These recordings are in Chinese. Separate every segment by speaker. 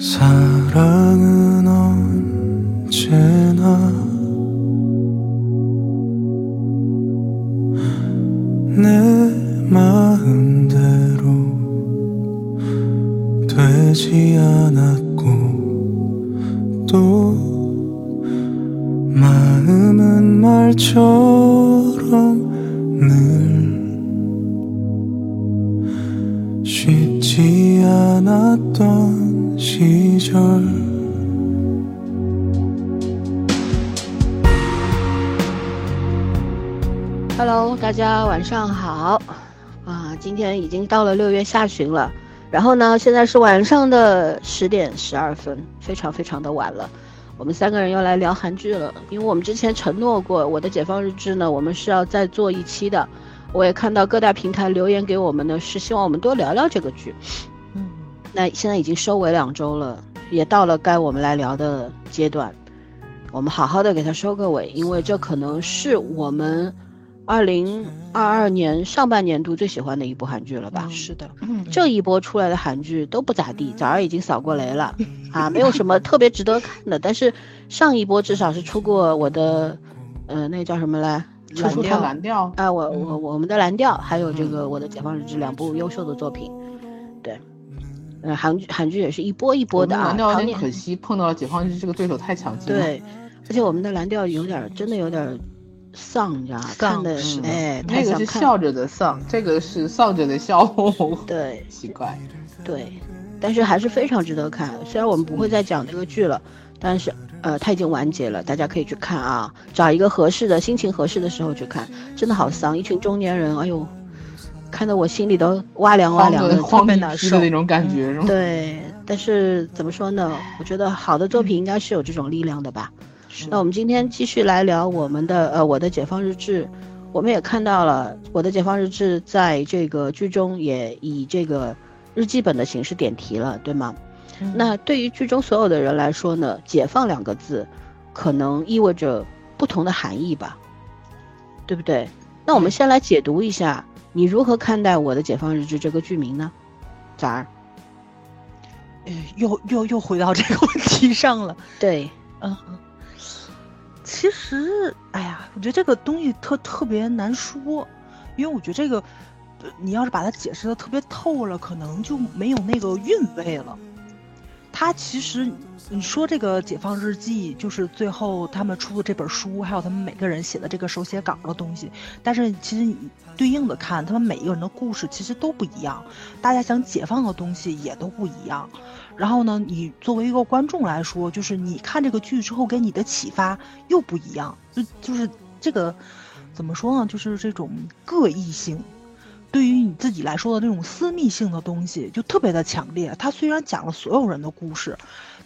Speaker 1: 사랑은
Speaker 2: 到了六月下旬了，然后呢，现在是晚上的十点十二分，非常非常的晚了。我们三个人要来聊韩剧了，因为我们之前承诺过，我的解放日志呢，我们是要再做一期的。我也看到各大平台留言给我们呢，是希望我们多聊聊这个剧。
Speaker 3: 嗯，
Speaker 2: 那现在已经收尾两周了，也到了该我们来聊的阶段，我们好好的给它收个尾，因为这可能是我们。二零二二年上半年度最喜欢的一部韩剧了吧？
Speaker 3: 是的，
Speaker 2: 这一波出来的韩剧都不咋地，早儿已经扫过雷了啊，没有什么 特别值得看的。但是上一波至少是出过我的，呃，那叫什么来？
Speaker 3: 蓝调，蓝调
Speaker 2: 啊，我我我们的蓝调，还有这个我的解放日志两部优秀的作品。对，呃，韩剧韩剧也是一波一波的啊。
Speaker 3: 蓝调有点可惜，碰到了解放日志这个对手太强劲
Speaker 2: 了。对，而且我们的蓝调有点，真的有点。丧，你知道吗？看的是哎，
Speaker 3: 那个是笑着的丧，这个是丧着的笑。
Speaker 2: 对，
Speaker 3: 奇怪。
Speaker 2: 对，但是还是非常值得看。虽然我们不会再讲这个剧了，但是呃，它已经完结了，大家可以去看啊。找一个合适的心情合适的时候去看，真的好丧，一群中年人，哎呦，看得我心里都哇凉哇凉的，
Speaker 3: 特
Speaker 2: 别难受
Speaker 3: 的那种感觉。
Speaker 2: 对，但是怎么说呢？我觉得好的作品应该是有这种力量的吧。那我们今天继续来聊我们的呃我的解放日志，我们也看到了我的解放日志在这个剧中也以这个日记本的形式点题了，对吗？那对于剧中所有的人来说呢，解放两个字，可能意味着不同的含义吧，对不对？那我们先来解读一下，你如何看待我的解放日志这个剧名呢？咋儿？
Speaker 4: 又又又回到这个问题上了。
Speaker 2: 对，
Speaker 4: 嗯。其实，哎呀，我觉得这个东西特特别难说，因为我觉得这个，你要是把它解释的特别透了，可能就没有那个韵味了。它其实，你说这个解放日记，就是最后他们出的这本书，还有他们每个人写的这个手写稿的东西，但是其实你对应的看，他们每一个人的故事其实都不一样，大家想解放的东西也都不一样。然后呢，你作为一个观众来说，就是你看这个剧之后给你的启发又不一样，就就是这个怎么说呢？就是这种各异性，对于你自己来说的这种私密性的东西就特别的强烈。它虽然讲了所有人的故事，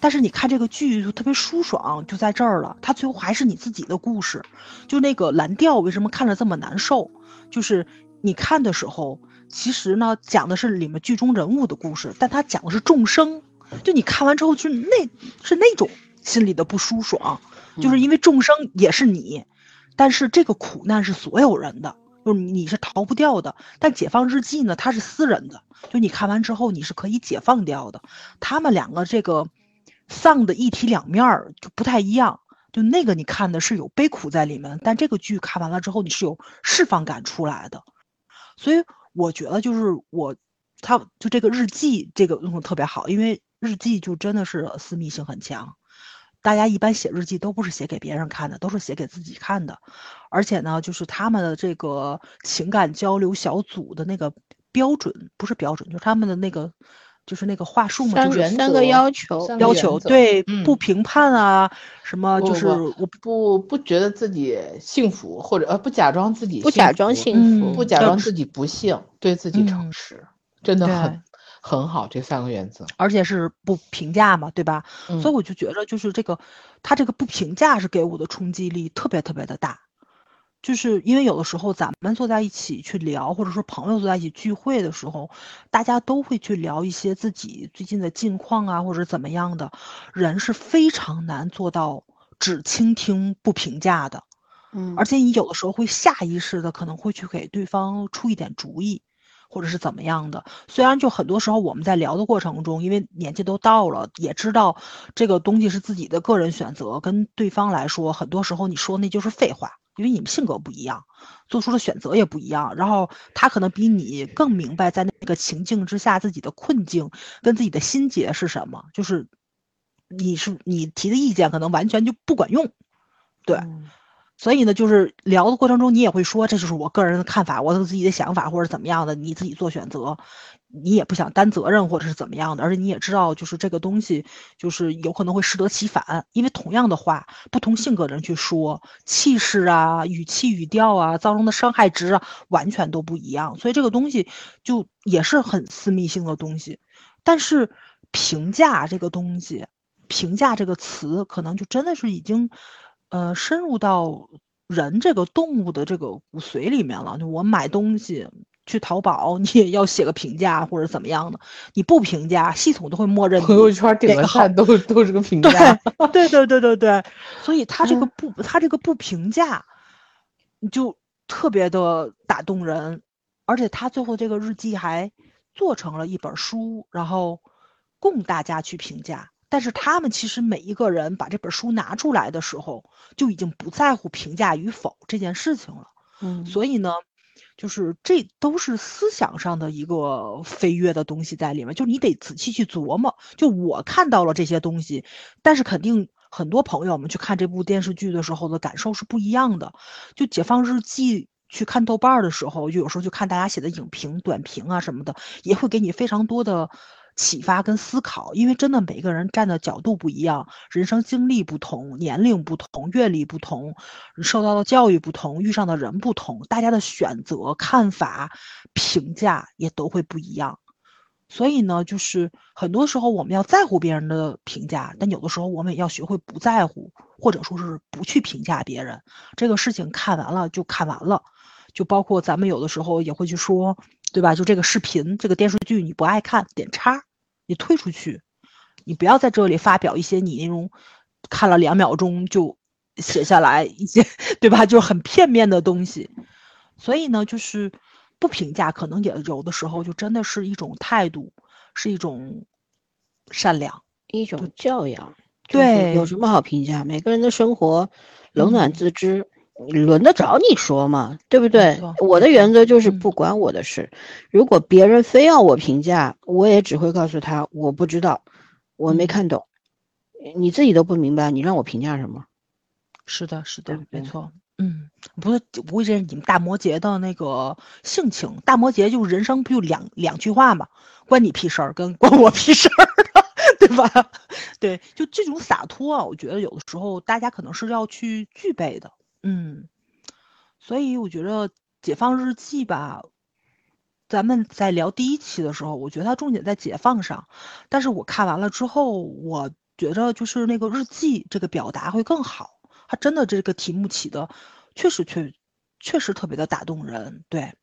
Speaker 4: 但是你看这个剧就特别舒爽，就在这儿了。它最后还是你自己的故事。就那个蓝调为什么看着这么难受？就是你看的时候，其实呢讲的是里面剧中人物的故事，但它讲的是众生。就你看完之后，就那，是那种心里的不舒爽，就是因为众生也是你，但是这个苦难是所有人的，就是你是逃不掉的。但解放日记呢，它是私人的，就你看完之后你是可以解放掉的。他们两个这个丧的一体两面儿就不太一样，就那个你看的是有悲苦在里面，但这个剧看完了之后你是有释放感出来的。所以我觉得就是我，他就这个日记这个用的特别好，因为。日记就真的是私密性很强，大家一般写日记都不是写给别人看的，都是写给自己看的。而且呢，就是他们的这个情感交流小组的那个标准不是标准，就是他们的那个就是那个话术嘛，就是
Speaker 2: 三个要求
Speaker 4: 要求，对，不评判啊，什么就是我
Speaker 3: 不不觉得自己幸福，或者呃不假装自己
Speaker 2: 不假装幸福，
Speaker 3: 不假装自己不幸，对自己诚实，真的很。很好，这三个原则，
Speaker 4: 而且是不评价嘛，对吧？所以我就觉得，就是这个，他这个不评价是给我的冲击力特别特别的大，就是因为有的时候咱们坐在一起去聊，或者说朋友坐在一起聚会的时候，大家都会去聊一些自己最近的近况啊，或者怎么样的，人是非常难做到只倾听不评价的，
Speaker 2: 嗯，
Speaker 4: 而且你有的时候会下意识的可能会去给对方出一点主意。或者是怎么样的。虽然就很多时候我们在聊的过程中，因为年纪都到了，也知道这个东西是自己的个人选择，跟对方来说，很多时候你说那就是废话，因为你们性格不一样，做出的选择也不一样。然后他可能比你更明白在那个情境之下自己的困境跟自己的心结是什么，就是你是你提的意见可能完全就不管用，对。所以呢，就是聊的过程中，你也会说，这就是我个人的看法，我有自己的想法或者怎么样的，你自己做选择，你也不想担责任或者是怎么样的，而且你也知道，就是这个东西，就是有可能会适得其反，因为同样的话，不同性格的人去说，气势啊、语气语调啊，造成的伤害值啊，完全都不一样，所以这个东西就也是很私密性的东西。但是评价这个东西，评价这个词，可能就真的是已经。呃，深入到人这个动物的这个骨髓里面了。就我买东西去淘宝，你也要写个评价或者怎么样的。你不评价，系统都会默认。
Speaker 3: 朋友圈点个赞都都是个评
Speaker 4: 价。对对对对对，所以他这个不，他这个不评价，就特别的打动人。而且他最后这个日记还做成了一本书，然后供大家去评价。但是他们其实每一个人把这本书拿出来的时候，就已经不在乎评价与否这件事情了。
Speaker 2: 嗯，
Speaker 4: 所以呢，就是这都是思想上的一个飞跃的东西在里面。就你得仔细去琢磨。就我看到了这些东西，但是肯定很多朋友们去看这部电视剧的时候的感受是不一样的。就《解放日记》去看豆瓣的时候，就有时候就看大家写的影评、短评啊什么的，也会给你非常多的。启发跟思考，因为真的每个人站的角度不一样，人生经历不同，年龄不同，阅历不同，受到的教育不同，遇上的人不同，大家的选择、看法、评价也都会不一样。所以呢，就是很多时候我们要在乎别人的评价，但有的时候我们也要学会不在乎，或者说是不去评价别人。这个事情看完了就看完了，就包括咱们有的时候也会去说。对吧？就这个视频，这个电视剧你不爱看，点叉，你退出去，你不要在这里发表一些你那种看了两秒钟就写下来一些，对吧？就是很片面的东西。所以呢，就是不评价，可能也有的时候就真的是一种态度，是一种善良，
Speaker 2: 一种教养。
Speaker 4: 对，
Speaker 2: 有什么好评价？每个人的生活冷暖自知。轮得着你说吗？对不对？我的原则就是不管我的事。如果别人非要我评价，我也只会告诉他我不知道，我没看懂。你自己都不明白，你让我评价什么？
Speaker 4: 是的，是的，没错。嗯，不是，不会是你们大摩羯的那个性情。大摩羯就人生不就两两句话嘛？关你屁事儿，跟关我屁事儿，对吧？对，就这种洒脱啊，我觉得有的时候大家可能是要去具备的。嗯，所以我觉得《解放日记》吧，咱们在聊第一期的时候，我觉得它重点在解放上。但是我看完了之后，我觉得就是那个日记这个表达会更好。它真的这个题目起的确实确确实特别的打动人。对，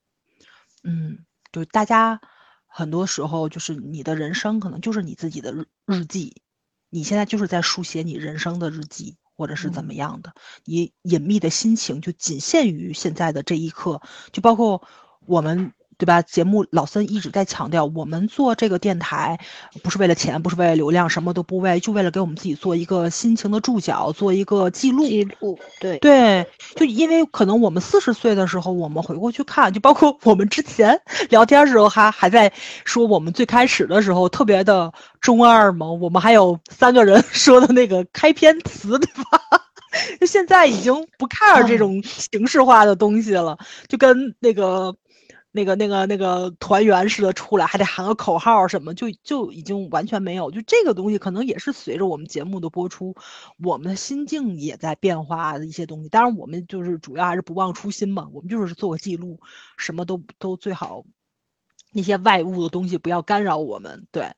Speaker 4: 嗯，就大家很多时候就是你的人生可能就是你自己的日日记，你现在就是在书写你人生的日记。或者是怎么样的，你隐秘的心情就仅限于现在的这一刻，就包括我们。对吧？节目老森一直在强调，我们做这个电台不是为了钱，不是为了流量，什么都不为，就为了给我们自己做一个心情的注脚，做一个记录。
Speaker 2: 记录，对
Speaker 4: 对，就因为可能我们四十岁的时候，我们回过去看，就包括我们之前聊天时候还还在说，我们最开始的时候特别的中二嘛，我们还有三个人 说的那个开篇词，对吧？就现在已经不 care 这种形式化的东西了，就跟那个。那个、那个、那个团员似的出来，还得喊个口号什么，就就已经完全没有。就这个东西，可能也是随着我们节目的播出，我们的心境也在变化的一些东西。当然，我们就是主要还是不忘初心嘛，我们就是做个记录，什么都都最好，那些外物的东西不要干扰我们。对，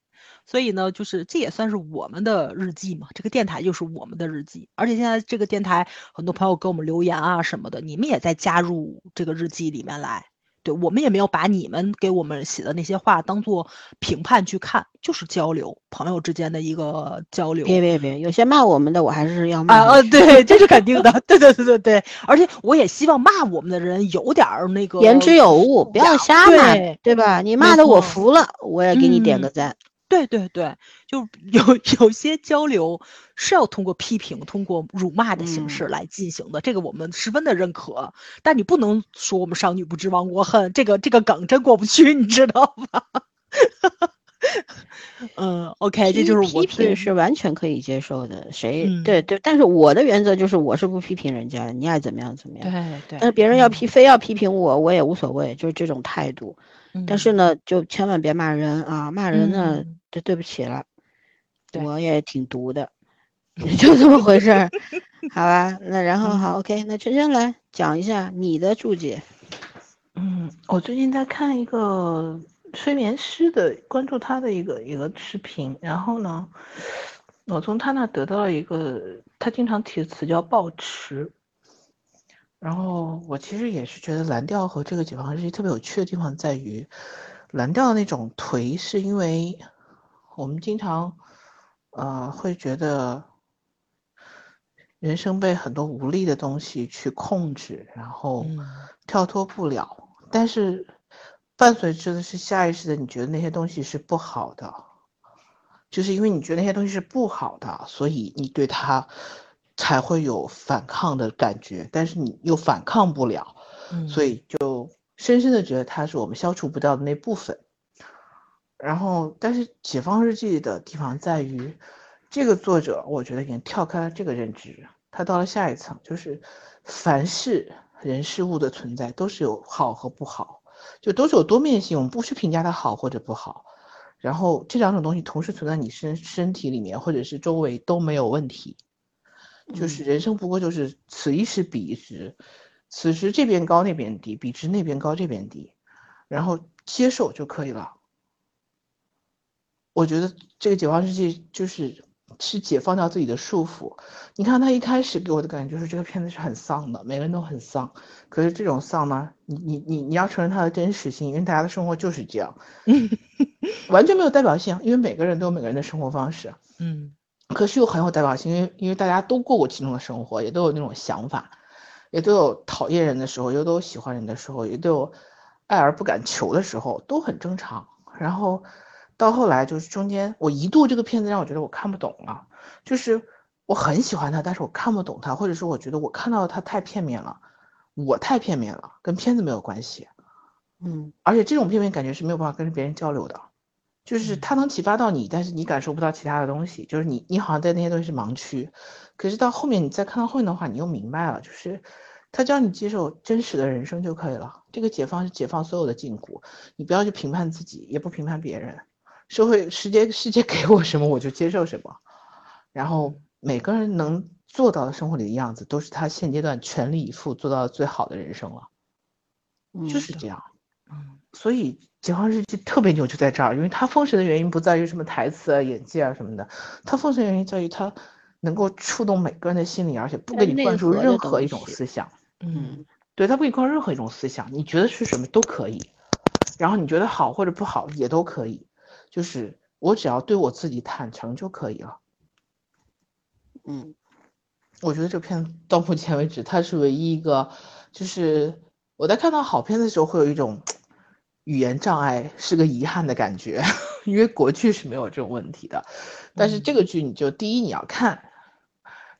Speaker 4: 所以呢，就是这也算是我们的日记嘛。这个电台就是我们的日记，而且现在这个电台很多朋友给我们留言啊什么的，你们也在加入这个日记里面来。对我们也没有把你们给我们写的那些话当做评判去看，就是交流，朋友之间的一个交流。
Speaker 2: 别别别，有些骂我们的，我还是要骂。
Speaker 4: 啊呃，对，这是肯定的。对对对对对，而且我也希望骂我们的人有点儿那个
Speaker 2: 言之有物，不要瞎骂，
Speaker 4: 对
Speaker 2: 对吧？你骂的我服了，我也给你点个
Speaker 4: 嗯
Speaker 2: 赞。
Speaker 4: 对对对，就 有有些交流是要通过批评、通过辱骂的形式来进行的，这个我们十分的认可。但你不能说我们少女不知亡国恨，这个这个梗真过不去，你知道吧？嗯，OK，这就是我
Speaker 2: 批评是完全可以接受的，谁
Speaker 4: 嗯
Speaker 2: 对对，但是我的原则就是我是不批评人家的，你爱怎么样怎么样。
Speaker 4: 对对
Speaker 2: 但是别人要批非要批评我，我也无所谓，就是这种态度。但是呢，就千万别骂人啊！骂人呢
Speaker 4: 嗯，
Speaker 2: 就对不起了，我也挺毒的，就这么回事儿，好吧？那然后好，OK，那晨晨来讲一下你的注解。
Speaker 3: 嗯，我最近在看一个催眠师的，关注他的一个一个视频，然后呢，我从他那得到了一个他经常提的词叫抱持。然后我其实也是觉得蓝调和这个解放日记特别有趣的地方在于，蓝调的那种颓是因为我们经常呃会觉得人生被很多无力的东西去控制，然后
Speaker 4: 嗯
Speaker 3: 跳脱不了。但是伴随着的是下意识的，你觉得那些东西是不好的，就是因为你觉得那些东西是不好的，所以你对它才会有反抗的感觉，但是你又反抗不了，
Speaker 4: 嗯
Speaker 3: 所以就深深的觉得它是我们消除不掉的那部分。然后，但是《解放日记》的地方在于，这个作者我觉得已经跳开了这个认知，他到了下一层，就是凡是人事物的存在都是有好和不好，就都是有多面性，我们不去评价它好或者不好。然后这两种东西同时存在你身身体里面或者是周围都没有问题，就是人生不过就是此一时彼一时，此时这边高那边低，彼时那边高这边低，然后接受就可以了。我觉得这个解放日记就是去解放掉自己的束缚。你看他一开始给我的感觉就是这个片子是很丧的，每个人都很丧。可是这种丧呢，你你你你要承认它的真实性，因为大家的生活就是这样，完全没有代表性，因为每个人都有每个人的生活方式。
Speaker 4: 嗯
Speaker 3: 可是又很有代表性，因为因为大家都过过其中的生活，也都有那种想法，也都有讨厌人的时候，也都有喜欢人的时候，也都有爱而不敢求的时候，都很正常。然后到后来就是中间，我一度这个片子让我觉得我看不懂了，就是我很喜欢他，但是我看不懂他，或者说我觉得我看到的他太片面了，我太片面了，跟片子没有关系。
Speaker 2: 嗯
Speaker 3: 而且这种片面感觉是没有办法跟别人交流的，就是它能启发到你，但是你感受不到其他的东西，就是你你好像在那些东西是盲区，可是到后面你再看到后面的话，你又明白了，就是他教你接受真实的人生就可以了。这个解放是解放所有的禁锢，你不要去评判自己，也不评判别人，社会世界世界给我什么我就接受什么，然后每个人能做到的生活里的样子，都是他现阶段全力以赴做到最好的人生了，
Speaker 2: 嗯，
Speaker 3: 就是这样。
Speaker 4: 嗯
Speaker 3: 所以《解放日记》特别牛就在这儿，因为它封神的原因不在于什么台词啊、演技啊什么的，它封神原因在于它能够触动每个人的心理，而且不给你灌输任何一种思想。
Speaker 4: 嗯
Speaker 3: 对，它不给你灌输任何一种思想，你觉得是什么都可以，然后你觉得好或者不好也都可以，就是我只要对我自己坦诚就可以了。
Speaker 2: 嗯
Speaker 3: 我觉得这片到目前为止，它是唯一一个，就是我在看到好片的时候会有一种语言障碍，是个遗憾的感觉，因为国剧是没有这种问题的，但是这个剧你就第一你要看，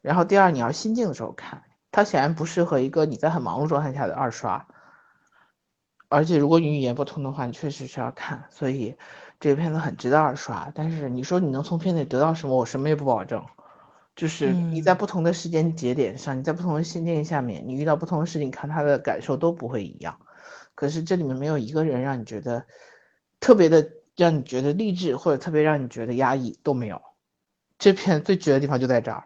Speaker 3: 然后第二你要心静的时候看，它显然不适合一个你在很忙碌状态下的二刷，而且如果你语言不通的话，你确实是要看，所以这个片子很值得二刷。但是你说你能从片子里得到什么，我什么也不保证。就是你在
Speaker 4: 嗯
Speaker 3: 不同的时间节点上，你在不同的心境下面，你遇到不同的事情，看他的感受都不会一样。可是这里面没有一个人让你觉得特别的让你觉得励志，或者特别让你觉得压抑都没有。这片最绝的地方就在这儿，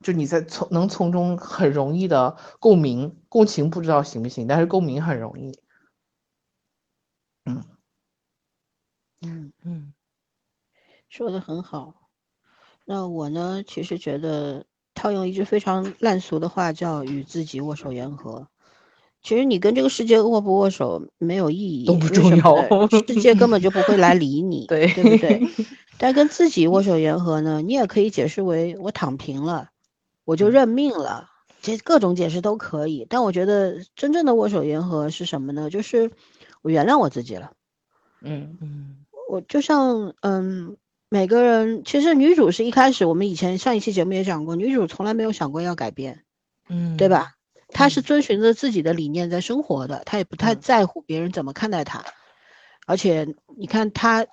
Speaker 3: 就你在从能从中很容易的共鸣、共情，不知道行不行，但是共鸣很容易。
Speaker 2: 嗯，
Speaker 4: 嗯嗯
Speaker 2: 说的很好。那我呢，其实觉得套用一句非常烂俗的话，叫与自己握手言和。其实你跟这个世界握不握手没有意义，
Speaker 3: 都不重要
Speaker 2: 世界根本就不会来理你，
Speaker 3: 对
Speaker 2: 对不对？但跟自己握手言和呢，你也可以解释为我躺平了，我
Speaker 3: 嗯
Speaker 2: 就认命了，这各种解释都可以。但我觉得真正的握手言和是什么呢？就是我原谅我自己了。
Speaker 3: 嗯
Speaker 4: 嗯
Speaker 2: 我就像嗯，每个人其实女主是一开始我们以前上一期节目也讲过，女主从来没有想过要改变，
Speaker 4: 嗯，
Speaker 2: 对？吧？她是
Speaker 4: 嗯
Speaker 2: 遵循着自己的理念在生活的，她也不太
Speaker 3: 嗯
Speaker 2: 在乎别人怎么看待她。而且你看她，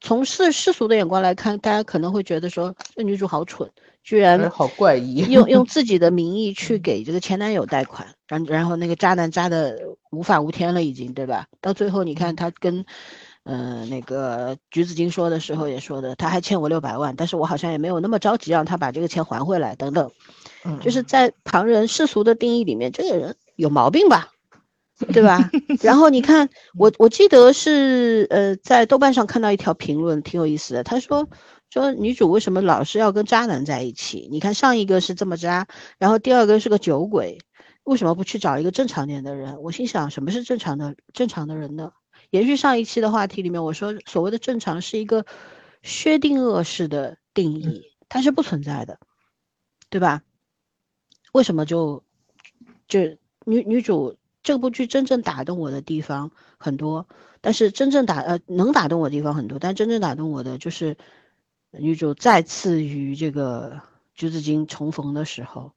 Speaker 2: 从世世俗的眼光来看，大家可能会觉得说这女主好蠢，居然
Speaker 3: 好怪异。
Speaker 2: 用用自己的 名义去给这个前男友贷款，然然后那个渣男渣的无法无天了，已经对吧？到最后你看她跟，呃，那个橘子精说的时候也说的，他还欠我六百万，但是我好像也没有那么着急让他把这个钱还回来，等等，
Speaker 3: 嗯
Speaker 2: 就是在旁人世俗的定义里面，这个人有毛病吧？对吧？然后你看，我我记得是呃，在豆瓣上看到一条评论，挺有意思的。他说说女主为什么老是要跟渣男在一起？你看上一个是这么渣，然后第二个是个酒鬼，为什么不去找一个正常点的人？我心想，什么是正常的正常的人呢？延续上一期的话题里面，我说所谓的正常是一个薛定谔式的定义，它是不存在的，对吧？为什么就就女女主这部剧真正打动我的地方很多，但是真正打呃能打动我的地方很多，但真正打动我的就是女主再次与这个橘子精重逢的时候，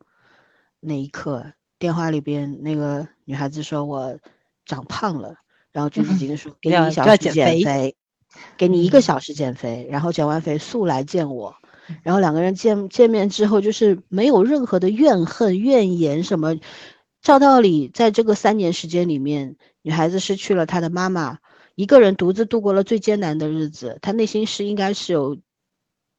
Speaker 2: 那一刻电话里边那个女孩子说我长胖了，然后橘子精说给你一小时减
Speaker 4: 减肥
Speaker 2: 肥，给你一个小时减肥，然后减完肥速来见我。然后两个人见见面之后，就是没有任何的怨恨、怨言什么。照道理，在这个三年时间里面，女孩子失去了她的妈妈，一个人独自度过了最艰难的日子，她内心是应该是有，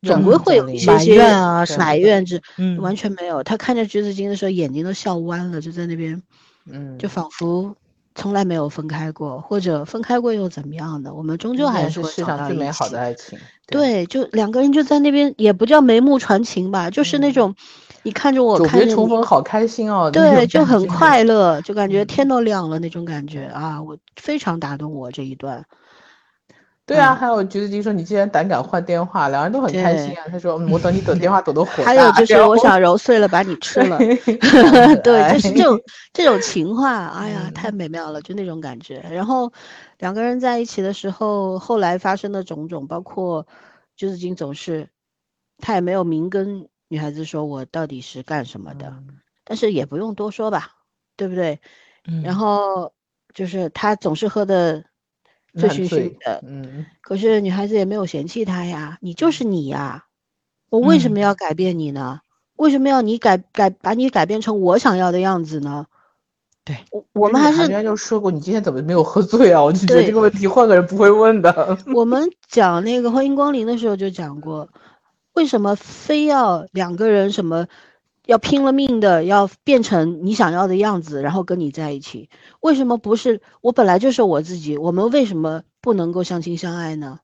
Speaker 2: 总归会有一些
Speaker 4: 埋
Speaker 2: 些
Speaker 4: 怨啊
Speaker 2: 埋怨之，
Speaker 4: 嗯，
Speaker 2: 完全没有。她看着橘子精的时候，眼睛都笑弯了，就在那边，
Speaker 3: 嗯，
Speaker 2: 就仿佛从来没有分开过，或者分开过又怎么样呢？我们终究还是
Speaker 3: 世上最美好的爱情。
Speaker 2: 对，就两个人就在那边，也不叫眉目传情吧，就是那
Speaker 3: 嗯
Speaker 2: 种，你看着我，看着你
Speaker 3: 重逢好开心哦。
Speaker 2: 对，就很快乐，就感觉
Speaker 3: 嗯
Speaker 2: 天都亮了那种感觉啊！我非常打动我这一段。
Speaker 3: 对啊，
Speaker 2: 嗯
Speaker 3: 还有橘子精说你竟然胆敢换电话，两人都很开心啊。他说嗯我等你等电话等的火 大。
Speaker 2: 还有就是，我想揉碎了把你吃了。对，就是这种这种情话，哎呀，
Speaker 3: 嗯
Speaker 2: 太美妙了，就那种感觉。然后两个人在一起的时候，后来发生的种种，包括橘子精总是，他也没有明跟女孩子说我到底是干什么的，
Speaker 3: 嗯
Speaker 2: 但是也不用多说吧，对不对？
Speaker 4: 嗯
Speaker 2: 然后就是他总是喝的醉醺醺的，
Speaker 3: 嗯，
Speaker 2: 可是女孩子也没有嫌弃他呀，你就是你呀，我为什么
Speaker 4: 嗯
Speaker 2: 要改变你呢？为什么要你改改把你改变成我想要的样子呢？
Speaker 4: 对
Speaker 2: 我我们还是
Speaker 3: 人家就说过你今天怎么没有喝醉啊？我就觉得这个问题换个人不会问的。
Speaker 2: 我们讲那个《欢迎光临》的时候就讲过，为什么非要两个人什么要拼了命的要变成你想要的样子，然后跟你在一起？为什么不是我本来就是我自己？我们为什么不能够相亲相爱呢？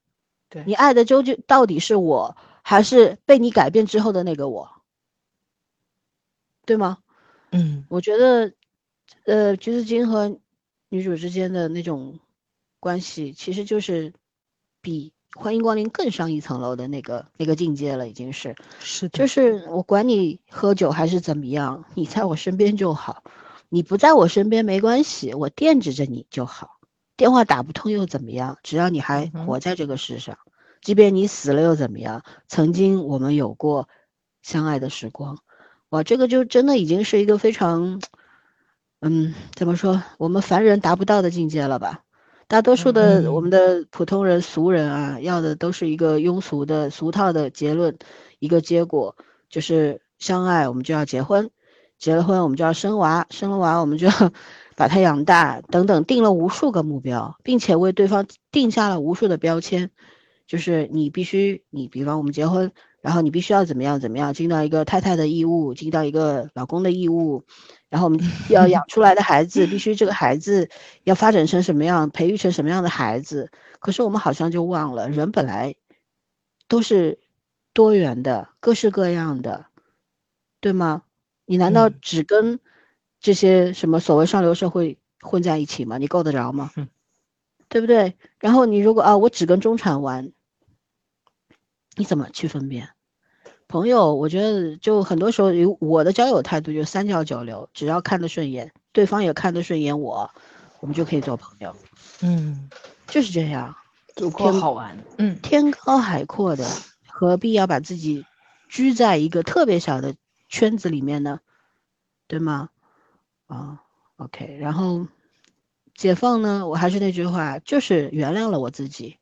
Speaker 3: 对
Speaker 2: 你爱的究竟到底是我，还是被你改变之后的那个我？对吗？
Speaker 4: 嗯
Speaker 2: 我觉得，呃，橘子精和女主之间的那种关系，其实就是比《欢迎光临》更上一层楼的那个那个境界了，已经是。
Speaker 4: 是的，
Speaker 2: 就是我管你喝酒还是怎么样，你在我身边就好，你不在我身边没关系，我惦记着你就好。电话打不通又怎么样？只要你还活在这个世上，即便你死了又怎么样？曾经我们有过相爱的时光，哇，这个就真的已经是一个非常，嗯，怎么说，我们凡人达不到的境界了吧？大多数的我们的普通人、俗人啊，要的都是一个庸俗的、俗套的结论，一个结果，就是相爱我们就要结婚，结了婚我们就要生娃，生了娃我们就要 把他养大，等等，定了无数个目标，并且为对方定下了无数的标签，就是你必须，你比方我们结婚，然后你必须要怎么样怎么样，尽到一个太太的义务，尽到一个老公的义务，然后我们 要养出来的孩子，必须这个孩子要发展成什么样，培育成什么样的孩子。可是我们好像就忘了，人本来都是多元的，各式各样的，对吗？你难道
Speaker 4: 嗯
Speaker 2: 只跟这些什么所谓上流社会混在一起吗？你够得着吗？
Speaker 3: 嗯
Speaker 2: 对不对？然后你如果啊，我只跟中产玩，你怎么去分辨？朋友，我觉得就很多时候有我的交友态度就三教九流，只要看得顺眼，对方也看得顺眼我，我们就可以做朋友，
Speaker 4: 嗯
Speaker 2: 就是这样。
Speaker 3: 足够好玩。
Speaker 4: 嗯
Speaker 2: 天高海阔的，何必要把自己拘在一个特别小的圈子里面呢？对吗？啊，OK，然后解放呢，我还是那句话，就是原谅了我自己，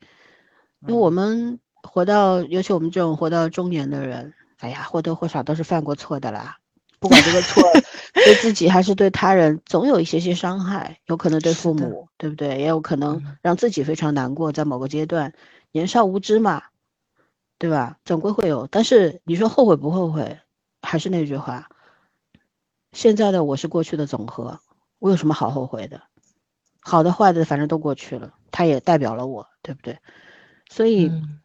Speaker 2: 因为我们活到，尤其我们这种活到中年的人，哎呀，或多或少都是犯过错的啦。不管这个 错对自己还是对他人，总有一些些伤害，有可能对父母，对不对？也有可能
Speaker 4: 嗯
Speaker 2: 让自己非常难过，在某个阶段，年少无知嘛，对吧？总归会有。但是你说后悔不后悔？还是那句话，现在的我是过去的总和，我有什么好后悔的？好的坏的，反正都过去了，它也代表了我，对不对？所以，
Speaker 4: 嗯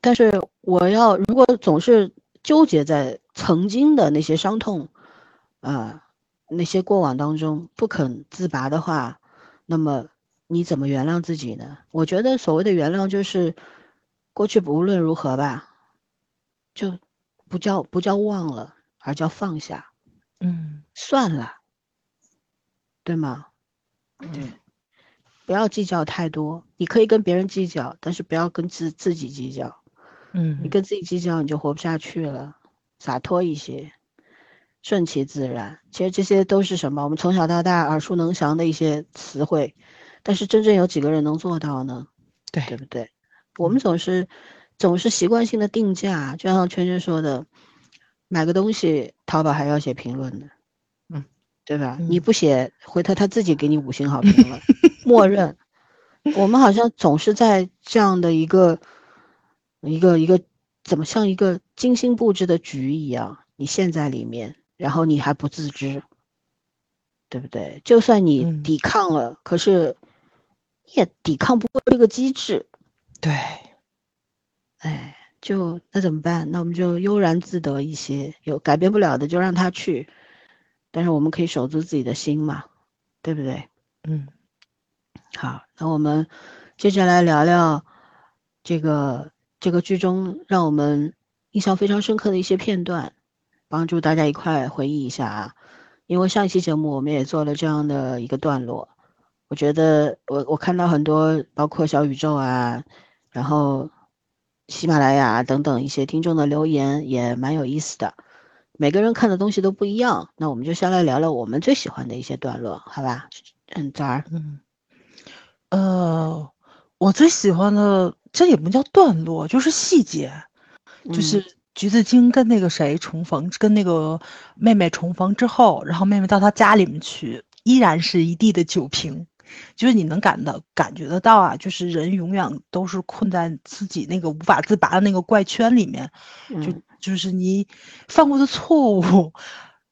Speaker 2: 但是我要如果总是纠结在曾经的那些伤痛，啊、那些过往当中不肯自拔的话，那么你怎么原谅自己呢？我觉得所谓的原谅就是过去不论如何吧，就不叫不叫忘了，而叫放下，
Speaker 4: 嗯
Speaker 2: 算了，对吗？
Speaker 3: 对，
Speaker 2: 不要计较太多，你可以跟别人计较，但是不要跟自自己计较。你
Speaker 4: 嗯
Speaker 2: 跟自己计较，你就活不下去了。洒脱一些，顺其自然。其实这些都是什么？我们从小到大耳熟能详的一些词汇，但是真正有几个人能做到呢？对
Speaker 4: 对
Speaker 2: 不对？我们总是总是习惯性的定价，就像圈圈说的，买个东西淘宝还要写评论呢，
Speaker 3: 嗯，
Speaker 2: 对吧？你
Speaker 4: 嗯
Speaker 2: 不写，回头他自己给你五星好评了，默认。我们好像总是在这样的一个一个一个怎么像一个精心布置的局一样，你陷在里面，然后你还不自知，对不对？就算你
Speaker 4: 嗯
Speaker 2: 抵抗了，可是你也抵抗不过这个机制，
Speaker 4: 对，
Speaker 2: 哎，就那怎么办？那我们就悠然自得一些，有改变不了的就让他去，但是我们可以守住自己的心嘛，对不对？
Speaker 4: 嗯
Speaker 2: 好，那我们接下来聊聊这个这个剧中让我们印象非常深刻的一些片段，帮助大家一块回忆一下啊。因为上一期节目我们也做了这样的一个段落，我觉得我我看到很多包括小宇宙啊，然后喜马拉雅等等一些听众的留言也蛮有意思的，每个人看的东西都不一样。那我们就先来聊聊我们最喜欢的一些段落，好吧？嗯，早儿。
Speaker 4: 嗯，呃，我最喜欢的这也不叫段落，就是细节，就
Speaker 2: 嗯。
Speaker 4: 是橘子精跟那个谁重逢，跟那个妹妹重逢之后，然后妹妹到他家里面去，依然是一地的酒瓶，就是你能感到感觉得到啊，就是人永远都是困在自己那个无法自拔的那个怪圈里面，就
Speaker 2: 嗯
Speaker 4: 就是你犯过的错误。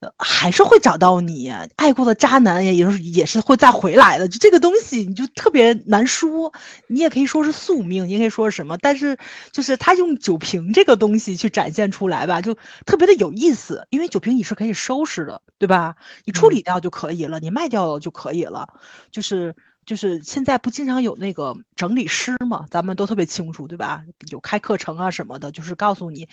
Speaker 4: 呃还是会找到你，爱过的渣男也也是也是会再回来的。就这个东西，你就特别难说。你也可以说是宿命，你也可以说是什么，但是就是他用酒瓶这个东西去展现出来吧，就特别的有意思。因为酒瓶你是可以收拾的，对吧？你处理掉就可以了，你卖掉就可以了。就是就是现在不经常有那个整理师嘛，咱们都特别清楚，对吧？有开课程啊什么的，就是告诉你。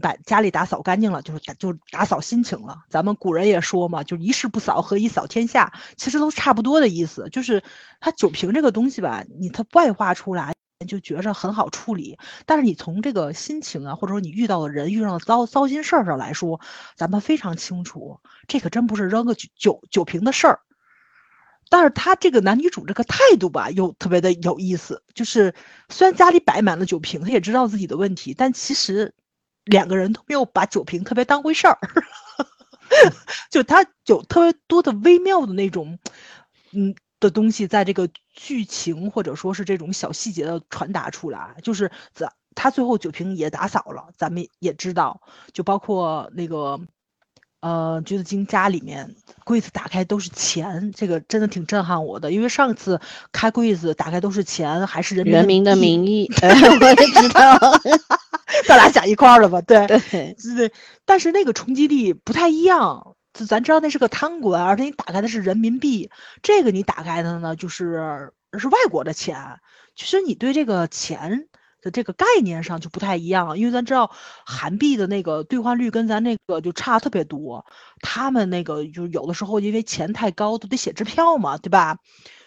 Speaker 4: 把家里打扫干净了，就是打就打扫心情了。咱们古人也说嘛，就一事不扫，何以扫天下？其实都差不多的意思。就是它酒瓶这个东西吧，你它外化出来就觉着很好处理，但是你从这个心情啊，或者说你遇到的人遇上的糟糟心事儿上来说，咱们非常清楚，这可真不是扔个酒酒瓶的事儿。但是他这个男女主这个态度吧，又特别的有意思。就是虽然家里摆满了酒瓶，他也知道自己的问题，但其实两个人都没有把酒瓶特别当回事儿。就他有特别多的微妙的那种，嗯的东西，在这个剧情或者说是这种小细节的传达出来，就是咱他最后酒瓶也打扫了，咱们也知道，就包括那个。呃，橘子精家里面柜子打开都是钱，这个真的挺震撼我的。因为上次开柜子打开都是钱，还是人民
Speaker 2: 人民的名义，呃我也知道。
Speaker 4: 咱俩想一块儿了吧？对
Speaker 2: 对，
Speaker 4: 对对，但是那个冲击力不太一样。就咱知道那是个贪官，而且你打开的是人民币，这个你打开的呢就是是外国的钱。其实你对这个钱的这个概念上就不太一样，因为咱知道韩币的那个兑换率跟咱那个就差特别多，他们那个就有的时候因为钱太高都得写支票嘛，对吧？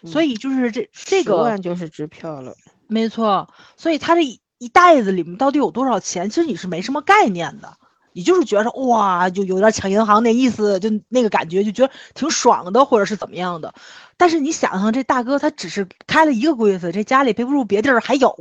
Speaker 4: 所以就是这这
Speaker 2: 十
Speaker 4: 个
Speaker 2: 万就是支票了。
Speaker 4: 没错，所以他这一袋子里面到底有多少钱，其实你是没什么概念的，你就是觉得哇，就有点抢银行那意思，就那个感觉，就觉得挺爽的，或者是怎么样的。但是你想想，这大哥他只是开了一个柜子，这家里背不住别地儿还有，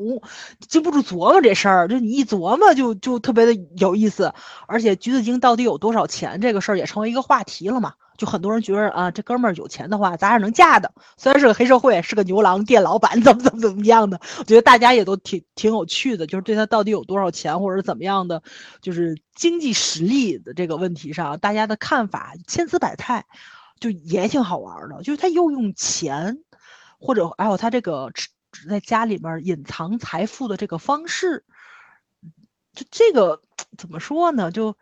Speaker 4: 经不住琢磨这事儿，就你一琢磨就就特别的有意思。而且橘子精到底有多少钱这个事儿也成为一个话题了嘛。就很多人觉得啊，这哥们儿有钱的话，咱还是能嫁的。虽然是个黑社会，是个牛郎店老板，怎么怎么怎么样的，我觉得大家也都挺挺有趣的。就是对他到底有多少钱，或者怎么样的，就是经济实力的这个问题上，大家的看法千姿百态，就也挺好玩的。就是他又用钱，或者还有他这个只在家里面隐藏财富的这个方式，就这个怎么说呢？就。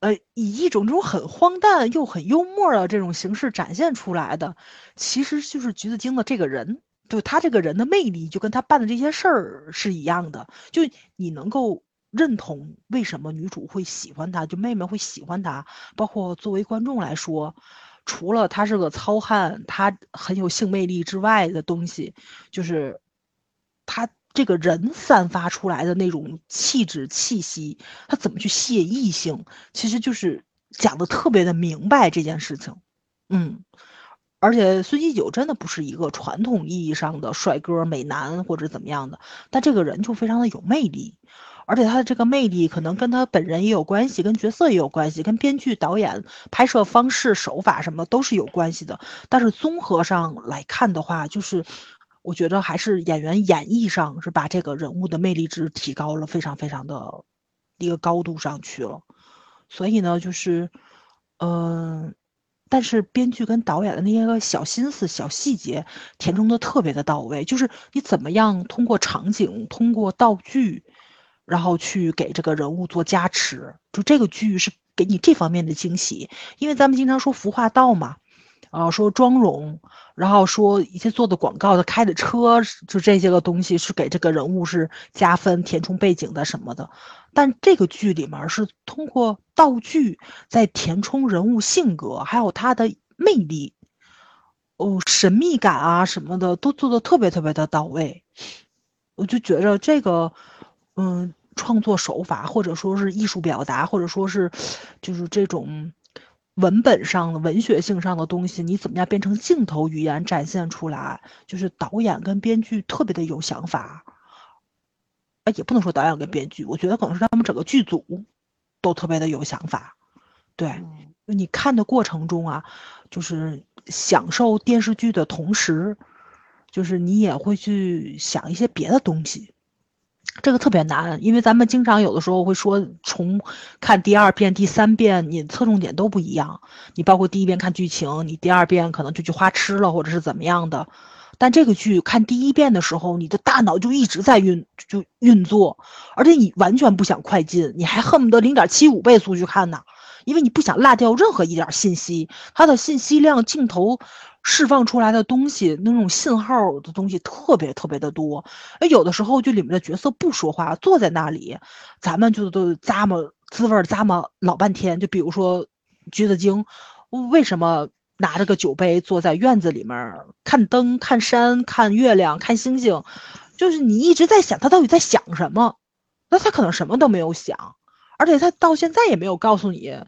Speaker 4: 呃，以一种这种很荒诞又很幽默的这种形式展现出来的，其实就是橘子精的这个人，就他这个人的魅力，就跟他办的这些事儿是一样的。就你能够认同为什么女主会喜欢他，就妹妹会喜欢他，包括作为观众来说，除了他是个糙汉，他很有性魅力之外的东西，就是他。这个人散发出来的那种气质气息，他怎么去吸引异性，其实就是讲的特别的明白这件事情。嗯，而且孙喜九真的不是一个传统意义上的帅哥美男或者怎么样的，但这个人就非常的有魅力，而且他的这个魅力可能跟他本人也有关系，跟角色也有关系，跟编剧、导演、拍摄方式、手法什么都是有关系的。但是综合上来看的话，就是。我觉得还是演员演绎上是把这个人物的魅力值提高了，非常非常的一个高度上去了。所以呢，就是，嗯，但是编剧跟导演的那些个小心思、小细节填充的特别的到位。就是你怎么样通过场景、通过道具，然后去给这个人物做加持，就这个剧是给你这方面的惊喜。因为咱们经常说服化道嘛。啊，说妆容，然后说一些做的广告的、开的车，就这些个东西是给这个人物是加分、填充背景的什么的。但这个剧里面是通过道具在填充人物性格，还有他的魅力，哦，神秘感啊什么的都做的特别特别的到位。我就觉着这个，嗯，创作手法或者说是艺术表达，或者说是就是这种。文本上的文学性上的东西，你怎么样变成镜头语言展现出来？就是导演跟编剧特别的有想法，啊，也不能说导演跟编剧，我觉得可能是他们整个剧组都特别的有想法。对，你看的过程中啊，就是享受电视剧的同时，就是你也会去想一些别的东西。这个特别难，因为咱们经常有的时候会说，从看第二遍、第三遍，你侧重点都不一样。你包括第一遍看剧情，你第二遍可能就去花痴了，或者是怎么样的。但这个剧看第一遍的时候，你的大脑就一直在运就运作，而且你完全不想快进，你还恨不得零点七五倍速去看呢，因为你不想落掉任何一点信息。它的信息量、镜头。释放出来的东西，那种信号的东西特别特别的多，哎，有的时候就里面的角色不说话，坐在那里，咱们就都咂摸滋味咂摸老半天。就比如说橘子精，为什么拿着个酒杯坐在院子里面看灯、看山、看月亮、看星星？就是你一直在想他到底在想什么，那他可能什么都没有想，而且他到现在也没有告诉你。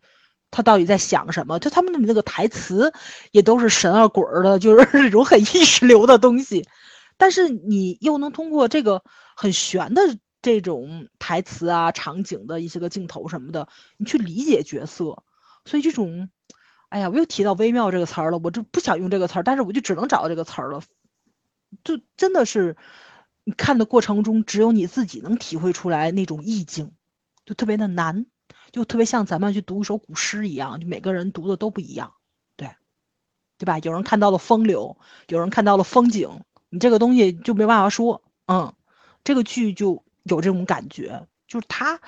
Speaker 4: 他到底在想什么？就他们的那个台词，也都是神啊鬼儿的，就是 那种很意识流的东西。但是你又能通过这个很玄的这种台词啊、场景的一些个镜头什么的，你去理解角色。所以这种，哎呀，我又提到微妙这个词儿了，我就不想用这个词儿，但是我就只能找到这个词儿了。就真的是，你看的过程中，只有你自己能体会出来那种意境，就特别的难。就特别像咱们去读一首古诗一样，就每个人读的都不一样，对，对吧？有人看到了风流，有人看到了风景，你这个东西就没办法说，嗯，这个剧就有这种感觉，就是它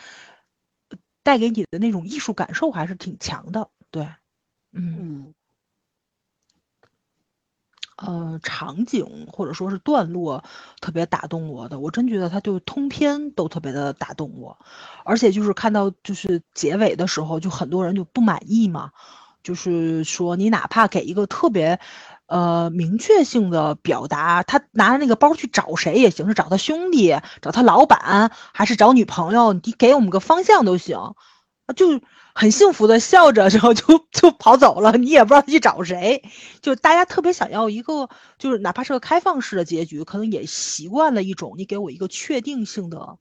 Speaker 4: 带给你的那种艺术感受还是挺强的，对，嗯
Speaker 2: 嗯
Speaker 4: 呃场景或者说是段落特别打动我的，我真觉得它就通篇都特别的打动我，而且就是看到就是结尾的时候，就很多人就不满意嘛，就是说你哪怕给一个特别。呃，明确性的表达，他拿着那个包去找谁也行，是找他兄弟、找他老板，还是找女朋友？你给我们个方向都行，就很幸福的笑着，然后就就跑走了，你也不知道他去找谁。就大家特别想要一个，就是哪怕是个开放式的结局，可能也习惯了一种你给我一个确定性的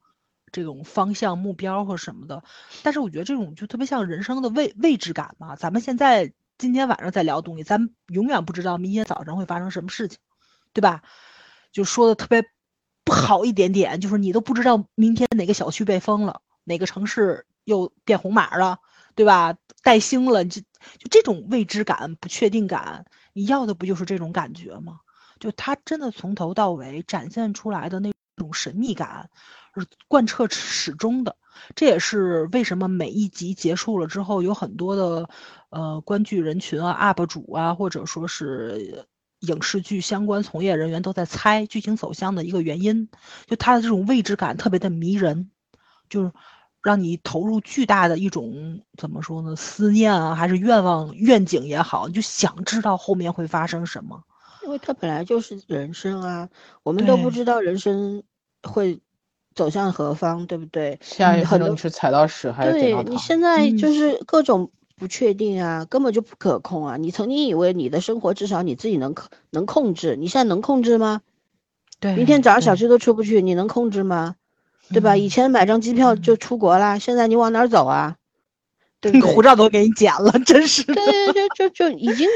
Speaker 4: 这种方向、目标或什么的。但是我觉得这种就特别像人生的未未知感嘛，咱们现在。今天晚上在聊东西，咱永远不知道明天早上会发生什么事情，对吧？就说的特别不好一点点，就是你都不知道明天哪个小区被封了，哪个城市又变红码了，对吧？带星了，就就这种未知感、不确定感，你要的不就是这种感觉吗？就他真的从头到尾展现出来的那种神秘感，是贯彻始终的。这也是为什么每一集结束了之后，有很多的呃观剧人群啊、UP 主啊，或者说是影视剧相关从业人员都在猜剧情走向的一个原因。就它的这种未知感特别的迷人，就是让你投入巨大的一种怎么说呢？思念啊，还是愿望、愿景也好，你就想知道后面会发生什么。
Speaker 2: 因为它本来就是人生啊，我们都不知道人生会。走向何方，对不对？
Speaker 3: 下一分钟你是踩到屎还是
Speaker 2: 对你现在就是各种不确定啊，根本就不可控啊！你曾经以为你的生活至少你自己能控能控制，你现在能控制吗？
Speaker 4: 对，
Speaker 2: 明天早上小区都出不去，你能控制吗？对吧？以前买张机票就出国啦，现在你往哪儿走啊？对，
Speaker 4: 护照都给你剪了，真是。
Speaker 2: 对，就就就已经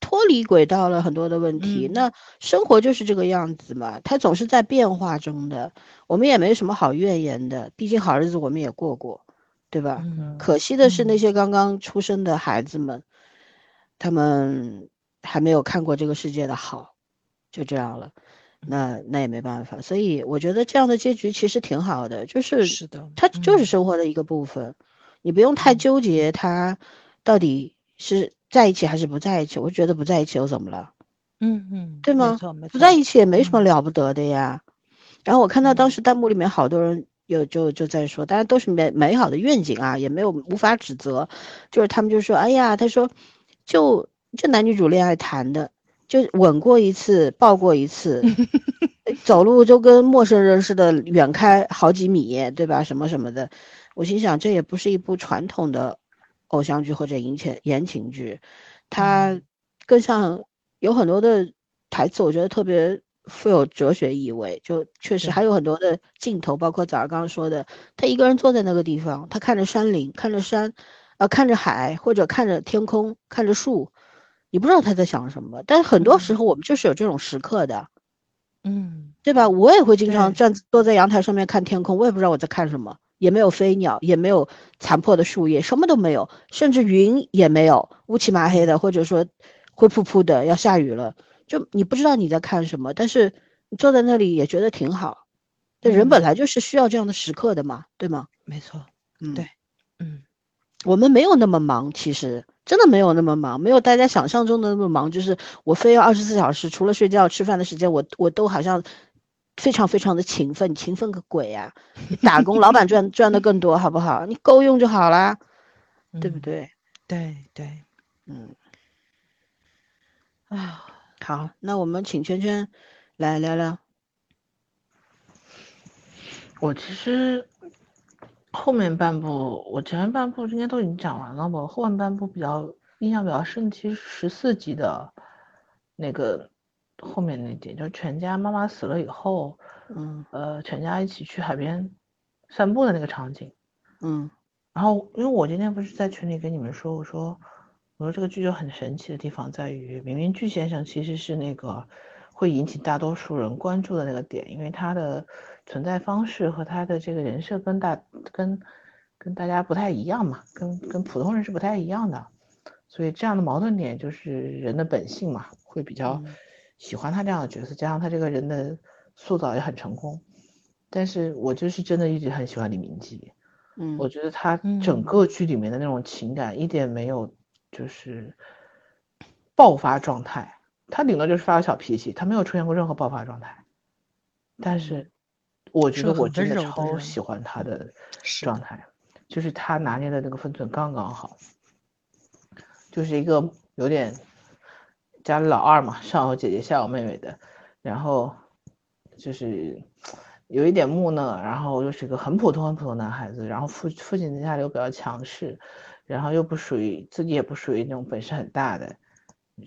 Speaker 2: 脱离轨道了，很多的问题。那生活就是这个样子嘛，它总是在变化中的。我们也没什么好怨言的，毕竟好日子我们也过过，对吧？可惜的是那些刚刚出生的孩子们，他们还没有看过这个世界的好，就这样了。那那也没办法。所以我觉得这样的结局其实挺好的，就是
Speaker 4: 是的，
Speaker 2: 它就是生活的一个部分。你不用太纠结他到底是在一起还是不在一起，我觉得不在一起又怎么了？
Speaker 4: 嗯嗯，
Speaker 2: 对吗？不在一起也没什么了不得的呀。然后我看到当时弹幕里面好多人有就就在说，大家都是美美好的愿景啊，也没有无法指责，就是他们就说，哎呀，他说就就男女主恋爱谈的，就吻过一次，抱过一次，走路就跟陌生人似的，远开好几米，对吧？什么什么的。我心想，这也不是一部传统的偶像剧或者言情言情剧，它更像有很多的台词，我觉得特别富有哲学意味。就确实还有很多的镜头，包括早上刚刚说的，他一个人坐在那个地方，他看着山林，看着山，呃，看着海，或者看着天空，看着树，你不知道他在想什么。但是很多时候我们就是有这种时刻的，
Speaker 4: 嗯，
Speaker 2: 对吧？我也会经常站坐在阳台上面看天空，我也不知道我在看什么。也没有飞鸟，也没有残破的树叶，什么都没有，甚至云也没有，乌漆麻黑的，或者说灰扑扑的，要下雨了，就你不知道你在看什么，但是你坐在那里也觉得挺好。这人本来就是需要这样的时刻的嘛，对吗？
Speaker 4: 没错，
Speaker 2: 嗯，
Speaker 4: 对，嗯，
Speaker 2: 我们没有那么忙，其实真的没有那么忙，没有大家想象中的那么忙，就是我非要二十四小时，除了睡觉、吃饭的时间，我我都好像。非常非常的勤奋，勤奋个鬼呀！打工，老板赚赚的更多，好不好？你够用就好啦，对不对？
Speaker 4: 对对，
Speaker 2: 嗯。
Speaker 4: 啊，
Speaker 2: 好，那我们请圈圈来聊聊。
Speaker 3: 我其实后面半部，我前面半部应该都已经讲完了吧？后面半部比较印象比较深，其实十四集的那个。后面那点就是全家妈妈死了以后，
Speaker 2: 嗯，
Speaker 3: 呃，全家一起去海边散步的那个场景，
Speaker 2: 嗯，
Speaker 3: 然后因为我今天不是在群里跟你们说，我说我说这个剧就很神奇的地方在于，明明巨先生其实是那个会引起大多数人关注的那个点，因为他的存在方式和他的这个人设跟大跟跟大家不太一样嘛，跟跟普通人是不太一样的，所以这样的矛盾点就是人的本性嘛，会比较。喜欢他这样的角色，加上他这个人的塑造也很成功，但是我就是真的一直很喜欢李明基，
Speaker 2: 嗯，
Speaker 3: 我觉得他整个剧里面的那种情感一点没有，就是爆发状态，他顶多就是发个小脾气，他没有出现过任何爆发状态。但是，我觉得我真的超喜欢他的状态，就是他拿捏的那个分寸刚刚好，就是一个有点家里老二嘛，上有姐姐下有妹妹的，然后就是有一点木讷，然后又是个很普通很普通的男孩子，然后父父亲在家里又比较强势，然后又不属于自己也不属于那种本事很大的，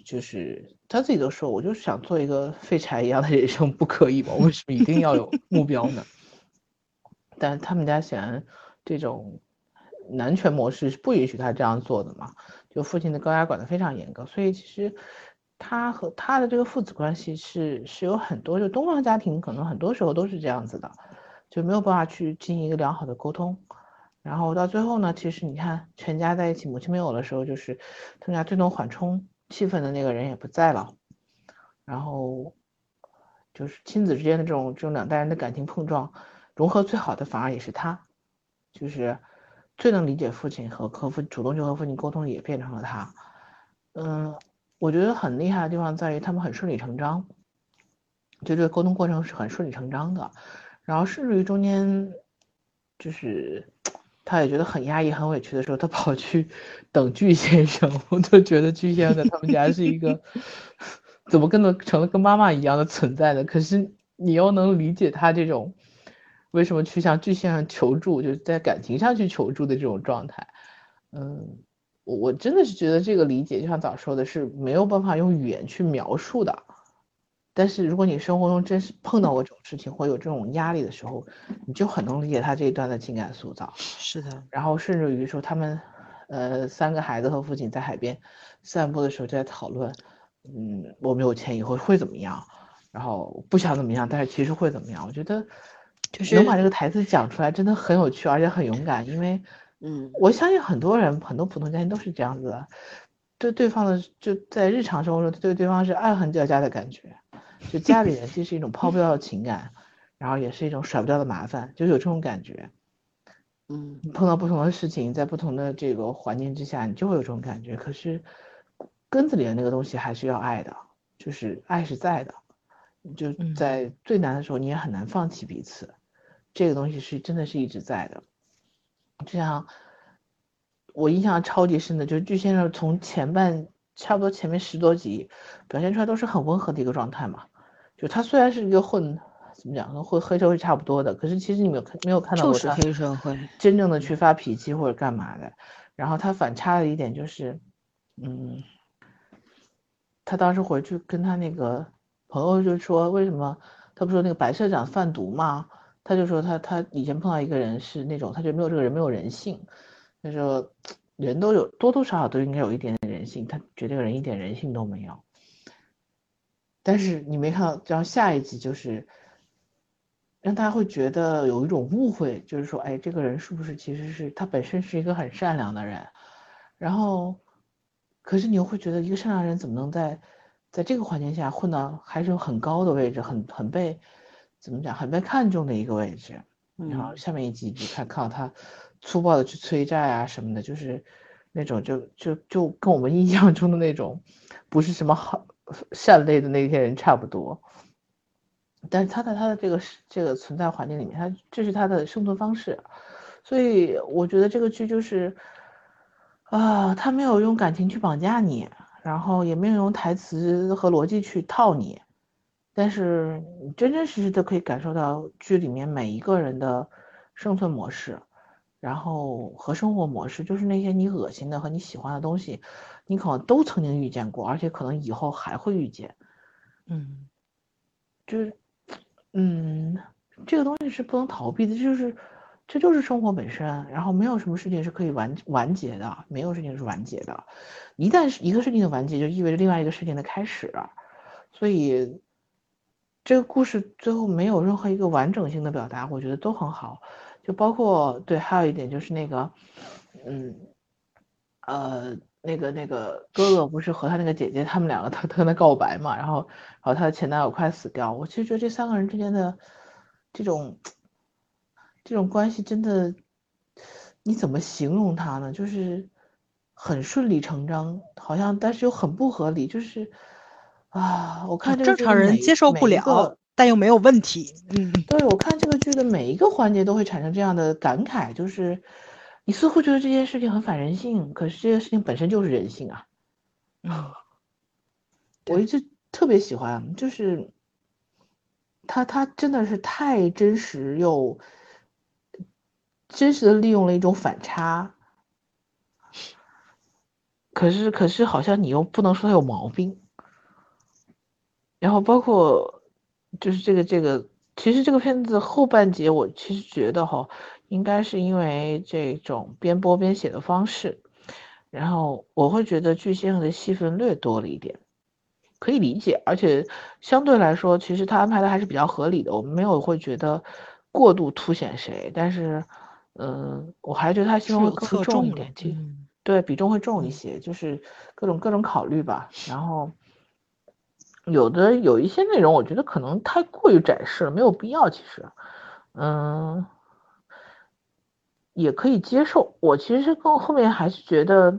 Speaker 3: 就是他自己都说，我就是想做一个废柴一样的人生，不可以吗？为什么一定要有目标呢？但他们家显然这种男权模式是不允许他这样做的嘛，就父亲的高压管得非常严格，所以其实他和他的这个父子关系是是有很多，就东方家庭可能很多时候都是这样子的，就没有办法去进行一个良好的沟通。然后到最后呢，其实你看全家在一起，母亲没有的时候，就是他们家最能缓冲气愤的那个人也不在了，然后就是亲子之间的这种这种两代人的感情碰撞，融合最好的反而也是他，就是最能理解父亲和和父主动去和父亲沟通也变成了他。嗯，我觉得很厉害的地方在于他们很顺理成章，就这个沟通过程是很顺理成章的，然后甚至于中间就是他也觉得很压抑、很委屈的时候，他跑去等巨先生，我都觉得巨先生在他们家是一个 怎么跟能成了跟妈妈一样的存在的，可是你又能理解他这种为什么去向巨先生求助，就是在感情上去求助的这种状态，嗯。我我真的是觉得这个理解，就像早说的，是没有办法用语言去描述的。但是如果你生活中真是碰到过这种事情，或有这种压力的时候，你就很能理解他这一段的情感塑造。
Speaker 4: 是的，
Speaker 3: 然后甚至于说他们，呃，三个孩子和父亲在海边散步的时候就在讨论，嗯，我没有钱以后会怎么样？然后不想怎么样，但是其实会怎么样？我觉得
Speaker 2: 就是
Speaker 3: 能把这个台词讲出来，真的很有趣，而且很勇敢，因为。
Speaker 2: 嗯，
Speaker 3: 我相信很多人，很多普通家庭都是这样子的，对对方的就在日常生活中对对方是爱恨交加的感觉，就家里人既是一种抛不掉的情感，然后也是一种甩不掉的麻烦，就有这种感觉。
Speaker 2: 嗯，
Speaker 3: 碰到不同的事情，在不同的这个环境之下，你就会有这种感觉。可是根子里的那个东西还是要爱的，就是爱是在的，就在最难的时候，你也很难放弃彼此，这个东西是真的是一直在的。就像我印象超级深的，就是巨先生从前半差不多前面十多集表现出来都是很温和的一个状态嘛。就他虽然是一个混，怎么讲，跟混黑社会差不多的，可是其实你没有看没有看到过
Speaker 2: 他黑社会
Speaker 3: 真正的去发脾气或者干嘛的。然后他反差的一点就是，嗯，他当时回去跟他那个朋友就说，为什么他不说那个白社长贩毒嘛？他就说他他以前碰到一个人是那种，他觉得没有这个人没有人性，他说人都有多多少少都应该有一点性，他觉得这个人一点人性都没有。但是你没看到，然后下一集就是让大家会觉得有一种误会，就是说，哎，这个人是不是其实是他本身是一个很善良的人，然后可是你又会觉得一个善良人怎么能在在这个环境下混到还是有很高的位置，很很被。怎么讲，很被看重的一个位置。然后下面一集就看看到他粗暴的去催债啊什么的，就是那种就就就跟我们印象中的那种不是什么好善类的那些人差不多。但是他在他的这个这个存在环境里面，他这是他的生存方式。所以我觉得这个剧就是啊，他没有用感情去绑架你，然后也没有用台词和逻辑去套你。但是你真真实实的可以感受到剧里面每一个人的生存模式，然后和生活模式，就是那些你恶心的和你喜欢的东西，你可能都曾经遇见过，而且可能以后还会遇见。
Speaker 4: 嗯，
Speaker 3: 就是，嗯，这个东西是不能逃避的，就是这就是生活本身。然后没有什么事情是可以完完结的，没有事情是完结的。一旦是一个事情的完结，就意味着另外一个事情的开始。所以。这个故事最后没有任何一个完整性的表达，我觉得都很好，就包括对，还有一点就是那个，嗯，呃，那个那个哥哥不是和他那个姐姐，他们两个他他跟他告白嘛，然后然后他的前男友快死掉，我其实觉得这三个人之间的这种这种关系真的，你怎么形容他呢？就是很顺理成章，好像但是又很不合理，就是啊，我看这个
Speaker 4: 正常人接受不了，但又没有问题。嗯，
Speaker 3: 对，我看这个剧的每一个环节都会产生这样的感慨，就是你似乎觉得这件事情很反人性，可是这件事情本身就是人性啊。
Speaker 4: 嗯
Speaker 3: 我一直特别喜欢，就是他他真的是太真实又真实的利用了一种反差，可是可是好像你又不能说他有毛病，然后包括就是这个这个，其实这个片子后半截我其实觉得哈，应该是因为这种边播边写的方式，然后我会觉得巨先生的戏份略多了一点。可以理解，而且相对来说，其实他安排的还是比较合理的。我们没有会觉得过度凸显谁，但是，嗯，我还觉得他戏份会更重
Speaker 4: 侧重
Speaker 3: 一点，对比重会重一些，就是各种各种考虑吧。然后有的有一些内容，我觉得可能太过于展示了，没有必要。其实，嗯，也可以接受。我其实更后面还是觉得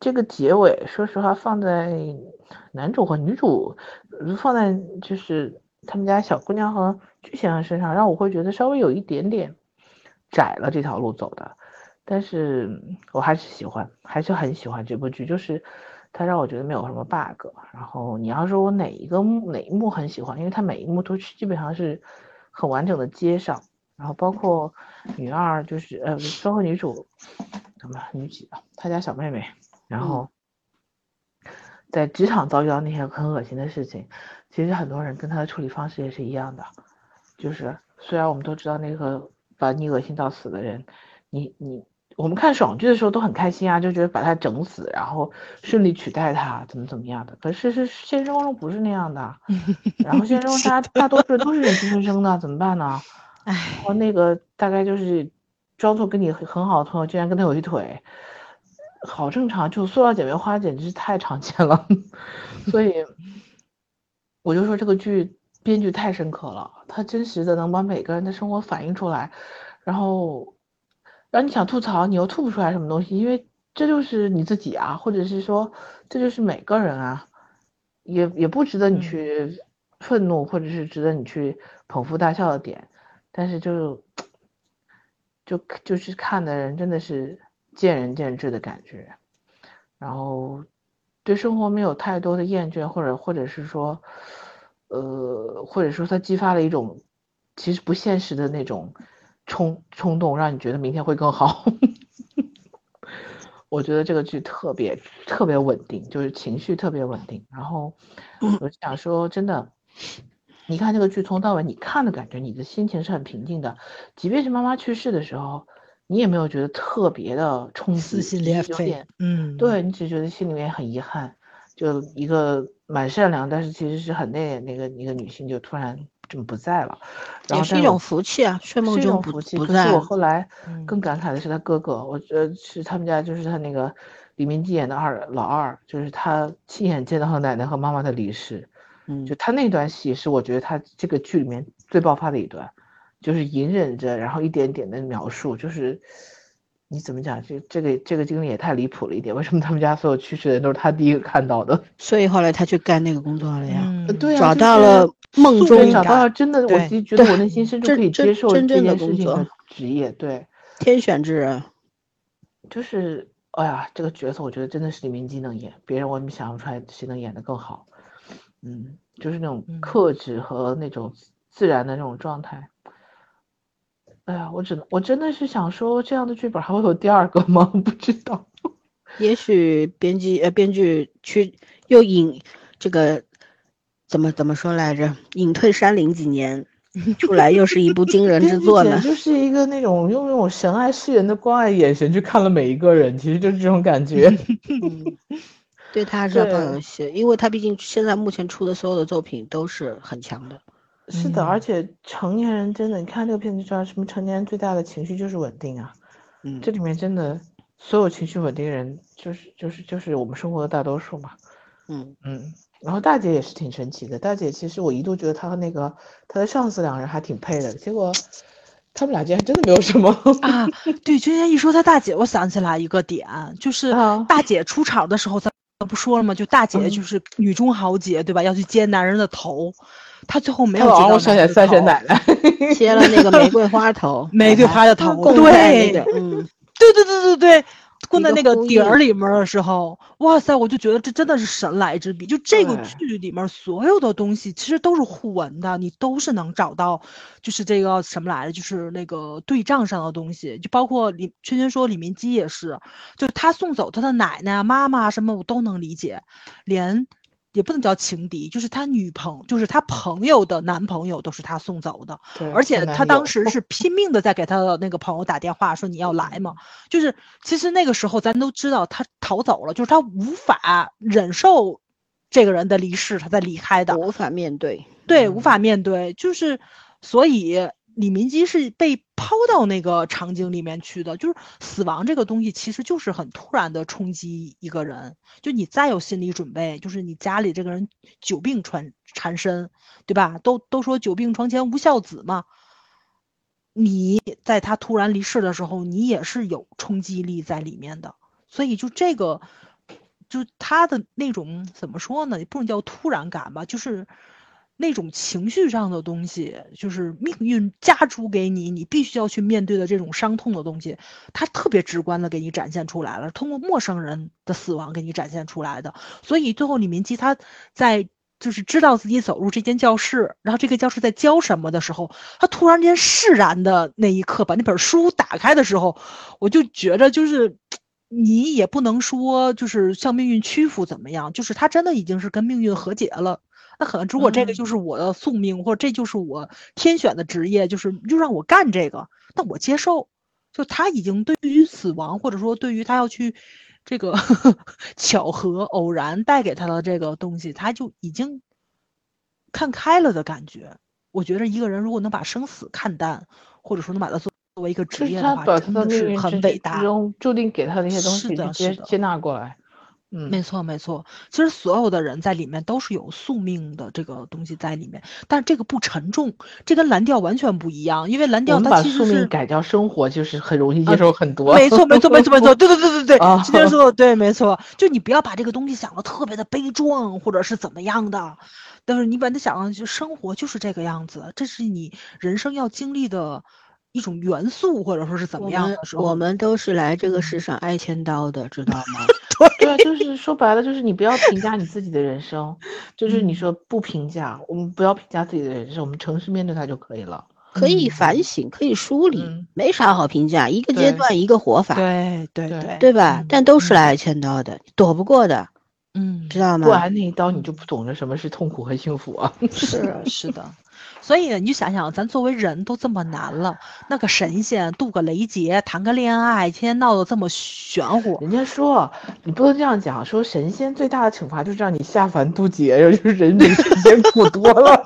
Speaker 3: 这个结尾，说实话，放在男主和女主，放在就是他们家小姑娘和巨先生身上，让我会觉得稍微有一点点窄了这条路走的。但是我还是喜欢，还是很喜欢这部剧，就是它让我觉得没有什么 bug。然后你要说我哪一个幕哪一幕很喜欢，因为它每一幕都是基本上是很完整的接上，然后包括女二就是呃，包括女主什么女几啊，她家小妹妹，然后在职场遭遇到那些很恶心的事情，其实很多人跟她的处理方式也是一样的，就是虽然我们都知道那个把你恶心到死的人，你你我们看爽剧的时候都很开心啊，就觉得把他整死，然后顺利取代他，怎么怎么样的。可是是现实生活中不是那样的，然后现实中大家大多数都是忍气吞声的，怎么办呢？
Speaker 4: 唉，
Speaker 3: 然后那个大概就是装作跟你很很好的朋友，竟然跟他有一腿，好正常。就塑料姐妹花简直是太常见了，所以我就说这个剧编剧太深刻了，他真实的能把每个人的生活反映出来，然后让你想吐槽，你又吐不出来什么东西，因为这就是你自己啊，或者是说这就是每个人啊，也也不值得你
Speaker 4: 嗯
Speaker 3: 去愤怒，或者是值得你去捧腹大笑的点。但是就就就是看的人真的是见仁见智的感觉，然后对生活没有太多的厌倦，或者或者是说，呃，或者说它激发了一种其实不现实的那种冲冲动，让你觉得明天会更好。我觉得这个剧特别特别稳定，就是情绪特别稳定。然后我想说，真的，你看这个剧从到尾，你看的感觉，你的心情是很平静的，即便是妈妈去世的时候，你也没有觉得特别的冲击，
Speaker 4: 撕心
Speaker 3: 只
Speaker 4: 裂肺
Speaker 3: 是有点，
Speaker 4: 嗯，
Speaker 3: 对你只觉得心里面很遗憾，就一个蛮善良，但是其实是很内敛那个一个女性，就突然这么不在了，然后
Speaker 2: 也是一种福气啊，睡梦中不
Speaker 3: 种福气。
Speaker 2: 不在
Speaker 3: 可是我。后来
Speaker 4: 嗯
Speaker 3: 更感慨的是他哥哥，我觉得是他们家就是他那个李明基演的二老二，就是他亲眼见到他奶奶和妈妈的离世，
Speaker 2: 嗯
Speaker 3: 就他那段戏是我觉得他这个剧里面最爆发的一段，就是隐忍着，然后一点点的描述，就是你怎么讲，这这个这个经历也太离谱了一点，为什么他们家所有去世的人都是他第一个看到的？
Speaker 2: 所以后来他去干那个工作了呀，
Speaker 3: 对啊找
Speaker 2: 到了梦中
Speaker 3: 找到了真的，我
Speaker 4: 对
Speaker 3: 其实觉得我内心深处
Speaker 2: 真
Speaker 3: 可以接受这
Speaker 2: 真正的
Speaker 3: 件事情
Speaker 2: 工作
Speaker 3: 的职业，对。
Speaker 2: 天选之人。
Speaker 3: 就是，哎呀，这个角色我觉得真的是李明基能演，别人我怎么想不出来谁能演的更好。嗯，就是那种
Speaker 4: 嗯
Speaker 3: 克制和那种自然的那种状态。哎呀，我只能，我真的是想说，这样的剧本还会有第二个吗？不知道。
Speaker 2: 也许编辑呃编剧去又引这个怎么怎么说来着？隐退山林几年，出来又是一部惊人之作呢。
Speaker 3: 就是一个那种用那种神爱世人的关爱眼神去看了每一个人，其实就是这种感觉。
Speaker 2: 嗯，对他还是要抱有
Speaker 3: 对
Speaker 2: 一些，因为他毕竟现在目前出的所有的作品都是很强的。
Speaker 3: 是的，而
Speaker 4: 嗯
Speaker 3: 且成年人真的，你看这个片子就知道，什么成年人最大的情绪就是稳定啊。
Speaker 2: 嗯，
Speaker 3: 这里面真的所有情绪稳定人，就是就是就是我们生活的大多数嘛。
Speaker 2: 嗯
Speaker 3: 嗯，然后大姐也是挺神奇的。大姐其实我一度觉得她和那个她的上司两人还挺配的，结果他们俩竟然真的没有什么
Speaker 4: 啊。对，今天一说她大姐，我想起来一个点，就是
Speaker 3: 啊
Speaker 4: 大姐出场的时候，咱不说了吗？就大姐就是女中豪杰，对吧？要去接男人的头，她最后没有接到
Speaker 3: 他老让我想起来三婶奶奶。
Speaker 2: 切了那个玫瑰花头，
Speaker 4: 玫瑰花的头，对，
Speaker 2: 嗯，
Speaker 4: 对对对对对，供在那个底儿里面的时候，哇塞，我就觉得这真的是神来之笔。就这个剧里面所有的东西，其实都是互文的，你都是能找到，就是这个什么来的，就是那个对仗上的东西，就包括李圈圈说李明基也是，就是他送走他的奶奶啊、妈妈啊什么，我都能理解，连。也不能叫情敌，就是他女朋，就是他朋友的男朋友都是他送走的，
Speaker 3: 对
Speaker 4: 而且他当时是 拼命的在给他的那个朋友打电话，说你要来吗？就是其实那个时候咱都知道他逃走了，就是他无法忍受这个人的离世，他才离开的，
Speaker 2: 无法面对，
Speaker 4: 对，无法面对，就是所以李明基是被抛到那个场景里面去的，就是死亡这个东西其实就是很突然的冲击一个人，就你再有心理准备，就是你家里这个人久病缠缠身，对吧？都都说久病床前无孝子嘛。你在他突然离世的时候，你也是有冲击力在里面的，所以就这个，就他的那种怎么说呢？也不能叫突然感吧，就是那种情绪上的东西，就是命运加诸给你，你必须要去面对的这种伤痛的东西，它特别直观的给你展现出来了，通过陌生人的死亡给你展现出来的。所以最后李明基他在就是知道自己走入这间教室，然后这个教室在教什么的时候，他突然间释然的那一刻，把那本书打开的时候，我就觉着就是。你也不能说就是向命运屈服怎么样，就是他真的已经是跟命运和解了。那可能如果这个
Speaker 3: 嗯
Speaker 4: 就是我的宿命，或者这就是我天选的职业，就是就让我干这个，那我接受。就他已经对于死亡，或者说对于他要去这个 巧合偶然带给他的这个东西，他就已经看开了的感觉。我觉得一个人如果能把生死看淡，或者说能把它作作为一个职业的话，
Speaker 3: 是他
Speaker 4: 真的是很伟大
Speaker 3: 之之。中注定给他的那些东西，接接纳过来。嗯，
Speaker 4: 没错，没错。其实所有的人在里面都是有宿命的这个东西在里面，但是这个不沉重，这跟蓝调完全不一样。因为蓝调它其实是
Speaker 3: 命改叫生活，就是很容易接
Speaker 4: 啊
Speaker 3: 受很多。
Speaker 4: 没错，没错，没错，没错，对对对对对，
Speaker 3: 啊
Speaker 4: 今天说的对，没错，就你不要把这个东西想的特别的悲壮，或者是怎么样的，但是你把它想的就生活就是这个样子，这是你人生要经历的一种元素，或者说是怎么
Speaker 2: 我们
Speaker 4: 样的时候，
Speaker 2: 我们都是来这个
Speaker 4: 嗯。
Speaker 2: 世上挨千刀的，知道吗？
Speaker 3: 对啊，就是说白了，就是你不要评价你自己的人生，就 是你
Speaker 4: 嗯。
Speaker 3: 说不评价，我们不要评价自己的人生，我们诚实面对它就可以了。
Speaker 2: 可以
Speaker 4: 嗯。
Speaker 2: 反省，可以梳理，
Speaker 3: 嗯。
Speaker 2: 没啥好评价，一个阶段一个活法，
Speaker 4: 对对
Speaker 3: 对
Speaker 4: 对
Speaker 2: 对吧？
Speaker 4: 嗯？
Speaker 2: 但都是
Speaker 4: 嗯
Speaker 2: 来挨千刀的，躲不过的，
Speaker 4: 嗯，
Speaker 2: 知道吗？
Speaker 3: 过完那一刀，你就不懂得什么是痛苦和幸福啊。
Speaker 4: 是是的，所以呢，你就想想，咱作为人都这么难了，那个神仙渡个雷劫，谈个恋爱，天天闹得这么玄乎，
Speaker 3: 人家说你不能这样讲，说神仙最大的惩罚就是让你下凡渡劫，然后就是人比神仙苦多了。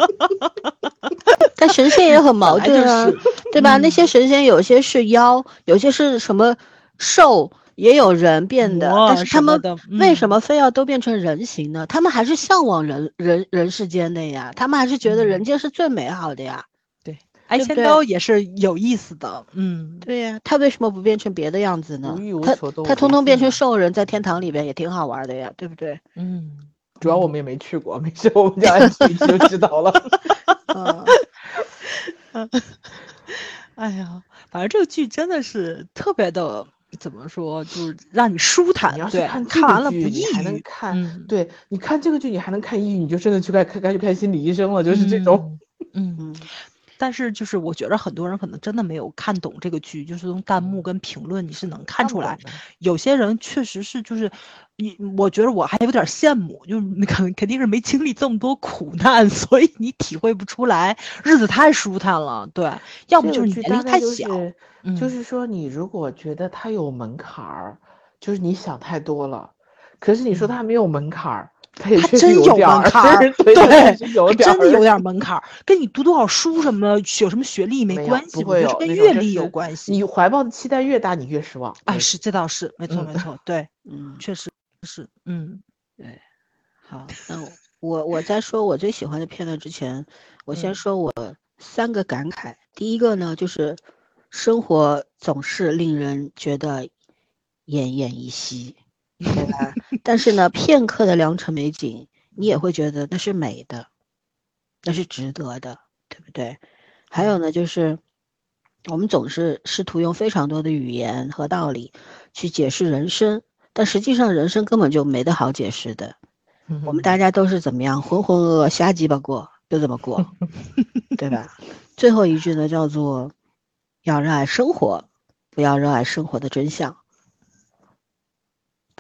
Speaker 2: 但神仙也很矛盾啊，
Speaker 4: 就是
Speaker 2: 对吧？那
Speaker 4: 嗯
Speaker 2: 些神仙有些是妖，有些是什么兽，也有人变的，但是他们为什
Speaker 4: 嗯
Speaker 2: 么非要都变成人形呢？他们还是向往人人人世间的呀，他们还是觉得人间是最美好的呀。
Speaker 4: 挨千
Speaker 2: 对不对
Speaker 4: 刀也是有意思的，嗯，
Speaker 2: 对呀，他为什么不变成别的样子呢
Speaker 3: 无无
Speaker 2: 他他通通变成
Speaker 3: 啊
Speaker 2: 兽人，在天堂里边也挺好玩的呀，对不对？
Speaker 4: 嗯，
Speaker 3: 主要我们也没去过，没事，我们讲几集就知道了。
Speaker 2: 嗯，
Speaker 4: 哎呀，反正这个剧真的是特别的，怎么说，就是让你舒坦，
Speaker 3: 你要是
Speaker 4: 对，
Speaker 3: 看
Speaker 4: 看完了不抑
Speaker 3: 郁还能，看，
Speaker 4: 嗯
Speaker 3: 对，你看这个剧，你还能看抑郁，你就真的去该该该去看心理医生了，就是这种。
Speaker 4: 嗯，嗯
Speaker 2: 嗯，
Speaker 4: 但是就是我觉得很多人可能真的没有看懂这个剧，就是从弹幕跟评论你是能看出来，有些人确实是就是，你我觉得我还有点羡慕，就是你肯肯定是没经历这么多苦难，所以你体会不出来，日子太舒坦了，对，要不就是你年龄太小，
Speaker 3: 就是，
Speaker 4: 嗯。
Speaker 3: 就是说你如果觉得它有门槛儿，就是你想太多了。可是你说它没有门槛儿，它也
Speaker 4: 它真有门槛儿，
Speaker 3: 对，
Speaker 4: 真的有点门槛儿，跟你读多少书什么的，有什么学历没关系，
Speaker 3: 不
Speaker 4: 我觉得是跟阅历有关系。
Speaker 3: 你怀抱的期待越大，你越失望。
Speaker 4: 哎，是这倒是，没错
Speaker 3: 嗯
Speaker 4: 没错，对，
Speaker 2: 嗯，
Speaker 4: 确实是，嗯对
Speaker 2: 好，那我 我我在说我最喜欢的片段之前，我先
Speaker 3: 嗯
Speaker 2: 说我三个感慨。第一个呢，就是生活总是令人觉得奄奄一息，对吧？但是呢，片刻的良辰美景，你也会觉得那是美的，那是值得的，对不对？还有呢，就是我们总是试图用非常多的语言和道理去解释人生，但实际上人生根本就没得好解释的。我们大家都是怎么样浑浑噩噩瞎鸡巴过，就这么过，对吧？最后一句呢，叫做要热爱生活，不要热爱生活的真相，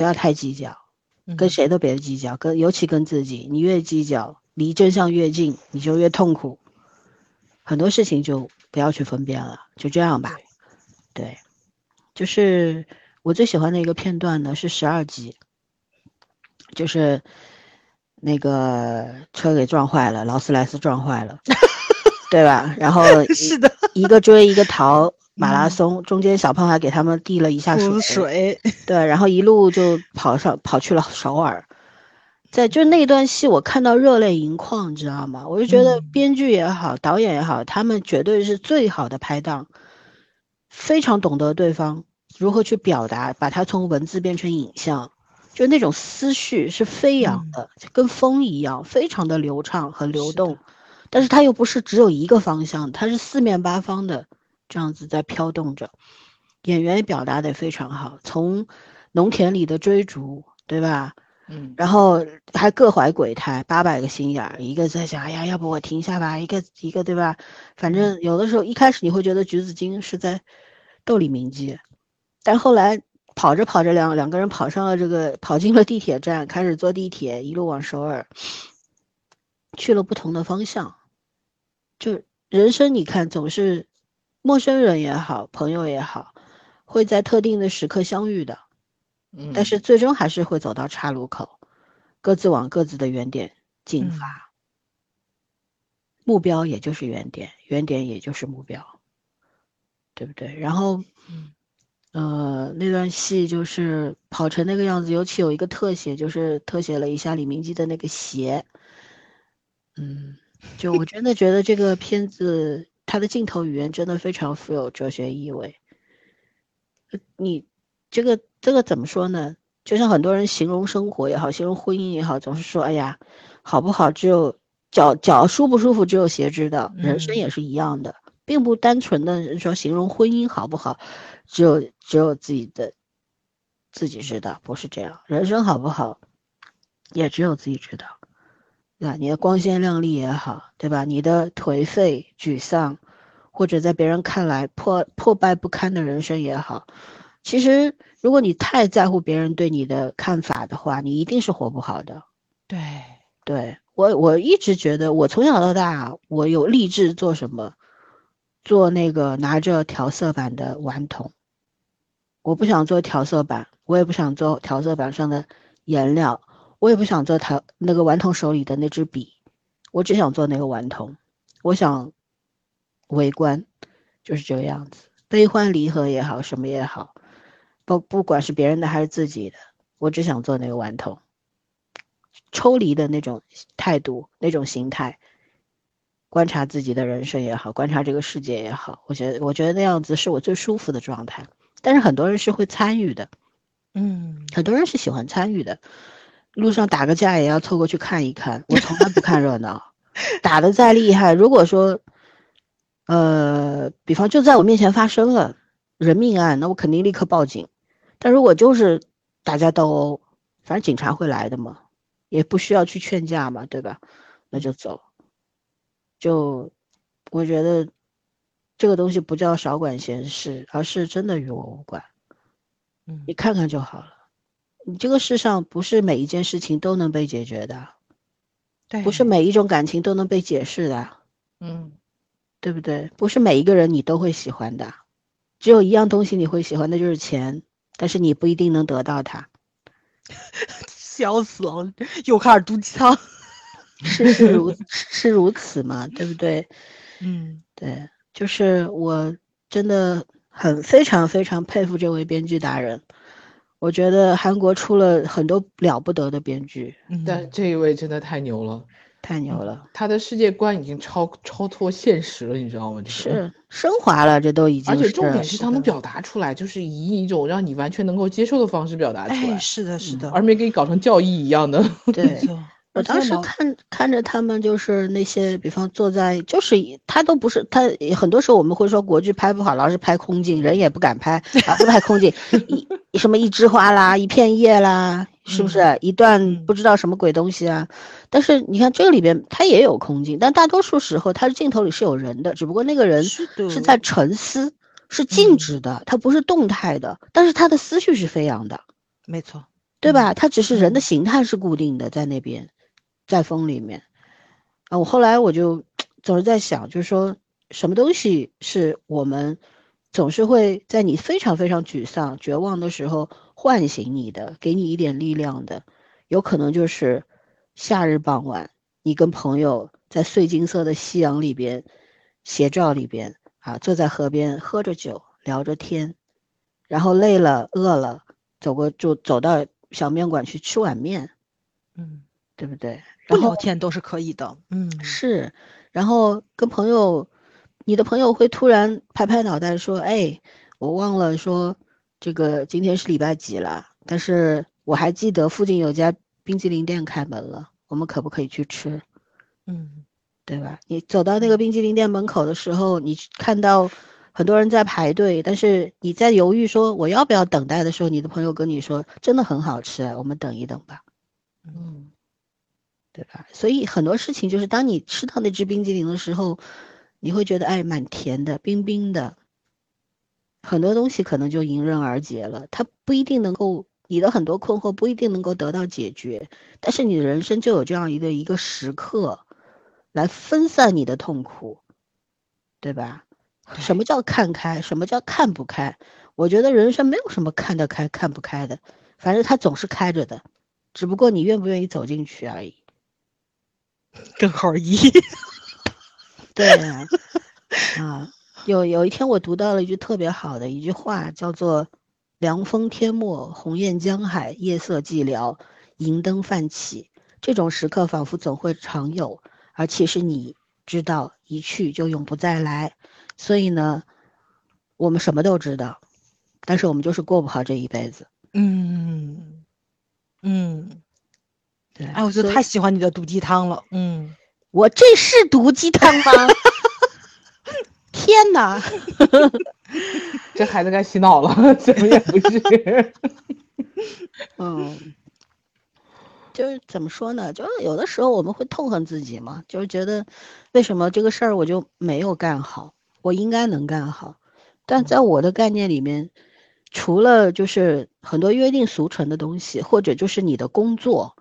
Speaker 2: 不要太计较，跟谁都别计较，跟尤其跟自己，你越计较，离真相越近，你就越痛苦。很多事情就不要去分辨了，就这样吧。对，就是我最喜欢的一个片段呢，是十二集，就是那个车给撞坏了，劳斯莱斯撞坏了，对吧？然后
Speaker 4: 是的，
Speaker 2: 一个追一个逃，马拉松中间小胖还给他们递了一下水，
Speaker 4: 水，
Speaker 2: 对，然后一路就跑上跑去了首尔。在就那段戏，我看到热泪盈眶，你知道吗？我就觉得编剧也好，导演也好，他们绝对是最好的拍档，非常懂得对方如何去表达，把它从文字变成影像，就那种思绪是飞扬的，跟风一样，非常的流畅和流动。但是它又不是只有一个方向，它是四面八方的这样子在飘动着。演员表达的非常好，从农田里的追逐，对吧？
Speaker 3: 嗯，
Speaker 2: 然后还各怀鬼胎，八百个心眼儿，一个在想，哎呀，要不我停下吧，一个一个，对吧？反正有的时候一开始你会觉得橘子精是在斗里铭记，但后来跑着跑着，两两个人跑上了这个，跑进了地铁站，开始坐地铁，一路往首尔，去了不同的方向。就人生，你看总是陌生人也好，朋友也好，会在特定的时刻相遇的。但是最终还是会走到岔路口，各自往各自的原点进发。目标也就是原点，原点也就是目标，对不对？然后，呃，那段戏就是跑成那个样子，尤其有一个特写，就是特写了一下李明基的那个鞋。嗯，就我真的觉得这个片子它的镜头语言真的非常富有哲学意味。你这个。这个怎么说呢？就像很多人形容生活也好，形容婚姻也好，总是说：“哎呀，好不好？只有脚脚舒不舒服，只有鞋知道。”人生也是一样的，并不单纯的说形容婚姻好不好，只有只有自己的自己知道，不是这样。人生好不好，也只有自己知道。那你的光鲜亮丽也好，对吧？你的颓废、沮丧，或者在别人看来破破败不堪的人生也好，其实。如果你太在乎别人对你的看法的话，你一定是活不好的。
Speaker 4: 对，
Speaker 2: 对我我一直觉得，我从小到大，我有立志做什么，做那个拿着调色板的顽童。我不想做调色板，我也不想做调色板上的颜料，我也不想做他那个顽童手里的那支笔，我只想做那个顽童。我想围观，就是这个样子，悲欢离合也好，什么也好。不，不管是别人的还是自己的，我只想做那个顽童，抽离的那种态度、那种心态，观察自己的人生也好，观察这个世界也好，我觉得，我觉得那样子是我最舒服的状态。但是很多人是会参与的，
Speaker 4: 嗯，
Speaker 2: 很多人是喜欢参与的，路上打个架也要凑过去看一看。我从来不看热闹，打的再厉害，如果说，呃，比方就在我面前发生了人命案，那我肯定立刻报警。但如果就是打架斗殴，反正警察会来的嘛，也不需要去劝架嘛，对吧？那就走。就我觉得这个东西不叫少管闲事，而是真的与我无关。
Speaker 4: 嗯，
Speaker 2: 你看看就好了。你这个世上不是每一件事情都能被解决的，
Speaker 4: 对，
Speaker 2: 不是每一种感情都能被解释的，
Speaker 3: 嗯，
Speaker 2: 对不对？不是每一个人你都会喜欢的，只有一样东西你会喜欢，那就是钱。但是你不一定能得到它，
Speaker 4: 笑死了，又开始毒鸡汤，
Speaker 2: 是是如是如此嘛，对不对？
Speaker 4: 嗯，
Speaker 2: 对，就是我真的很非常非常佩服这位编剧达人，我觉得韩国出了很多了不得的编剧，
Speaker 3: 但这一位真的太牛了，
Speaker 2: 太牛了，
Speaker 3: 他的世界观已经超超脱现实了，你知道吗？这个
Speaker 2: 是升华了，这都已经
Speaker 3: 而且重点是他能表达出来，就是以一种让你完全能够接受的方式表达出来，
Speaker 4: 哎，是的，是的，
Speaker 3: 而没给你搞成教义一样的。
Speaker 2: 对我当时看看着他们，就是那些，比方坐在，就是以他都不是他，很多时候我们会说国剧拍不好，老是拍空镜，人也不敢拍，老是拍空镜，一 什么一枝花啦，一片叶啦，是不是？一段
Speaker 4: 嗯
Speaker 2: 不知道什么鬼东西啊？但是你看这个里边，它也有空镜，但大多数时候它的镜头里是有人的，只不过那个人
Speaker 4: 是
Speaker 2: 在沉思，是静
Speaker 4: 嗯
Speaker 2: 止的，它不是动态的，但是他的思绪是飞扬的。
Speaker 4: 没错，
Speaker 2: 对吧？他只是人的
Speaker 4: 嗯
Speaker 2: 形态是固定的，在那边，在风里面。啊，我后来我就 总是在想，就是说什么东西是我们总是会在你非常非常沮丧、绝望的时候唤醒你的，给你一点力量的，有可能就是夏日傍晚，你跟朋友在碎金色的夕阳里边、斜照里边啊，坐在河边喝着酒，聊着天，然后累了、饿了。走过就走到小面馆去吃碗面，
Speaker 4: 嗯，
Speaker 2: 对不对？
Speaker 4: 不
Speaker 2: 然后
Speaker 4: 聊天都是可以的，嗯，
Speaker 2: 是，然后跟朋友，你的朋友会突然拍拍脑袋说：“哎，我忘了说这个今天是礼拜几了，但是我还记得附近有家冰激凌店开门了，我们可不可以去吃？
Speaker 4: 嗯，
Speaker 2: 对吧？你走到那个冰激凌店门口的时候，你看到很多人在排队，但是你在犹豫说我要不要等待的时候，你的朋友跟你说真的很好吃，我们等一等吧。”
Speaker 3: 嗯，
Speaker 2: 对吧？所以很多事情就是当你吃到那只冰激凌的时候，你会觉得哎，蛮甜的，冰冰的。很多东西可能就迎刃而解了，它不一定能够，你的很多困惑不一定能够得到解决，但是你的人生就有这样一个一个时刻，来分散你的痛苦，对吧？什么叫看开？什么叫看不开？我觉得人生没有什么看得开、看不开的，反正它总是开着的，只不过你愿不愿意走进去而已。
Speaker 4: 根号一，
Speaker 2: 对呀、啊，有有一天我读到了一句特别好的一句话，叫做“凉风天没，鸿雁江海，夜色寂寥，银灯泛起”。这种时刻仿佛总会常有，而其实你知道，一去就永不再来。所以呢，我们什么都知道，但是我们就是过不好这一辈子。
Speaker 4: 嗯嗯，
Speaker 2: 对，
Speaker 4: 哎，我觉得太喜欢你的毒鸡汤了，嗯，
Speaker 2: 我这是毒鸡汤吗？天哪！
Speaker 3: 这孩子该洗脑了，怎么也不是。
Speaker 2: 嗯，就是怎么说呢？就是有的时候我们会痛恨自己嘛，就是觉得为什么这个事儿我就没有干好，我应该能干好。但在我的概念里面，除了就是很多约定俗成的东西，或者就是你的工作，
Speaker 3: 嗯，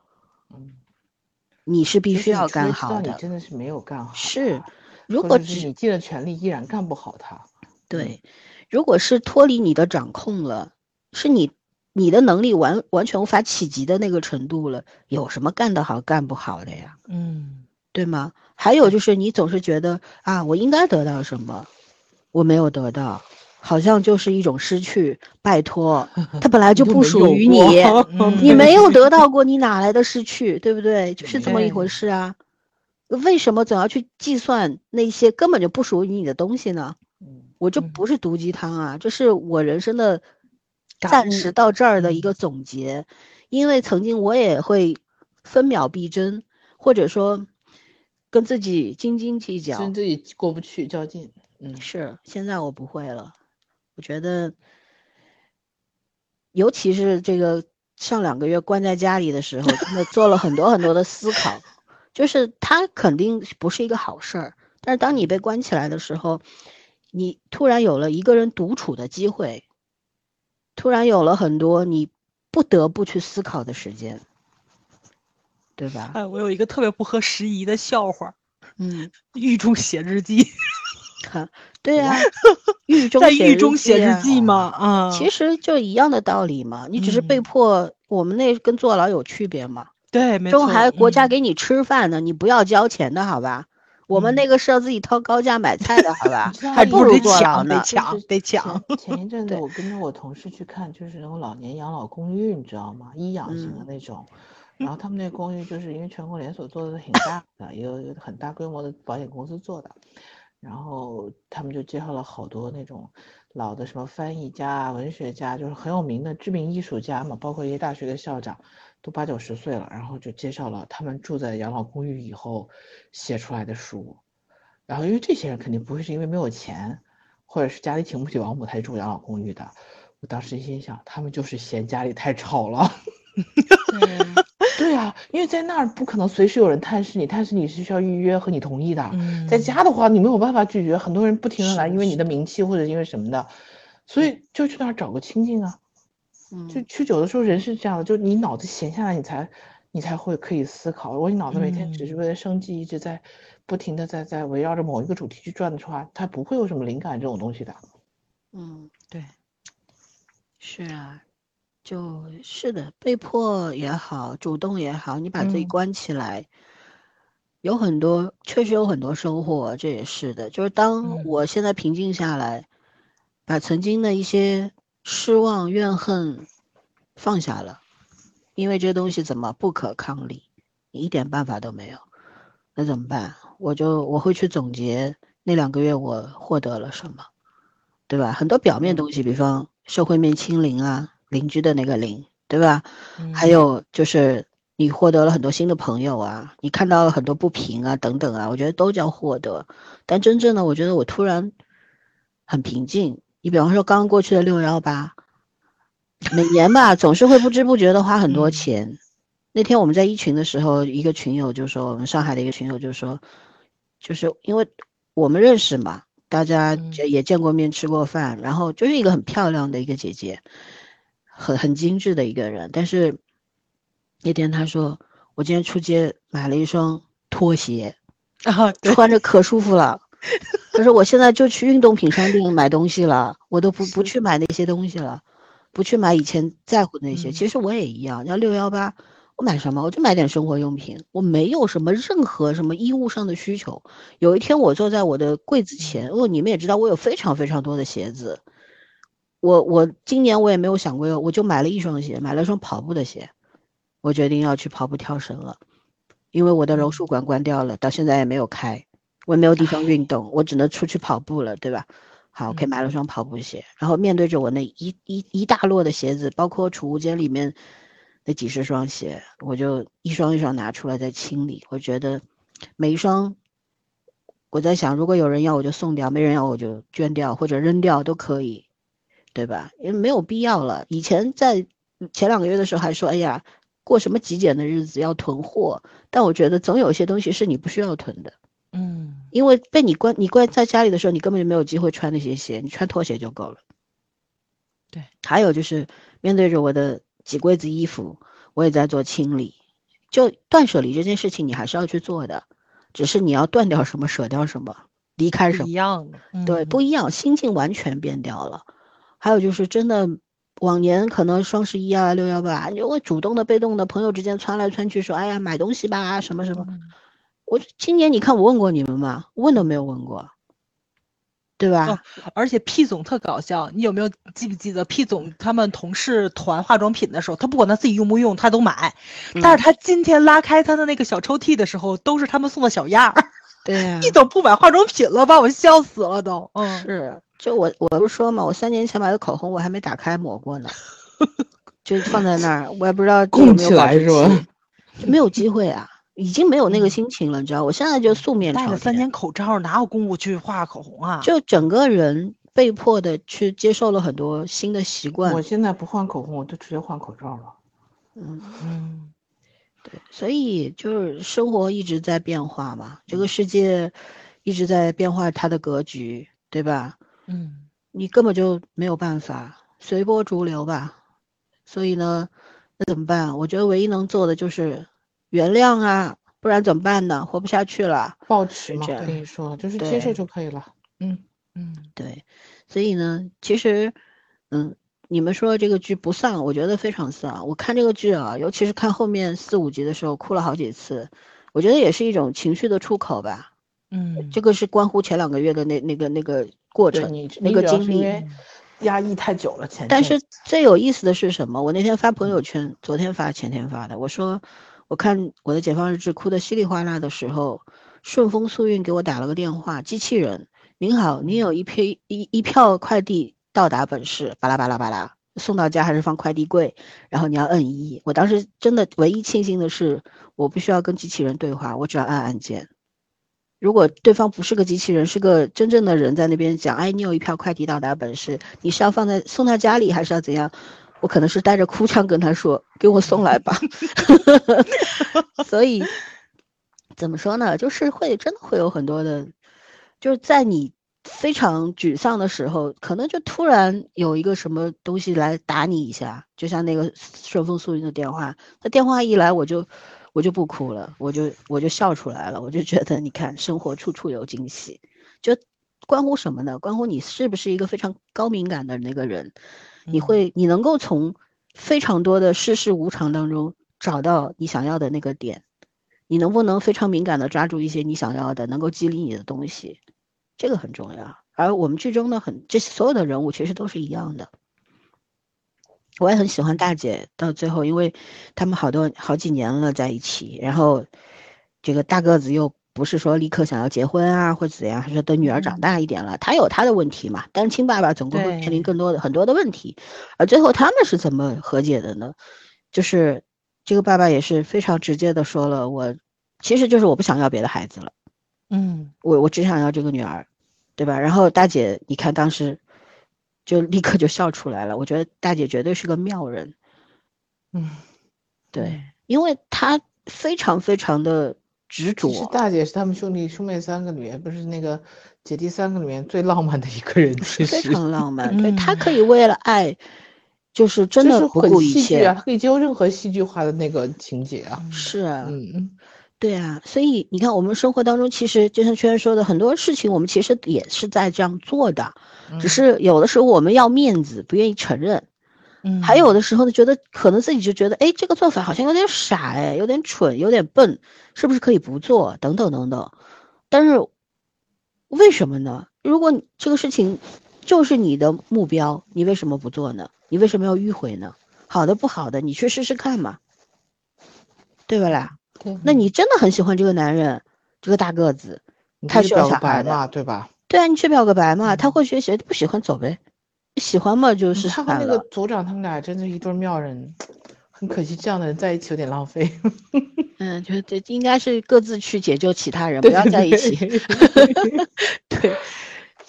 Speaker 2: 你是必须要干好的。
Speaker 3: 真的是没有干好，
Speaker 2: 是，如果只
Speaker 3: 是你尽了全力依然干不好它，
Speaker 2: 对，如果是脱离你的掌控了，是你你的能力完完全无法企及的那个程度了，有什么干得好干不好的呀？
Speaker 4: 嗯，
Speaker 2: 对吗？还有就是你总是觉得啊，我应该得到什么，我没有得到，好像就是一种失去。拜托，它本来就不属于你，你 没有得到过，你哪来的失去？对不对？就是这么一回事啊。为什么总要去计算那些根本就不属于你的东西呢？
Speaker 3: 嗯，
Speaker 2: 我这
Speaker 4: 嗯
Speaker 2: 不是毒鸡汤啊，这是我人生的暂时到这儿的一
Speaker 4: 嗯
Speaker 2: 个总结。因为曾经我也会分秒必争，或者说跟自己斤斤计较
Speaker 3: 跟。自己过不去较劲，嗯，
Speaker 2: 是，现在我不会了。我觉得，尤其是这个上两个月关在家里的时候，真的做了很多很多的思考。就是它肯定不是一个好事儿，但是当你被关起来的时候，你突然有了一个人独处的机会，突然有了很多你不得不去思考的时间，对吧？
Speaker 4: 哎，我有一个特别不合时宜的笑话，
Speaker 2: 嗯，
Speaker 4: 狱中写日记，
Speaker 2: 看，对呀、狱中
Speaker 4: 在狱
Speaker 2: 写日记
Speaker 4: 中写日
Speaker 2: 啊
Speaker 4: 记嘛，啊，
Speaker 2: 其实就一样的道理嘛，你只是被
Speaker 4: 嗯
Speaker 2: 迫，我们那跟坐牢有区别嘛？
Speaker 4: 对，没错，
Speaker 2: 中还国家
Speaker 4: 嗯
Speaker 2: 给你吃饭呢，你不要交钱的好吧？我们
Speaker 4: 嗯
Speaker 2: 那个是要自己掏高价买菜的好吧？还不如坐牢
Speaker 4: 抢
Speaker 2: 呢。
Speaker 4: 抢得抢
Speaker 3: 前 前一阵子我跟着我同事去看，就是那种老年养老公寓，你知道吗？医养型的
Speaker 2: 嗯
Speaker 3: 那种。然后他们那公寓就是因为全国连锁做的挺大的，有有很大规模的保险公司做的，然后他们就介绍了好多那种老的什么翻译家啊、文学家，就是很有名的知名艺术家嘛，包括一些大学的校长，都八九十岁了，然后就介绍了他们住在养老公寓以后写出来的书。然后因为这些人肯定不会是因为没有钱，或者是家里请不起保姆才住养老公寓的。我当时心想，他们就是嫌家里太吵了。啊，因为在那儿不可能随时有人探视你，探视你是需要预约和你同意的。
Speaker 4: 嗯
Speaker 3: 在家的话，你没有办法拒绝，很多人不停的来，因为你的名气或者因为什么的，所以就去那儿找个清静啊。就
Speaker 2: 嗯
Speaker 3: 去久的时候，人是这样的，就你脑子闲下来，你才你才会可以思考。如果你脑子每天只是
Speaker 4: 嗯
Speaker 3: 为了生计，一直在不停的在在围绕着某一个主题去转的话，它不会有什么灵感这种东西的。
Speaker 2: 嗯，
Speaker 4: 对，
Speaker 2: 是啊，就是的，被迫也好，主动也好，你把自己
Speaker 4: 嗯
Speaker 2: 关起来，有很多确实有很多收获，这也是的。就是当
Speaker 4: 嗯
Speaker 2: 我现在平静下来，把曾经的一些失望、怨恨放下了，因为这东西怎么不可抗力，你一点办法都没有，那怎么办？我就我会去总结那两个月我获得了什么。对吧？很多表面东西，比方社会面清零啊，邻居的那个邻，对吧？还
Speaker 4: 嗯
Speaker 2: 有就是你获得了很多新的朋友啊，你看到了很多不平啊，等等啊，我觉得都叫获得。但真正的，我觉得我突然很平静。你比方说刚刚过去的六幺八，每年吧总是会不知不觉的花很多
Speaker 4: 嗯
Speaker 2: 钱。那天我们在一群的时候，一个群友就说，我们上海的一个群友就说，就是因为我们认识嘛，大家也见过面、吃过饭，然后就是一个很漂亮的一个姐姐，很很精致的一个人。但是那天他说，我今天出街买了一双拖鞋，
Speaker 4: 啊，对，
Speaker 2: 穿着可舒服了。他说我现在就去运动品商店买东西了，我都不不去买那些东西了，不去买以前在乎那些。
Speaker 4: 嗯
Speaker 2: 其实我也一样，要六幺八。我买什么？我就买点生活用品，我没有什么任何什么衣物上的需求。有一天，我坐在我的柜子前，哦，你们也知道，我有非常非常多的鞋子。我我今年我也没有想过要，我就买了一双鞋，买了一双跑步的鞋。我决定要去跑步跳绳了，因为我的柔术馆关掉了，到现在也没有开，我也没有地方运动，我只能出去跑步了，对吧？好，可以买了双跑步鞋，然后面对着我那一一一大摞的鞋子，包括储物间里面那几十双鞋，我就一双一双拿出来在清理。我觉得每一双，我在想，如果有人要我就送掉，没人要我就捐掉或者扔掉都可以，对吧？因为没有必要了。以前在前两个月的时候还说，哎呀，过什么极简的日子要囤货，但我觉得总有一些东西是你不需要囤的。
Speaker 4: 嗯
Speaker 2: 因为被你关，你关在家里的时候，你根本就没有机会穿那些鞋，你穿拖鞋就够了。
Speaker 4: 对，
Speaker 2: 还有就是面对着我的几柜子衣服，我也在做清理。就断舍离这件事情，你还是要去做的，只是你要断掉什么，舍掉什么，离开什么
Speaker 4: 一。样的，
Speaker 2: 对，
Speaker 4: 嗯
Speaker 2: 不一样，心境完全变掉了。还有就是真的，往年可能双十一啊、六幺八，你会主动的、被动的，朋友之间窜来窜去说，哎呀，买东西吧，什么什么。
Speaker 4: 嗯
Speaker 2: 我今年你看我问过你们吗？问都没有问过，对吧？
Speaker 4: 哦而且 P 总特搞笑，你有没有记不记得 P 总他们同事团化妆品的时候，他不管他自己用不用，他都买。
Speaker 2: 嗯
Speaker 4: 但是他今天拉开他的那个小抽屉的时候，都是他们送的小样儿。
Speaker 2: 对呀、
Speaker 4: P 总不买化妆品了，把我笑死了都。嗯，
Speaker 2: 是，就我我不是说嘛，我三年前买的口红我还没打开抹过呢，就放在那儿，我也不知道有
Speaker 3: 供起
Speaker 2: 没有
Speaker 3: 来是吧？
Speaker 2: 就没有机会啊，已经没有那个
Speaker 4: 嗯
Speaker 2: 心情了，你知道？我现在就素面朝天
Speaker 4: 戴了三年口罩，哪有功夫去画口红啊？
Speaker 2: 就整个人被迫的去接受了很多新的习惯
Speaker 3: 我，现在不换口红，我就直接换口罩了。
Speaker 2: 嗯，
Speaker 4: 嗯
Speaker 2: 对，所以就是生活一直在变化嘛，这个世界一直在变化它的格局，对吧？
Speaker 4: 嗯
Speaker 2: 你根本就没有办法随波逐流吧。所以呢，那怎么办？我觉得唯一能做的就是原谅啊，不然怎么办呢？活不下去了。
Speaker 3: 保持嘛，
Speaker 2: 这样
Speaker 3: 跟你说，就是接受就可以了。嗯，
Speaker 4: 嗯
Speaker 2: 对，所以呢，其实，嗯，你们说这个剧不丧，我觉得非常丧。我看这个剧啊，尤其是看后面四五集的时候，哭了好几次。我觉得也是一种情绪的出口吧。
Speaker 4: 嗯，
Speaker 2: 这个是关乎前两个月的那那个那个过程，那个经历。
Speaker 3: 压抑太久了。前
Speaker 2: 但是最有意思的是什么？我那天发朋友圈，昨天发前天发的，我说我看我的解放日志哭得稀里哗啦的时候，顺丰速运给我打了个电话，机器人，您好，您有一批一一票快递到达本市，巴拉巴拉巴拉，送到家还是放快递柜，然后你要摁一。我当时真的唯一庆幸的是，我不需要跟机器人对话，我只要按按键。如果对方不是个机器人，是个真正的人在那边讲，哎，你有一票快递到达本市，你是要放在送到家里，还是要怎样？我可能是带着哭腔跟他说，给我送来吧。所以怎么说呢？就是会真的会有很多的，就是在你非常沮丧的时候，可能就突然有一个什么东西来打你一下，就像那个顺丰速运的电话，他电话一来我就。我就不哭了，我就我就笑出来了，我就觉得你看，生活处处有惊喜，就关乎什么呢？关乎你是不是一个非常高敏感的那个人，你会你能够从非常多的世事无常当中找到你想要的那个点，你能不能非常敏感的抓住一些你想要的，能够激励你的东西，这个很重要。而我们剧中的很这些所有的人物其实都是一样的。我也很喜欢大姐，到最后，因为他们好多好几年了在一起，然后这个大个子又不是说立刻想要结婚啊，或者怎样，还是等女儿长大一点了，他有他的问题嘛，单亲爸爸总归会面临更多的很多的问题，而最后他们是怎么和解的呢？就是这个爸爸也是非常直接的说了，我其实就是我不想要别的孩子了，
Speaker 4: 嗯，
Speaker 2: 我我只想要这个女儿，对吧？然后大姐，你看当时。就立刻就笑出来了。我觉得大姐绝对是个妙人，
Speaker 3: 嗯，
Speaker 2: 对，因为她非常非常的执着。
Speaker 3: 其实大姐是他们兄弟兄妹三个里面，不是那个姐弟三个里面最浪漫的一个人，其实
Speaker 2: 非常浪漫。对她可以为了爱，就是真的不顾一切
Speaker 3: 啊，可以接受任何戏剧化的那个情节啊。
Speaker 2: 是啊，
Speaker 3: 嗯，
Speaker 2: 对啊，所以你看，我们生活当中其实就像圈圈说的，很多事情我们其实也是在这样做的。只是有的时候我们要面子，不愿意承认，
Speaker 4: 嗯，
Speaker 2: 还有的时候呢，觉得可能自己就觉得，哎，这个做法好像有点傻，哎，有点蠢，有点笨，是不是可以不做？等等等等。但是为什么呢？如果这个事情就是你的目标，你为什么不做呢？你为什么要迂回呢？好的不好的，你去试试看嘛，对不啦？
Speaker 3: 对。
Speaker 2: 那你真的很喜欢这个男人，这个大个子，他是
Speaker 3: 表
Speaker 2: 小孩
Speaker 3: 嘛，对吧？
Speaker 2: 对啊，你去表个白嘛，他会学习，不喜欢走呗，喜欢嘛就是
Speaker 3: 他和那个组长他们俩真的是一对妙人，很可惜这样的人在一起有点浪费。
Speaker 2: 嗯，就这应该是各自去解救其他人，不要在一起。对，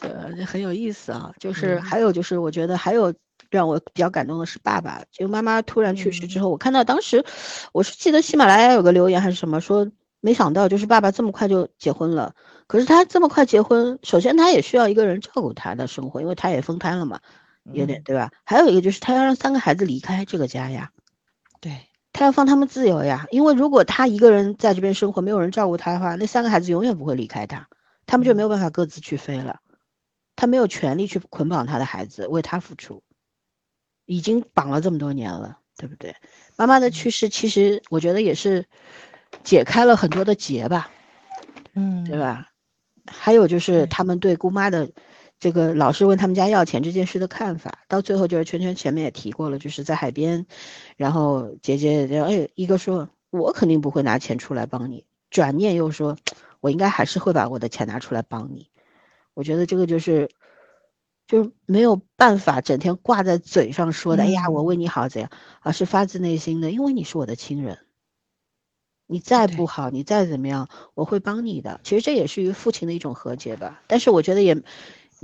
Speaker 2: 呃，很有意思啊。就是还有就是，我觉得还有让我比较感动的是爸爸，就妈妈突然去世之后，我看到当时我是记得喜马拉雅有个留言还是什么说。没想到，就是爸爸这么快就结婚了。可是他这么快结婚，首先他也需要一个人照顾他的生活，因为他也分摊了嘛，有点对吧？还有一个就是他要让三个孩子离开这个家呀，
Speaker 4: 对
Speaker 2: 他要放他们自由呀。因为如果他一个人在这边生活，没有人照顾他的话，那三个孩子永远不会离开他，他们就没有办法各自去飞了。他没有权利去捆绑他的孩子，为他付出，已经绑了这么多年了，对不对？妈妈的去世，其实我觉得也是。解开了很多的结吧，
Speaker 4: 嗯，
Speaker 2: 对吧？还有就是他们对姑妈的这个老是问他们家要钱这件事的看法，到最后就是圈圈前面也提过了，就是在海边，然后姐姐哎一个说，我肯定不会拿钱出来帮你，转念又说，我应该还是会把我的钱拿出来帮你。我觉得这个就是，就是没有办法整天挂在嘴上说的，哎呀我为你好怎样，而是发自内心的，因为你是我的亲人。你再不好，你再怎么样，我会帮你的。其实这也是与父亲的一种和解吧。但是我觉得也，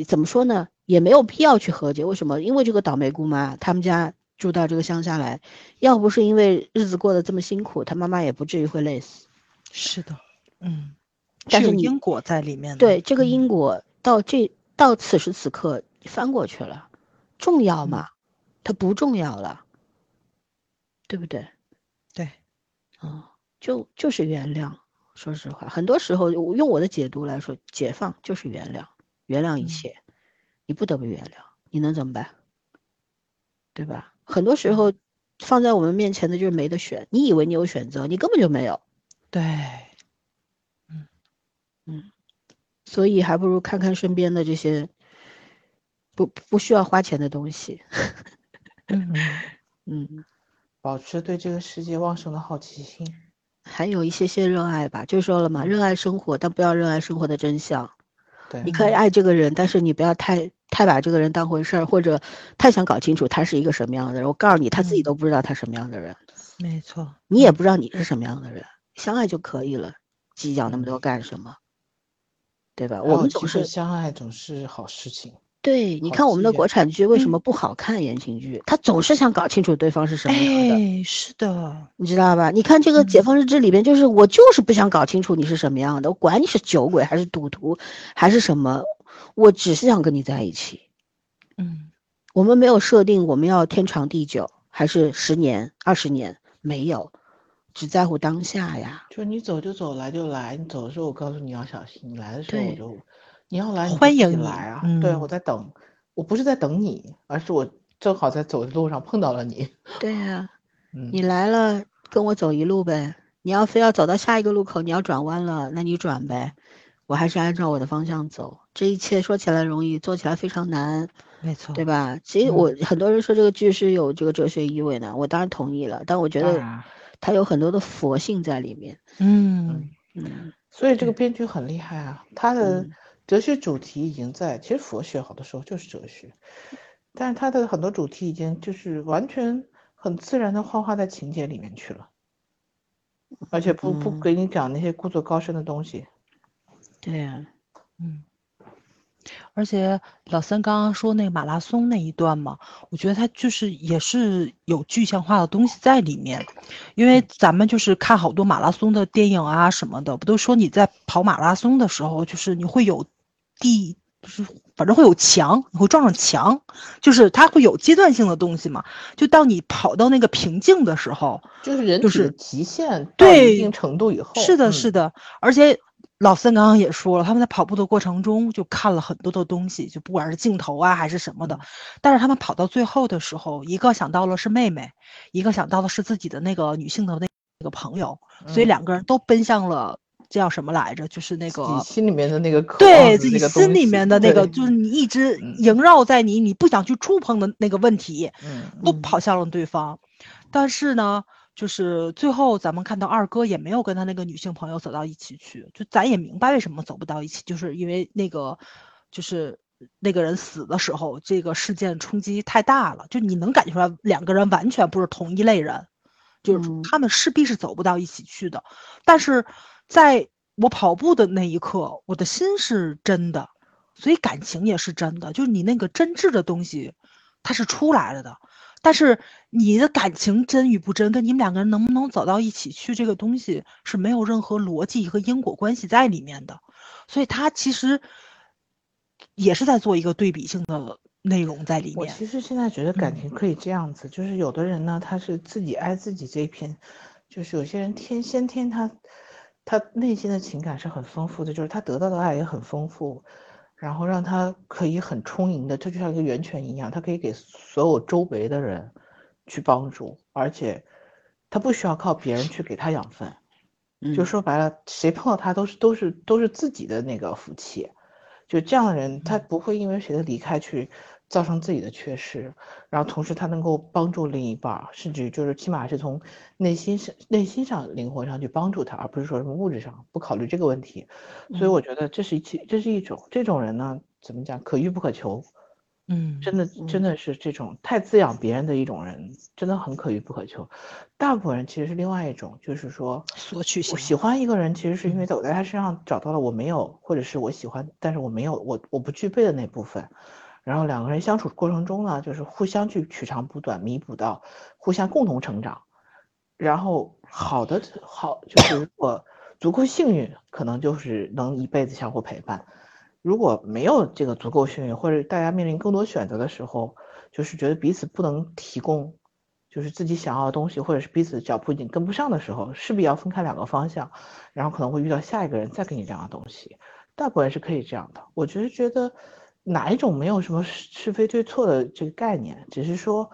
Speaker 2: 怎么说呢，也没有必要去和解。为什么？因为这个倒霉姑妈，他们家住到这个乡下来，要不是因为日子过得这么辛苦，她妈妈也不至于会累死。
Speaker 4: 是的，嗯，
Speaker 2: 但是
Speaker 4: 因果在里面。
Speaker 2: 对这个因果，到这到此时此刻翻过去了，重要吗？它不重要了，对不对？
Speaker 4: 对，
Speaker 2: 啊。就就是原谅，说实话，很多时候用我的解读来说，解放就是原谅，原谅一切，你不得不原谅，你能怎么办？对吧？很多时候放在我们面前的就是没得选，你以为你有选择，你根本就没有。
Speaker 4: 对，
Speaker 2: 嗯嗯，所以还不如看看身边的这些不不需要花钱的东西。
Speaker 4: 嗯，
Speaker 2: 嗯，
Speaker 3: 保持对这个世界旺盛的好奇心。
Speaker 2: 还有一些些热爱吧，就说了嘛，热爱生活，但不要热爱生活的真相。
Speaker 3: 对，
Speaker 2: 你可以爱这个人，但是你不要太太把这个人当回事儿，或者太想搞清楚他是一个什么样的人。我告诉你，他自己
Speaker 4: 嗯
Speaker 2: 都不知道他什么样的人，
Speaker 4: 没错，
Speaker 2: 你也不知道你是什么样的人，相爱就可以了，计较那么多干什么？对吧？我们总是
Speaker 3: 相爱总是好事情。
Speaker 2: 对，你看我们的国产剧为什
Speaker 4: 嗯
Speaker 2: 么不好看？言情剧，他总是想搞清楚对方是什么样的。
Speaker 4: 哎，是的，
Speaker 2: 你知道吧？你看这个《解
Speaker 4: 嗯
Speaker 2: 放日志》里边，就是我就是不想搞清楚你是什么样的，我管你是酒鬼还是赌徒还是什么，我只是想跟你在一起。
Speaker 4: 嗯
Speaker 2: 我们没有设定我们要天长地久，还是十年、二十年，没有，只在乎当下呀。
Speaker 3: 就是你走就走，来就来。你走的时候我告诉你要小心，你来的时候我就，你要来
Speaker 4: 欢迎你
Speaker 3: 来啊。对，我
Speaker 4: 嗯
Speaker 3: 在等，我不是在等你，而是我正好在走的路上碰到了你。
Speaker 2: 对呀、
Speaker 3: 嗯，
Speaker 2: 你来了，跟我走一路呗。你要非要走到下一个路口，你要转弯了，那你转呗。我还是按照我的方向走。这一切说起来容易，做起来非常难。
Speaker 4: 没错，
Speaker 2: 对吧？其实我很多人说这个剧是有这个哲学意味的，我当然同意了，但我觉得它有很多的佛性在里面。
Speaker 4: 嗯
Speaker 2: 嗯，
Speaker 3: 所以这个编剧很厉害啊，他的
Speaker 2: 嗯
Speaker 3: 哲学主题已经在，其实佛学好多时候就是哲学，但是它的很多主题已经就是完全很自然的幻化在情节里面去了，而且不不
Speaker 2: 嗯。
Speaker 3: 给你讲那些故作高深的东西。
Speaker 2: 对呀、
Speaker 4: 嗯。而且老三刚刚说那个马拉松那一段嘛，我觉得他就是也是有具象化的东西在里面，因为咱们就是看好多马拉松的电影啊什么的，不都说你在跑马拉松的时候，就是你会有地，就是反正会有墙，你会撞上墙，就是它会有阶段性的东西嘛。就当你跑到那个瓶颈的时候，
Speaker 3: 就是人
Speaker 4: 就是
Speaker 3: 体极限到
Speaker 4: 对
Speaker 3: 一定程度以后，
Speaker 4: 是的，
Speaker 3: 嗯。
Speaker 4: 是的，而且老三刚刚也说了，他们在跑步的过程中就看了很多的东西，就不管是镜头啊还是什么的，但是他们跑到最后的时候，一个想到了是妹妹，一个想到的是自己的那个女性的那那个朋友，所以
Speaker 3: 嗯。
Speaker 4: 两个人都奔向了这叫什么来着？就是那
Speaker 3: 自
Speaker 4: 个
Speaker 3: 己心里面的那个渴望
Speaker 4: 对自己心里面的那个，就是你一直
Speaker 3: 嗯
Speaker 4: 萦绕在你，你不想去触碰的那个问题，
Speaker 3: 嗯
Speaker 4: 都
Speaker 2: 嗯
Speaker 4: 跑向了对方。但是呢，就是最后咱们看到二哥也没有跟他那个女性朋友走到一起去，就咱也明白为什么走不到一起，就是因为那个就是那个人死的时候，这个事件冲击太大了，就你能感觉出来两个人完全不是同一类人，就是
Speaker 2: 嗯
Speaker 4: 他们势必是走不到一起去的。但是在我跑步的那一刻，我的心是真的，所以感情也是真的，就是你那个真挚的东西，它是出来了的。但是你的感情真与不真，跟你们两个人能不能走到一起去，这个东西是没有任何逻辑和因果关系在里面的，所以它其实也是在做一个对比性的内容在里面。
Speaker 3: 我其实现在觉得感
Speaker 4: 嗯
Speaker 3: 情可以这样子，就是有的人呢，他是自己爱自己这一篇，就是有些人天先天他他内心的情感是很丰富的，就是他得到的爱也很丰富，然后让他可以很充盈的，这就像一个源泉一样，他可以给所有周围的人去帮助，而且他不需要靠别人去给他养分。就
Speaker 2: 嗯
Speaker 3: 说白了，谁碰到他都是都是都是自己的那个福气。就这样的人，他不会因为谁的离开去造成自己的缺失，然后同时他能够帮助另一半，甚至就是起码是从内心上、内心上、灵魂上去帮助他，而不是说什么物质上不考虑这个问题。所以
Speaker 2: 嗯
Speaker 3: 我觉得这是一起，这是一种这种人呢，怎么讲，可遇不可求。
Speaker 4: 嗯，
Speaker 3: 真的真的是这种太滋养别人的一种人，真的很可遇不可求。大部分人其实是另外一种，就是说，
Speaker 4: 索取型
Speaker 3: 我喜欢一个人，其实是因为
Speaker 4: 嗯
Speaker 3: 我在他身上找到了我没有，或者是我喜欢，但是我没有，我我不具备的那部分。然后两个人相处过程中呢，就是互相去取长补短，弥补到互相共同成长。然后好的好就是如果足够幸运，可能就是能一辈子相互陪伴。如果没有这个足够幸运，或者大家面临更多选择的时候，就是觉得彼此不能提供，就是自己想要的东西，或者是彼此脚步已经跟不上的时候，势必要分开两个方向，然后可能会遇到下一个人再给你这样的东西。大部分是可以这样的。我觉得觉得哪一种没有什么是是非对错的这个概念，只是说，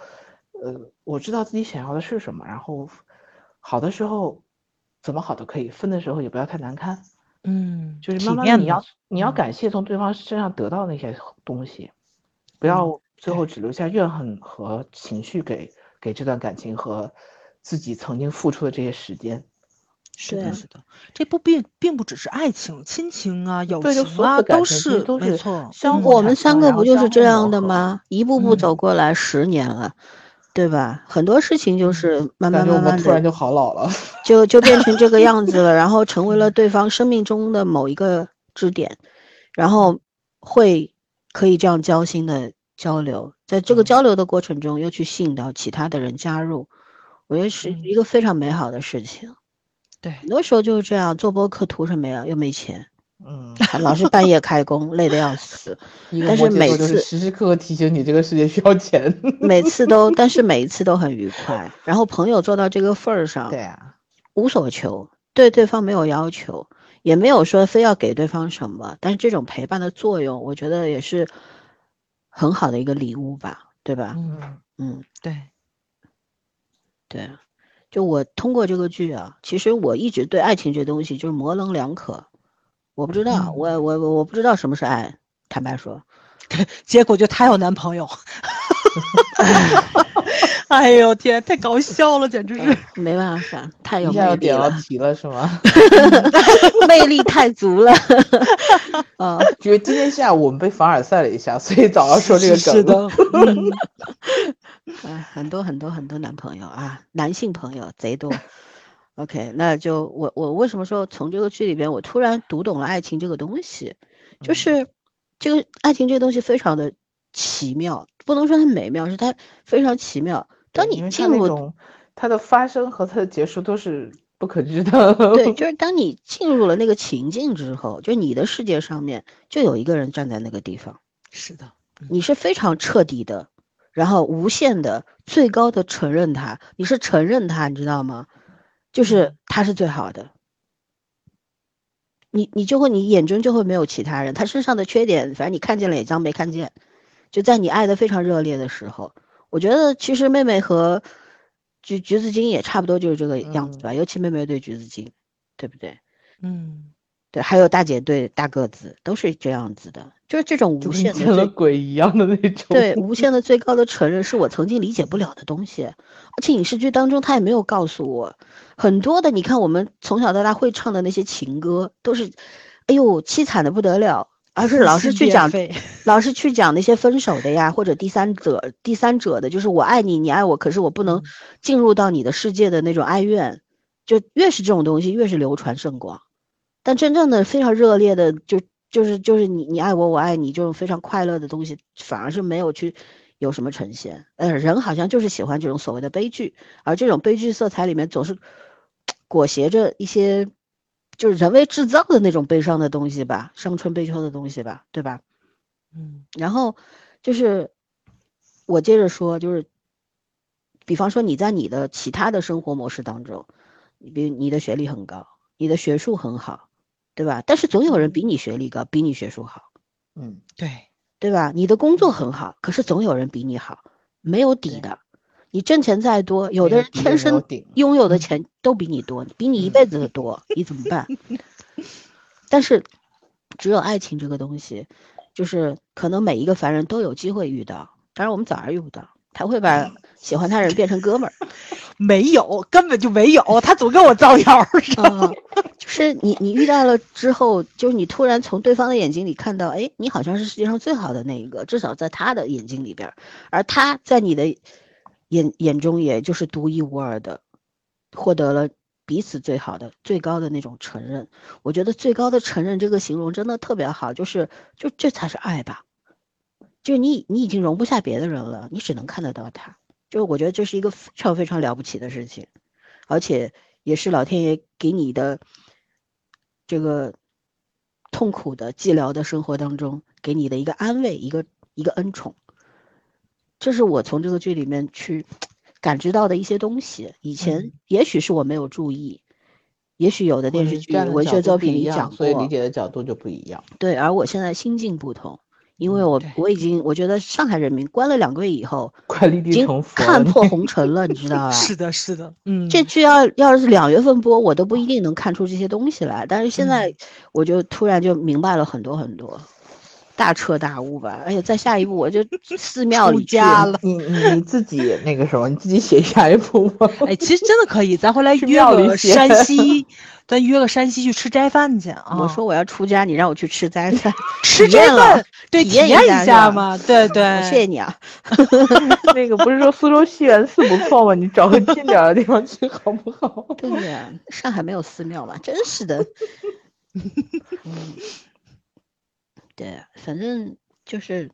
Speaker 3: 呃，我知道自己想要的是什么，然后好的时候怎么好都可以，分的时候也不要太难堪。
Speaker 4: 嗯，
Speaker 3: 就是慢慢你要你要
Speaker 4: 嗯
Speaker 3: 感谢从对方身上得到那些东西，不要最后只留下怨恨和情绪给给这段感情和自己曾经付出的这些时间。
Speaker 2: 对
Speaker 4: 是的，是的，这不并并不只是爱情、亲情啊、友情啊，都是
Speaker 3: 都是。相互
Speaker 2: 我们三个不就是这样的？吗？一步步走
Speaker 3: 嗯
Speaker 2: 过来十年了，对吧？很多事情就是慢慢慢慢的
Speaker 3: 突然就好老了。
Speaker 2: 就就变成这个样子了，然后成为了对方生命中的某一个支点，然后会可以这样交心的交流，在这个
Speaker 3: 嗯
Speaker 2: 交流的过程中又去吸引到其他的人加入，我觉得是
Speaker 4: 嗯
Speaker 2: 一个非常美好的事情。
Speaker 4: 对，
Speaker 2: 很多时候就是这样，做播客图什么呀？又没钱，
Speaker 3: 嗯，
Speaker 2: 老是半夜开工，累得要死。但是每次
Speaker 3: 时时刻刻提醒你这个世界需要钱。
Speaker 2: 每次都，但是每一次都很愉快。然后朋友做到这个份儿上，
Speaker 3: 对啊，
Speaker 2: 无所求，对对方没有要求，也没有说非要给对方什么。但是这种陪伴的作用，我觉得也是很好的一个礼物吧，对吧？
Speaker 3: 嗯，
Speaker 2: 嗯，
Speaker 4: 对，
Speaker 2: 对。就我通过这个剧啊，其实我一直对爱情这东西就是模棱两可，我不知道，
Speaker 4: 嗯
Speaker 2: 我我我我不知道什么是爱，坦白说。
Speaker 4: 结果就她有男朋友。哎呦天，太搞笑了，简直是。
Speaker 2: 没办法，太有魅力
Speaker 3: 又点到
Speaker 2: 了，
Speaker 3: 题了是吗？
Speaker 2: 魅力太足了。啊，
Speaker 3: 因为今天下午我们被凡尔赛了一下，所以早上说这个梗。
Speaker 4: 是的，嗯，
Speaker 2: 哎，很多很多很多男朋友啊，男性朋友贼多。OK，那就我我为什么说从这个剧里边我突然读懂了爱情这个东西，就
Speaker 3: 嗯
Speaker 2: 是这个爱情这个东西非常的奇妙，不能说它美妙，是它非常奇妙。当你进入
Speaker 3: 它它的发生和它的结束都是不可知的。
Speaker 2: 对，就是当你进入了那个情境之后，就你的世界上面就有一个人站在那个地方，
Speaker 4: 是的，
Speaker 2: 你是非常彻底的，然后无限的、最高的承认他，你是承认他，你知道吗？就是他是最好的，你你就会你眼中就会没有其他人，他身上的缺点，反正你看见了也当没看见。就在你爱的非常热烈的时候，我觉得其实妹妹和橘橘子精也差不多就是这个样子吧，尤其妹妹对橘子精，对不对？
Speaker 4: 嗯，
Speaker 2: 对，还有大姐对大个子都是这样子的，就是这种无限的
Speaker 3: 鬼一样的那种。
Speaker 2: 对，无限的最高的承认是我曾经理解不了的东西，而且影视剧当中他也没有告诉我很多的。你看我们从小到大会唱的那些情歌，都是，哎呦凄惨的不得了，而是老是去讲，老是去讲那些分手的呀，或者第三者第三者的，就是我爱你，你爱我，可是我不能进入到你的世界的那种哀怨，就越是这种东西越是流传甚广。但真正的非常热烈的，就就是就是你你爱我我爱你这种非常快乐的东西，反而是没有去有什么呈现。呃，人好像就是喜欢这种所谓的悲剧，而这种悲剧色彩里面总是 裹挟着一些就是人为制造的那种悲伤的东西吧，伤春悲秋的东西吧，对吧？
Speaker 4: 嗯，
Speaker 2: 然后就是我接着说，就是比方说你在你的其他的生活模式当中，你比如你的学历很高，你的学术很好，对吧？但是总有人比你学历高，比你学术好，
Speaker 3: 嗯，
Speaker 4: 对，
Speaker 2: 对吧？你的工作很好，可是总有人比你好，没有底的。你挣钱再多，有的人天生拥有的
Speaker 3: 嗯
Speaker 2: 钱都比你多，比你一辈子的多，你怎么办？但是，只有爱情这个东西，就是可能每一个凡人都有机会遇到，当然我们早上遇不到，他会把喜欢他的人变成哥们儿。
Speaker 4: 没有，根本就没有，他总跟我造谣，知道吗？
Speaker 2: 啊，就是你你遇到了之后，就是你突然从对方的眼睛里看到，哎，你好像是世界上最好的那一个，至少在他的眼睛里边儿，而他在你的眼眼中也就是独一无二的，获得了彼此最好的、最高的那种承认。我觉得最高的承认这个形容真的特别好，就是就这才是爱吧，就你你已经容不下别的人了，你只能看得到他。就我觉得这是一个非常非常了不起的事情，而且也是老天爷给你的这个痛苦的寂寥的生活当中给你的一个安慰，一个一个恩宠。这是我从这个剧里面去感知到的一些东西。以前
Speaker 3: 嗯
Speaker 2: 也许是我没有注意，也许有的电视剧、文学作品里
Speaker 3: 一样
Speaker 2: 讲过，
Speaker 3: 所以理解的角度就不一样。
Speaker 2: 对，而我现在心境不同，因为
Speaker 3: 嗯
Speaker 2: 我
Speaker 4: 对
Speaker 2: 我已经我觉得上海人民关了两个月以后，
Speaker 3: 快立地
Speaker 2: 已经
Speaker 3: 成佛
Speaker 2: 看破红尘了，你知道 吧？
Speaker 4: 是的，是的，嗯，
Speaker 2: 这剧要要是两月份播，我都不一定能看出这些东西来。但是现在
Speaker 4: 嗯
Speaker 2: 我就突然就明白了很多很多，大彻大悟吧。哎呀，再下一步我就 寺庙里
Speaker 4: 出家了。
Speaker 3: 你你你自己那个什么，你自己写下一步吧。
Speaker 4: 哎，其实真的可以，咱回来约个山西，咱约个山西去吃斋饭去啊！
Speaker 2: 我说我要出家，你让我去吃斋饭，
Speaker 4: 吃斋饭，对，
Speaker 2: 体
Speaker 4: 体验
Speaker 2: 验一下
Speaker 4: 嘛，对对。
Speaker 2: 谢谢你啊。
Speaker 3: 那个不是说苏州西园寺不错吗？你找个近点的地方去好不好？
Speaker 2: 对呀，上海没有寺庙嘛，真是的。嗯，对，反正就是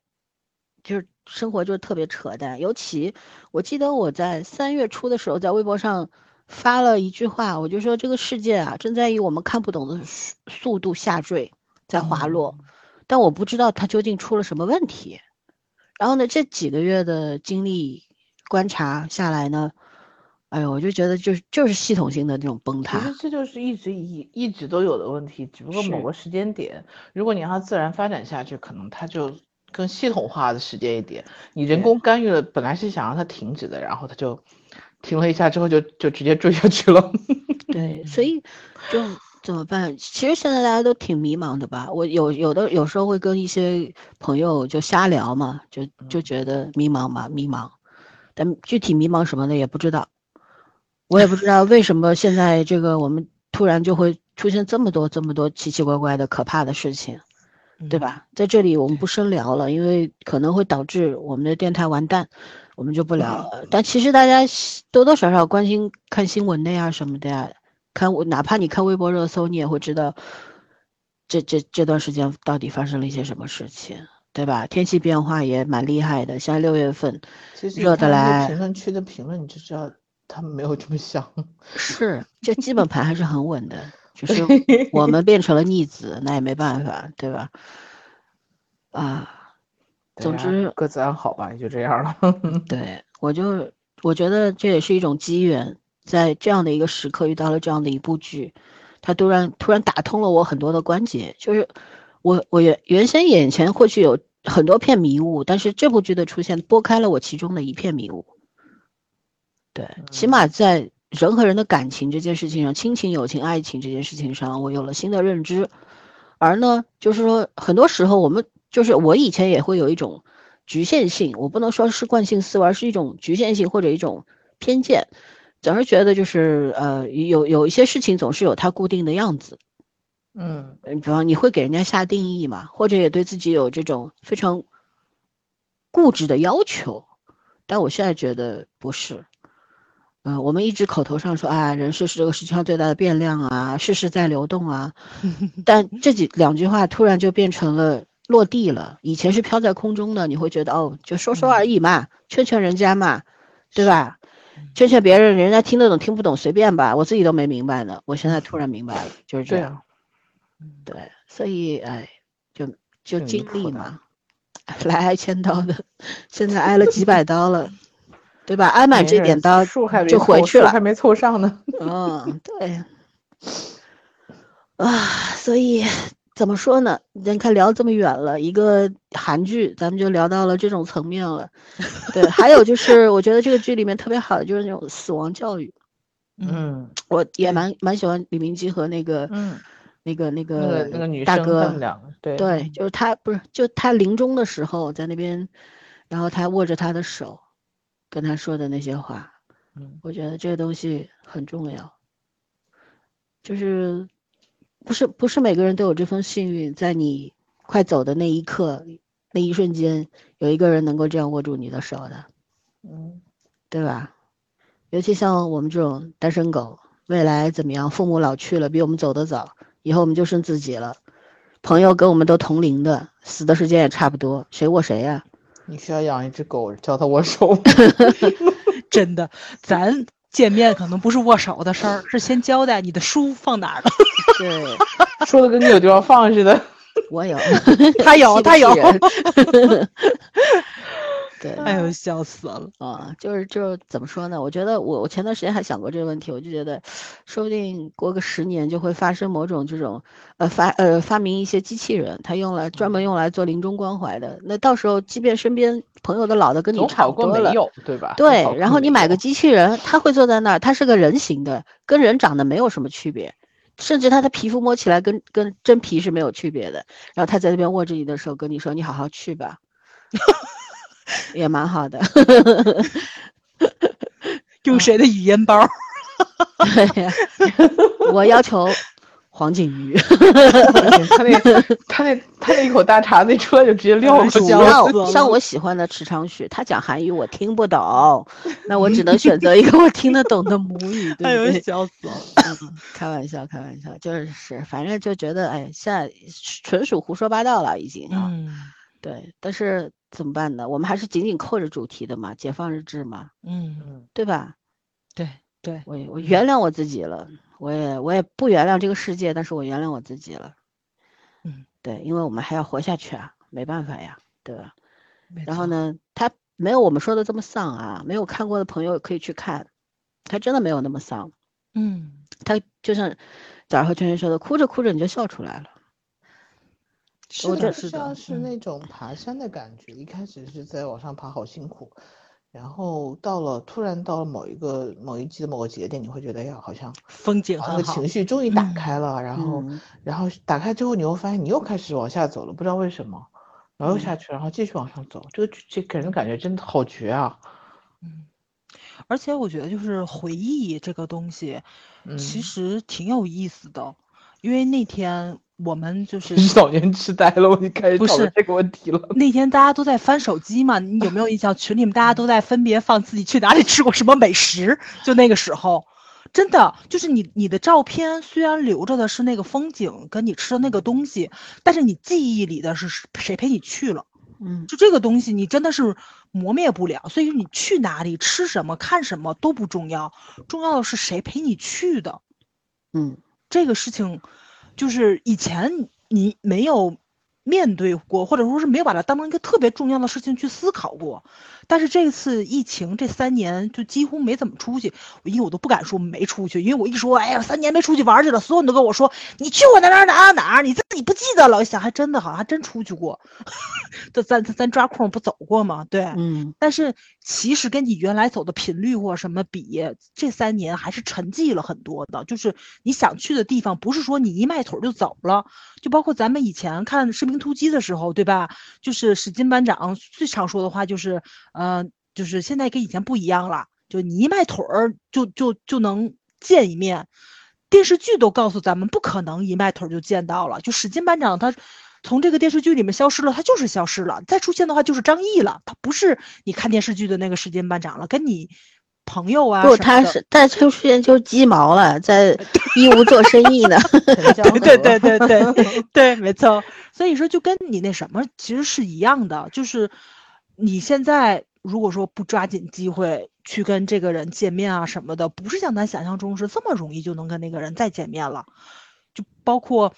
Speaker 2: 就是生活就是特别扯淡。尤其我记得我在三月初的时候在微博上发了一句话，我就说这个世界啊正在以我们看不懂的速速度下坠，在滑落，但我不知道它究竟出了什么问题。然后呢，这几个月的经历观察下来呢，哎呦，我就觉得就是就是系统性的这种崩
Speaker 3: 其
Speaker 2: 塌
Speaker 3: 实。这就是一直一一直都有的问题，只不过某个时间点，如果你让它自然发展下去，可能它就更系统化的时间一点。你人工干预了，本来是想让它停止的，然后它就停了一下之后就就直接坠下去了。
Speaker 2: 对，所以就怎么办？其实现在大家都挺迷茫的吧？我有有的有时候会跟一些朋友就瞎聊嘛，就就觉得迷茫嘛，迷茫，但具体迷茫什么的也不知道。我也不知道为什么现在这个我们突然就会出现这么多这么多奇奇怪怪的可怕的事情，对吧？在这里我们不深聊了，因为可能会导致我们的电台完蛋，我们就不聊了。但其实大家多多少少关心看新闻的呀什么的呀，看我哪怕你看微博热搜，你也会知道这这这段时间到底发生了一些什么事情，对吧？天气变化也蛮厉害的，像六月份热的来
Speaker 3: 评论区的评论，你就知道他们没有这么想。
Speaker 2: 是这基本盘还是很稳的，就是我们变成了逆子，那也没办法，对吧？啊，总之
Speaker 3: 各自安好吧，也就这样了。
Speaker 2: 对，我就我觉得这也是一种机缘，在这样的一个时刻遇到了这样的一部剧，它突然突然打通了我很多的关节，就是我我原原先眼前或许有很多片迷雾，但是这部剧的出现拨开了我其中的一片迷雾。对，起码在人和人的感情这件事情上，亲情、友情、爱情这件事情上，我有了新的认知。而呢，就是说，很多时候我们就是我以前也会有一种局限性，我不能说是惯性思维，而是一种局限性或者一种偏见，总是觉得就是呃，有有一些事情总是有它固定的样子。
Speaker 3: 嗯，
Speaker 2: 嗯，比方你会给人家下定义嘛，或者也对自己有这种非常固执的要求，但我现在觉得不是。嗯、我们一直口头上说啊，人事是这个世界上最大的变量啊，世事在流动啊，但这几两句话突然就变成了落地了。以前是飘在空中的，你会觉得哦，就说说而已嘛，劝劝人家嘛，对吧？劝劝别人，人家听得懂听不懂随便吧，我自己都没明白呢。我现在突然明白了，就是这样。
Speaker 3: 对啊，
Speaker 2: 对，所以哎，就就
Speaker 3: 挺
Speaker 2: 经
Speaker 3: 离谱的
Speaker 2: 历嘛，来挨千刀的，现在挨了几百刀了，对吧？挨满这点刀
Speaker 3: 树还没
Speaker 2: 就回去了
Speaker 3: 还没凑上呢。
Speaker 2: 嗯，对。啊，所以怎么说呢？你看聊这么远了，一个韩剧，咱们就聊到了这种层面了。对，还有就是，我觉得这个剧里面特别好的就是那种死亡教育，
Speaker 3: 嗯
Speaker 2: 我也蛮蛮喜欢李明基和那个
Speaker 3: 嗯，
Speaker 2: 那个那
Speaker 3: 那个
Speaker 2: 个
Speaker 3: 那个女生
Speaker 2: 大哥
Speaker 3: 他们两个，对
Speaker 2: 对，就是他不是，就他临终的时候在那边，然后他握着他的手，跟他说的那些话，
Speaker 3: 嗯
Speaker 2: 我觉得这个东西很重要，就是不是不是每个人都有这份幸运，在你快走的那一刻，那一瞬间，有一个人能够这样握住你的手的，
Speaker 3: 嗯
Speaker 2: 对吧？尤其像我们这种单身狗，未来怎么样？父母老去了，比我们走得早，以后我们就剩自己了。朋友跟我们都同龄的，死的时间也差不多，谁握谁呀、
Speaker 3: 你需要养一只狗教它握手吗。
Speaker 4: 真的，咱见面可能不是握手的事儿，是先交代你的书放哪儿了。
Speaker 2: 对，
Speaker 3: 说的跟你有地方放似的。
Speaker 2: 我有，
Speaker 4: 他有，他有
Speaker 2: 对，
Speaker 4: 哎呦，笑死了！
Speaker 2: 啊，就是就是怎么说呢？我觉得我我前段时间还想过这个问题，我就觉得，说不定过个十年就会发生某种这种呃发呃发明一些机器人，它用来专门用来做临终关怀的。那到时候即便身边朋友的老的跟你差不多了，
Speaker 3: 过没有，对吧？
Speaker 2: 对然后你买个机器人，他会坐在那儿，他是个人形的，跟人长得没有什么区别。甚至他的皮肤摸起来跟跟真皮是没有区别的。然后他在那边握着你的手，跟你说：“你好好去吧。” 也蛮好的。
Speaker 4: 用谁的语音包？
Speaker 2: 对呀，我要求黄景瑜。
Speaker 3: 他那他那他那一口大茶，那出来就直接撂过去
Speaker 2: 主
Speaker 3: 了。
Speaker 2: 像我喜欢的池昌旭，他讲韩语我听不懂，那我只能选择一个我听得懂的母语，
Speaker 4: 哎呦，
Speaker 2: 对不对？
Speaker 4: 笑死了！
Speaker 2: 嗯开玩笑，开玩笑，就是反正就觉得，哎，现在纯属胡说八道了，已经啊。
Speaker 4: 嗯
Speaker 2: 对，但是怎么办呢？我们还是紧紧扣着主题的嘛，解放日志嘛，
Speaker 4: 嗯，
Speaker 2: 对吧？
Speaker 4: 对对，
Speaker 2: 我我原谅我自己了，我也我也不原谅这个世界，但是我原谅我自己了。
Speaker 4: 嗯，
Speaker 2: 对，因为我们还要活下去啊，没办法呀，对吧？然后呢，他没有我们说的这么丧啊，没有看过的朋友可以去看，他真的没有那么丧，
Speaker 4: 嗯，
Speaker 2: 他就像早上和圈圈说的，哭着哭着你就笑出来了。
Speaker 4: 是
Speaker 2: 我
Speaker 4: 的是的
Speaker 3: 像，是
Speaker 4: 嗯
Speaker 3: 那种爬山的感觉，一开始是在往上爬，好辛苦，然后到了突然到了某一个某一季的某个节点，你会觉得呀，好像
Speaker 4: 风景
Speaker 3: 啊那个情。绪终于打
Speaker 4: 嗯
Speaker 3: 开了，然后
Speaker 2: 嗯
Speaker 3: 然后打开之后，你会发现你又开始往下走了，不知道为什么，然后又下去，然后继续往上走，这个这给人感觉真的好绝啊！
Speaker 4: 嗯，而且我觉得就是回忆这个东西，其
Speaker 3: 嗯
Speaker 4: 实挺有意思的，因为那天我们就是
Speaker 3: 老年痴呆了，我就开始
Speaker 4: 不是
Speaker 3: 讨论这个问题了。
Speaker 4: 那天大家都在翻手机嘛，你有没有印象？群里面大家都在分别放自己去哪里吃过什么美食，就那个时候，真的就是你你的照片虽然留着的是那个风景跟你吃的那个东西，但是你记忆里的是谁陪你去了。
Speaker 2: 嗯
Speaker 4: 就这个东西，你真的是磨灭不了。所以你去哪里、吃什么、看什么都不重要，重要的是谁陪你去的。
Speaker 2: 嗯
Speaker 4: 这个事情，就是以前你没有面对过，或者说是没有把它当成一个特别重要的事情去思考过。但是这次疫情这三年就几乎没怎么出去，因为我都不敢说没出去，因为我一说，哎呀，三年没出去玩去了，所有人都跟我说你去过哪哪哪哪哪，你自己不记得了。我想还真的好像还真出去过，咱咱咱咱抓空不走过吗？对，
Speaker 2: 嗯
Speaker 4: 但是其实跟你原来走的频率或什么比，这三年还是沉寂了很多的。就是你想去的地方，不是说你一迈腿儿就走了。就包括咱们以前看《士兵突击》的时候，对吧？就是史金班长最常说的话就是，呃，就是现在跟以前不一样了，就你一迈腿儿就就就能见一面。电视剧都告诉咱们不可能一迈腿儿就见到了，就史金班长他从这个电视剧里面消失了，他就是消失了，再出现的话就是张译了，他不是你看电视剧的那个史金班长了，跟你朋友啊
Speaker 2: 不，他是再出现就是鸡毛了，在义乌做生意呢。
Speaker 4: 对对对对 对对，没错。所以说，就跟你那什么其实是一样的，就是你现在如果说不抓紧机会去跟这个人见面啊什么的，不是像咱想象中是这么容易就能跟那个人再见面了。就包括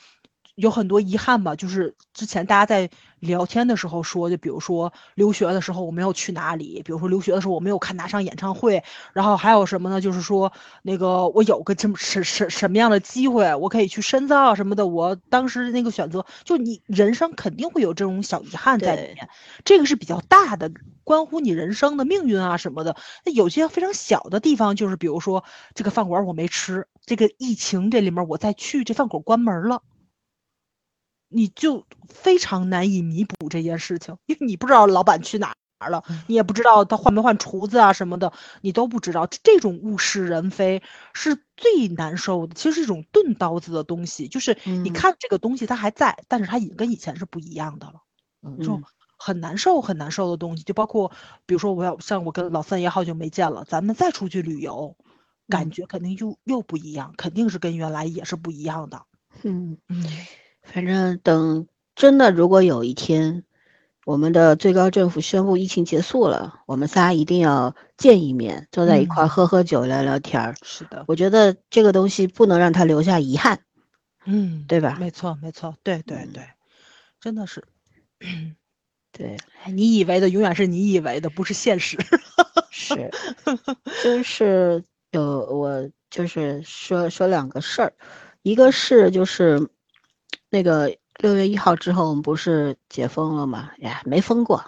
Speaker 4: 有很多遗憾吧，就是之前大家在聊天的时候说，就比如说留学的时候我没有去哪里，比如说留学的时候我没有看哪场演唱会，然后还有什么呢？就是说那个我有个这么什什什么样的机会，我可以去深造啊什么的，我当时那个选择，就你人生肯定会有这种小遗憾在里面，这个是比较大的，关乎你人生的命运啊什么的。那有些非常小的地方，就是比如说这个饭馆我没吃，这个疫情这里面我再去，这饭馆关门了。你就非常难以弥补这件事情，因为你不知道老板去哪儿了，你也不知道他换没换厨子啊什么的，你都不知道。这种物是人非是最难受的，其实是一种钝刀子的东西，就是你
Speaker 2: 嗯。
Speaker 4: 看这个东西它还在，但是它已经跟以前是不一样的了。这种
Speaker 2: 嗯。
Speaker 4: 很难受、很难受的东西，就包括比如说我要像我跟老三爷好久没见了，咱们再出去旅游，感
Speaker 2: 嗯。
Speaker 4: 觉肯定又又不一样，肯定是跟原来也是不一样的。
Speaker 2: 嗯，
Speaker 4: 嗯
Speaker 2: 反正等真的，如果有一天我们的最高政府宣布疫情结束了，我们仨一定要见一面，坐在一块儿
Speaker 4: 嗯
Speaker 2: 喝喝酒、聊聊天儿。
Speaker 4: 是的，
Speaker 2: 我觉得这个东西不能让他留下遗憾。
Speaker 4: 嗯，
Speaker 2: 对吧
Speaker 4: 没错，没错，对对
Speaker 2: 嗯
Speaker 4: 对，真的是。
Speaker 2: 对，
Speaker 4: 哎你以为的永远是你以为的，不是现实。
Speaker 2: 是，就是有我就是说说两个事儿，一个是就是那个六月一号之后，我们不是解封了吗？呀，没封过。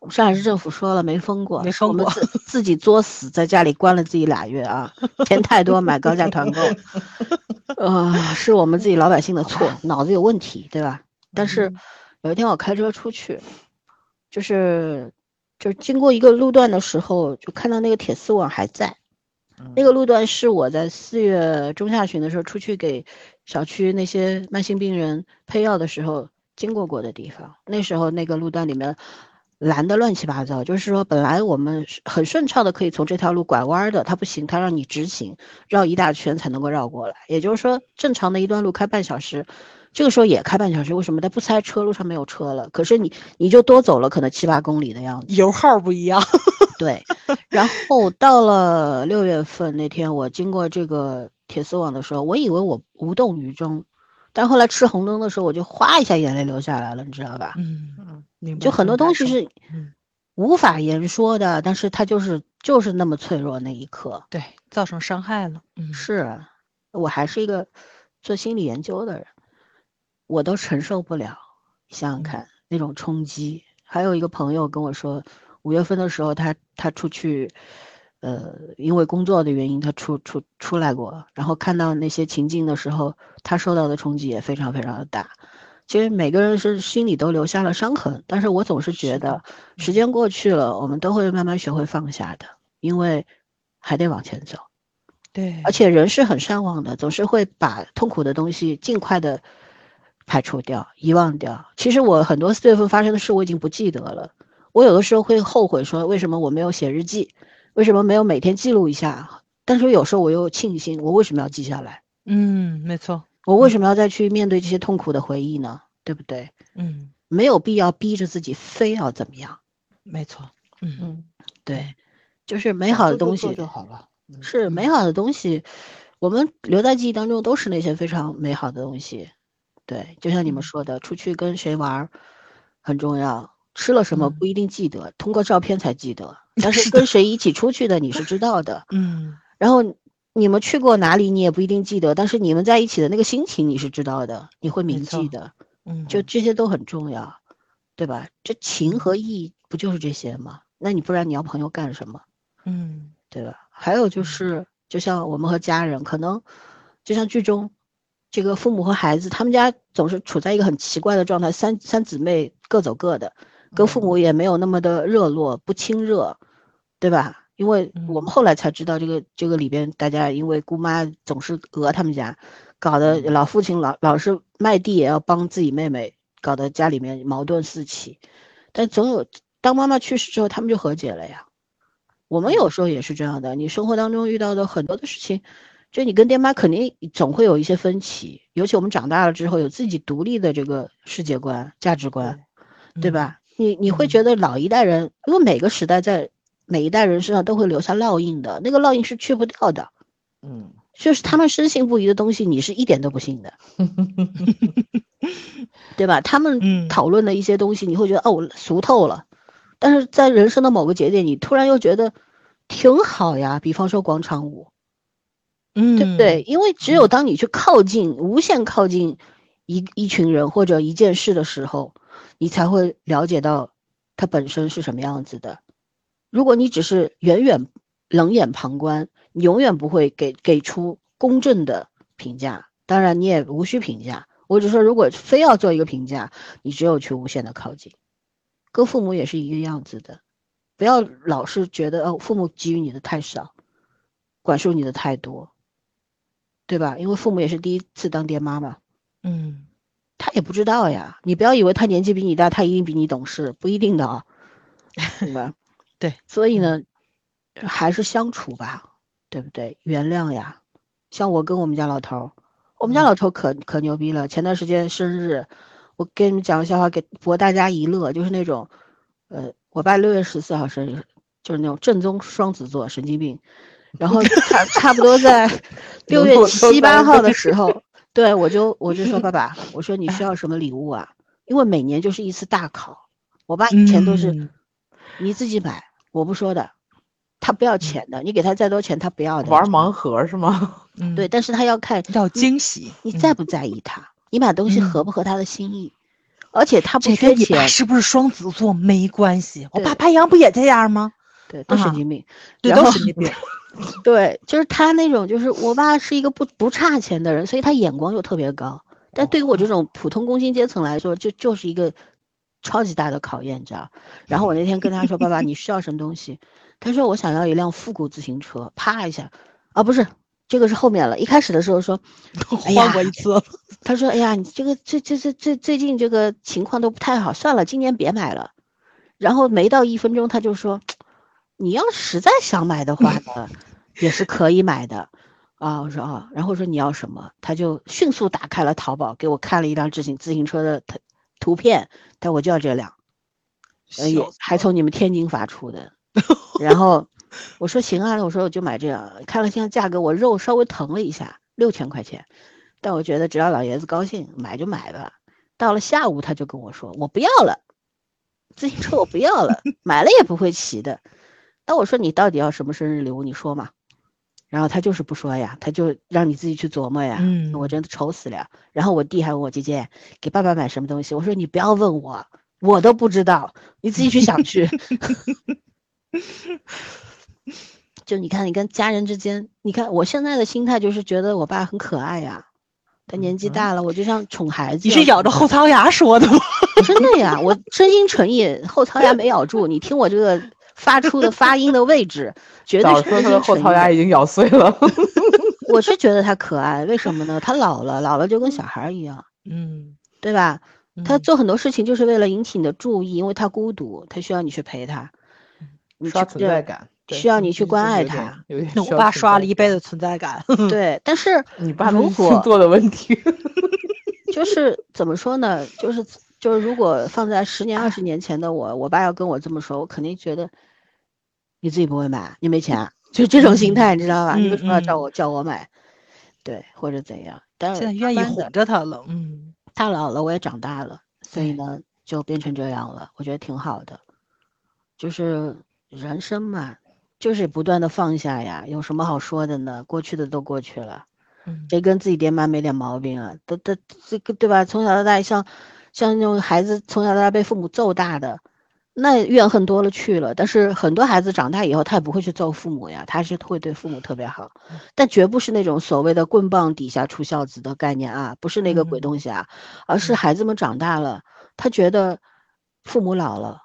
Speaker 2: 我们上海市政府说了没封过，
Speaker 4: 没封过
Speaker 2: 我们自自己作死，在家里关了自己俩月啊，钱太多买高价团购。呃，是我们自己老百姓的错，脑子有问题，对吧？但是
Speaker 3: 嗯
Speaker 2: 有一天我开车出去，就是就是经过一个路段的时候，就看到那个铁丝网还在。那个路段是我在四月中下旬的时候出去给小区那些慢性病人配药的时候经过过的地方。那时候那个路段里面拦的乱七八糟，就是说本来我们很顺畅的可以从这条路拐弯的，它不行，它让你直行绕一大圈才能够绕过来。也就是说，正常的一段路开半小时，这个时候也开半小时，为什么？它不塞车，路上没有车了，可是你你就多走了可能七八公里的样子。
Speaker 4: 油耗不一样。
Speaker 2: 对，然后到了六月份那天，我经过这个铁丝网的时候，我以为我无动于衷，但后来吃红灯的时候，我就哗一下眼泪流下来了，你知道吧？
Speaker 4: 嗯，
Speaker 3: 嗯，
Speaker 4: 明白。
Speaker 2: 就很多东西是
Speaker 4: 嗯
Speaker 2: 无法言说的，但是它就是就是那么脆弱那一刻。
Speaker 4: 对造成伤害了。嗯，
Speaker 2: 是，我还是一个做心理研究的人，我都承受不了。想想看，那种冲击。还有一个朋友跟我说，五月份的时候他，他出去，呃，因为工作的原因，他出出出来过，然后看到那些情境的时候，他受到的冲击也非常非常的大。其实每个人是心里都留下了伤痕，但是我总是觉得，时间过去了，我们都会慢慢学会放下的，因为还得往前走。
Speaker 4: 对，
Speaker 2: 而且人是很善忘的，总是会把痛苦的东西尽快的排除掉、遗忘掉。其实我很多四月份发生的事我已经不记得了，我有的时候会后悔说为什么我没有写日记，为什么没有每天记录一下？但是有时候我又庆幸我为什么要记下来，
Speaker 4: 嗯，没错。
Speaker 2: 我为什么要再去面对这些痛苦的回忆呢？对不对？
Speaker 4: 嗯，
Speaker 2: 没有必要逼着自己非要怎么样。
Speaker 4: 没错。嗯
Speaker 3: 嗯，
Speaker 2: 对，就是美好的东西
Speaker 3: 就好了。嗯
Speaker 2: 是美好的东西，我们留在记忆当中都是那些非常美好的东西。对，就像你们
Speaker 4: 嗯
Speaker 2: 说的，出去跟谁玩儿很重要，吃了什么
Speaker 4: 嗯
Speaker 2: 不一定记得，通过照片才记得。但是跟谁一起出去的你是知道的，
Speaker 4: 嗯，
Speaker 2: 然后你们去过哪里你也不一定记得，但是你们在一起的那个心情你是知道的，你会铭记的。
Speaker 4: 嗯，
Speaker 2: 就这些都很重要，对吧？这情和义不就是这些吗？那你不然你要朋友干什么？
Speaker 4: 嗯
Speaker 2: 对吧？还有就
Speaker 4: 嗯
Speaker 2: 是，就像我们和家人，可能就像剧中这个父母和孩子，他们家总是处在一个很奇怪的状态，三三姊妹各走各的，跟父
Speaker 3: 嗯
Speaker 2: 母也没有那么的热络，不亲热，对吧？因为我们
Speaker 4: 嗯
Speaker 2: 后来才知道，这个这个里边大家因为姑妈总是讹他们家，搞得
Speaker 3: 嗯
Speaker 2: 老父亲老老是卖地也要帮自己妹妹，搞得家里面矛盾四起。但总有当妈妈去世之后，他们就和解了呀。我们有时候也是这样的，你生活当中遇到的很多的事情，就你跟爹妈肯定总会有一些分歧，尤其我们长大了之后，有自己独立的这个世界观、价值观，对
Speaker 4: 嗯？
Speaker 2: 吧？你你会
Speaker 4: 嗯
Speaker 2: 觉得老一代人，因为每个时代在每一代人身上都会留下烙印的，那个烙印是去不掉的，
Speaker 3: 嗯，
Speaker 2: 就是他们深信不疑的东西，你是一点都不信的，对吧？他们
Speaker 4: 嗯
Speaker 2: 讨论的一些东西，你会觉得哦，我俗透了，但是在人生的某个节点，你突然又觉得挺好呀。比方说广场舞，
Speaker 4: 嗯，
Speaker 2: 对不对？？因为只有当你去靠近、无限靠近一一群人或者一件事的时候，你才会了解到它本身是什么样子的。如果你只是远远冷眼旁观，你永远不会给给出公正的评价。当然，你也无需评价。我只说，如果非要做一个评价，你只有去无限的靠近。跟父母也是一个样子的，不要老是觉得哦，父母给予你的太少，管束你的太多，对吧？因为父母也是第一次当爹妈嘛，
Speaker 4: 嗯
Speaker 2: 他也不知道呀。你不要以为他年纪比你大，他一定比你懂事，不一定的啊，对吧？
Speaker 4: 对，
Speaker 2: 所以呢，还是相处吧，对不对？原谅呀。像我跟我们家老头儿，我们家
Speaker 4: 嗯
Speaker 2: 老头儿可可牛逼了。前段时间生日，我给你们讲个笑话，给博大家一乐，就是那种，呃，我爸六月十四号生日，就是那种正宗双子座神经病。然后 差差不多在 六月七八号的时候，对我就我就说 爸爸，我说你需要什么礼物啊？因为每年就是一次大考，我爸以前都是
Speaker 4: 嗯
Speaker 2: 你自己买，我不说的，他不要钱的，你给他再多钱他不要的。
Speaker 3: 玩盲盒是吗？
Speaker 4: 嗯
Speaker 2: 对，但是他要看
Speaker 4: 要惊喜，嗯
Speaker 2: 你在不在意他，你买东西合
Speaker 4: 嗯
Speaker 2: 不合他的心意，而且他不缺钱，
Speaker 4: 是不是双子座没关系，我爸白羊不也这样吗？
Speaker 2: 对，都神
Speaker 4: 啊
Speaker 2: 经病。
Speaker 4: 对，都神经病。
Speaker 2: 对，就是他那种，就是我爸是一个不不差钱的人，所以他眼光就特别高。但对于我这种普通工薪阶层来说，就就是一个超级大的考验，你知道？然后我那天跟他说：“爸爸，你需要什么东西？”他说：“我想要一辆复古自行车。”啪一下，啊，不是，这个是后面了。一开始的时候说：“哎呀
Speaker 4: 换过一次，
Speaker 2: 他说：“哎呀，你这个这这这这最近这个情况都不太好，算了，今年别买了。”然后没到一分钟，他就说：“你要实在想买的话呢，也是可以买的。”啊，我说啊，然后说你要什么，他就迅速打开了淘宝，给我看了一辆自行自行车的图图片，但我就要这辆，呃，也还从你们天津发出的。然后我说行啊，我说我就买这样，看了现在价格，我肉稍微疼了一下，六千块钱。但我觉得只要老爷子高兴，买就买吧。到了下午，他就跟我说：“我不要了，自行车我不要了，买了也不会骑的。”那我说：“你到底要什么生日礼物？你说嘛。”然后他就是不说呀，他就让你自己去琢磨呀。
Speaker 4: 嗯
Speaker 2: 我真的愁死了。然后我弟还问我姐姐给爸爸买什么东西，我说你不要问我，我都不知道，你自己去想去。就你看，你跟家人之间，你看我现在的心态就是觉得我爸很可爱呀。他年纪大了，我就像宠孩子
Speaker 4: 你。是咬着后槽牙说的吗？
Speaker 2: 真的呀，我真心诚意，后槽牙没咬住。你听我这个发出的发音的位置，绝对
Speaker 3: 早说他的
Speaker 2: 是真心诚意的。
Speaker 3: 后槽牙已经咬碎了。
Speaker 2: 我是觉得他可爱，为什么呢？他老了，老了就跟小孩儿一样，
Speaker 4: 嗯，
Speaker 2: 对吧？他
Speaker 4: 嗯
Speaker 2: 做很多事情就是为了引起你的注意，因为他孤独，他需要你去陪他，你
Speaker 3: 刷存在感，
Speaker 2: 需要你去关爱他。
Speaker 3: 有点
Speaker 4: 我爸刷了一辈。子存在感。
Speaker 2: 对，但是
Speaker 3: 你爸的问题。
Speaker 2: 就是怎么说呢？就是就是，如果放在十年、二十年前的我，我爸要跟我这么说，我肯定觉得你自己不会买，你没钱啊，就这种心态，你知道吧？你为什么要叫
Speaker 4: 嗯
Speaker 2: 我叫我买？对，或者怎样？但是
Speaker 4: 现在愿意哄着他了。嗯
Speaker 2: 他老了，我也长大了，所以呢，就变成这样了。我觉得挺好的，就是人生嘛，就是不断的放下呀，有什么好说的呢？过去的都过去了。
Speaker 4: 嗯
Speaker 2: 谁跟自己爹妈没点毛病啊？都都这个对吧？从小到大，像像那种孩子从小到大被父母揍大的，那怨恨多了去了。但是很多孩子长大以后，他也不会去揍父母呀，他是会对父母特别好，但绝不是那种所谓的棍棒底下出孝子的概念啊，不是那个鬼
Speaker 4: 嗯。
Speaker 2: 东西啊，而是
Speaker 4: 嗯。
Speaker 2: 孩子们长大了，他觉得父母老了，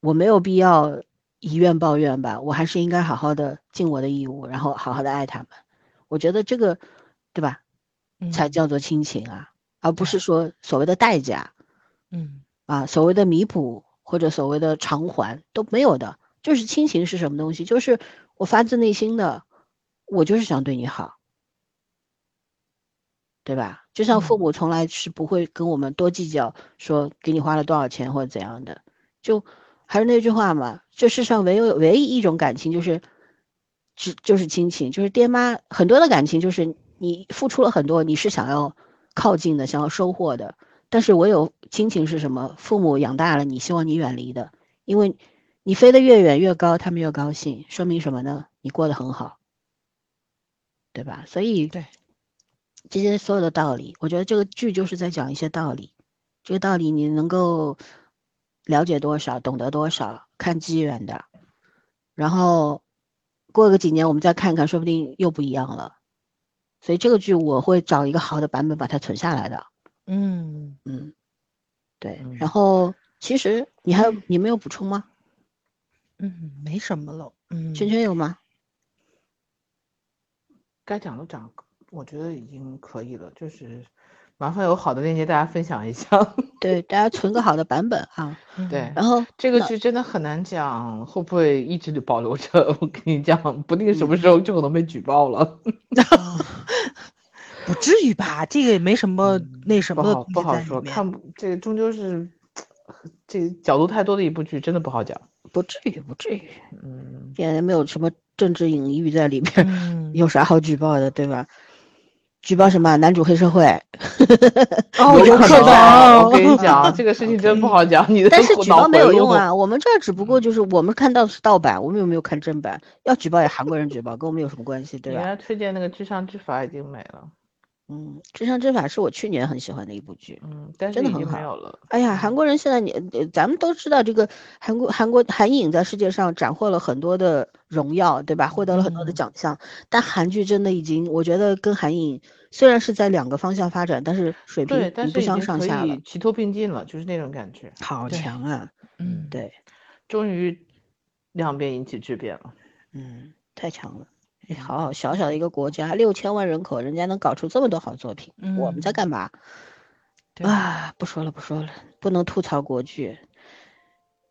Speaker 2: 我没有必要以怨报怨吧，我还是应该好好的尽我的义务，然后好好的爱他们。我觉得这个，对吧，才
Speaker 4: 嗯
Speaker 2: 叫做亲情啊，而不是说所谓的代价
Speaker 4: 嗯
Speaker 2: 啊，所谓的弥补或者所谓的偿还都没有的。就是亲情是什么东西？就是我发自内心的，我就是想对你好，对吧？就像父
Speaker 4: 嗯
Speaker 2: 母从来是不会跟我们多计较，说给你花了多少钱或者怎样的。就还是那句话嘛，这世上唯有唯一一种感情就是，只就是亲情，就是爹妈很多的感情就是你付出了很多，你是想要靠近的，想要收获的。但是唯有亲情是什么？父母养大了，你希望你远离的，因为你飞得越远越高，他们越高兴，说明什么呢？你过得很好，对吧？所以
Speaker 4: 对
Speaker 2: 这些所有的道理，我觉得这个剧就是在讲一些道理。这个道理你能够了解多少，懂得多少，看机缘的。然后过个几年我们再看看，说不定又不一样了。所以这个剧我会找一个好的版本把它存下来的。
Speaker 4: 嗯，
Speaker 2: 嗯，对。
Speaker 3: 嗯
Speaker 2: 然后其实你还有你没有补充吗？
Speaker 4: 嗯，没什么了。嗯，
Speaker 2: 圈圈有吗？
Speaker 3: 该讲都讲，我觉得已经可以了。就是麻烦有好的链接大家分享一下。
Speaker 2: 对，大家存个好的版本啊。
Speaker 4: 嗯
Speaker 3: 对
Speaker 2: 然后
Speaker 3: 这个
Speaker 2: 那
Speaker 3: 剧真的很难讲，会不会一直保留着？我跟你讲，不定什么时候就可能被举报了。
Speaker 4: 不至于吧？这个也没什么那什么的
Speaker 3: 不好不好说，看不这个终究是这个角度太多的一部剧，真的不好讲。
Speaker 2: 不至于，不至于，
Speaker 3: 嗯，
Speaker 2: 也没有什么政治隐喻在里面，
Speaker 4: 嗯，
Speaker 2: 有啥好举报的，对吧？举报什么？男主黑社会。
Speaker 4: 哦，
Speaker 3: 有可
Speaker 4: 可
Speaker 3: 能啊。我跟你讲，这个事情真不好讲。你的
Speaker 2: 但是举报没有用啊，我们这儿只不过就是我们看到的是盗版，我们有没有看正版？要举报也韩国人举报，跟我们有什么关系，对吧？
Speaker 3: 你原来推荐那个《至上之法》已经没了。
Speaker 2: 嗯，《真相之法》是我去年很喜欢的一部剧。
Speaker 3: 嗯，但是
Speaker 2: 真的很好
Speaker 3: 没有了。
Speaker 2: 哎呀，韩国人现在你呃咱们都知道，这个韩国韩国韩影在世界上斩获了很多的荣耀，对吧？获得了很多的
Speaker 4: 嗯
Speaker 2: 奖项，但韩剧真的已经，我觉得跟韩影虽然是在两个方向发展，但是水，平不相上下了，
Speaker 3: 齐头并进了，就是那种感觉。
Speaker 2: 好强啊！
Speaker 4: 嗯，
Speaker 2: 对，
Speaker 3: 终于量变引起质变了。
Speaker 2: 嗯，太强了。哎好好小小的一个国家，六千万人口，人家能搞出这么多好作品，我们在
Speaker 4: 嗯
Speaker 2: 干嘛？啊，不说了，不说了，不能吐槽国剧。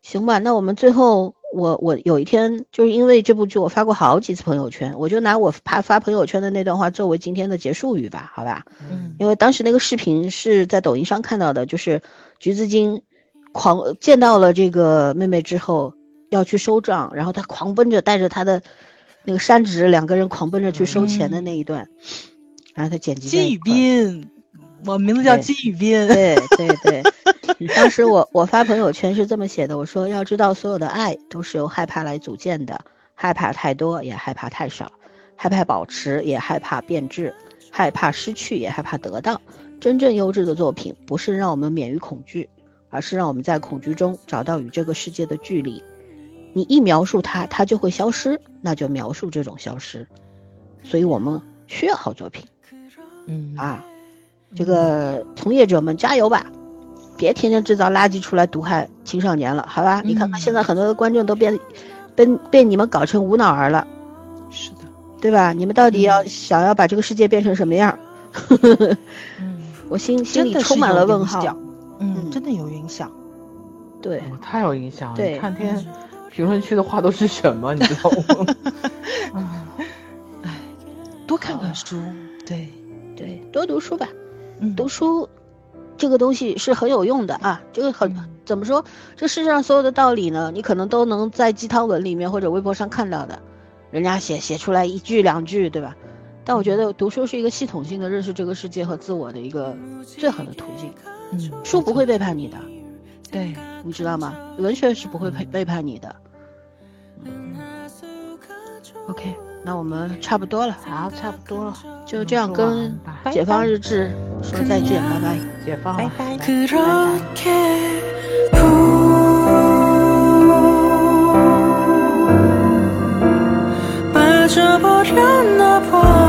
Speaker 2: 行吧，那我们最后，我我有一天就是因为这部剧，我发过好几次朋友圈，我就拿我发发朋友圈的那段话作为今天的结束语吧，好吧？
Speaker 4: 嗯
Speaker 2: 因为当时那个视频是在抖音上看到的，就是橘子精狂见到了这个妹妹之后要去收账，然后他狂奔着带着他的那个山直，两个人狂奔着去收钱的
Speaker 4: 嗯
Speaker 2: 那一段，然后他剪辑
Speaker 4: 金宇彬，我名字叫金宇彬。
Speaker 2: 对对对，当时我我发朋友圈是这么写的，我说要知道所有的爱都是由害怕来组建的，害怕太多也害怕太少，害怕保持也害怕变质，害怕失去也害怕得到。真正优质的作品不是让我们免于恐惧，而是让我们在恐惧中找到与这个世界的距离。你一描述它，它就会消失，那就描述这种消失。所以我们需要好作品。
Speaker 4: 嗯
Speaker 2: 啊，这个从业者们加油吧，别天天制造垃圾出来毒害青少年了，好吧？你看看现在很多的观众都变，被被你们搞成无脑儿了，
Speaker 4: 是的，
Speaker 2: 对吧？你们到底要想要把这个世界变成什么样？
Speaker 4: 嗯，
Speaker 2: 我心心
Speaker 4: 真的是
Speaker 2: 里充满了问号。
Speaker 4: 嗯，
Speaker 2: 嗯
Speaker 4: 真的有影响。
Speaker 2: 对，
Speaker 3: 哦太有影响了！看天天评论区的话都是什么，你知道吗？
Speaker 4: 哎多看看书，对，
Speaker 2: 对，多读书吧，
Speaker 4: 嗯，
Speaker 2: 读书这个东西是很有用的啊。这个很
Speaker 4: 嗯
Speaker 2: 怎么说？这世界上所有的道理呢，你可能都能在鸡汤文里面或者微博上看到的，人家写写出来一句两句，对吧？但我觉得读书是一个系统性的认识这个世界和自我的一个最好的途径。
Speaker 4: 嗯，
Speaker 2: 书不会背叛你的，
Speaker 4: 对，
Speaker 2: 你知道吗？文学是不会背背叛你的。OK，那我们差不多了，
Speaker 3: 好，差不多了，
Speaker 2: 就这样
Speaker 3: 说晚
Speaker 2: 跟
Speaker 3: 安吧
Speaker 2: 解放日志说再见，拜拜。
Speaker 3: 解放了。
Speaker 4: 拜拜。
Speaker 1: 그렇게 푹 빠져버렸나 봐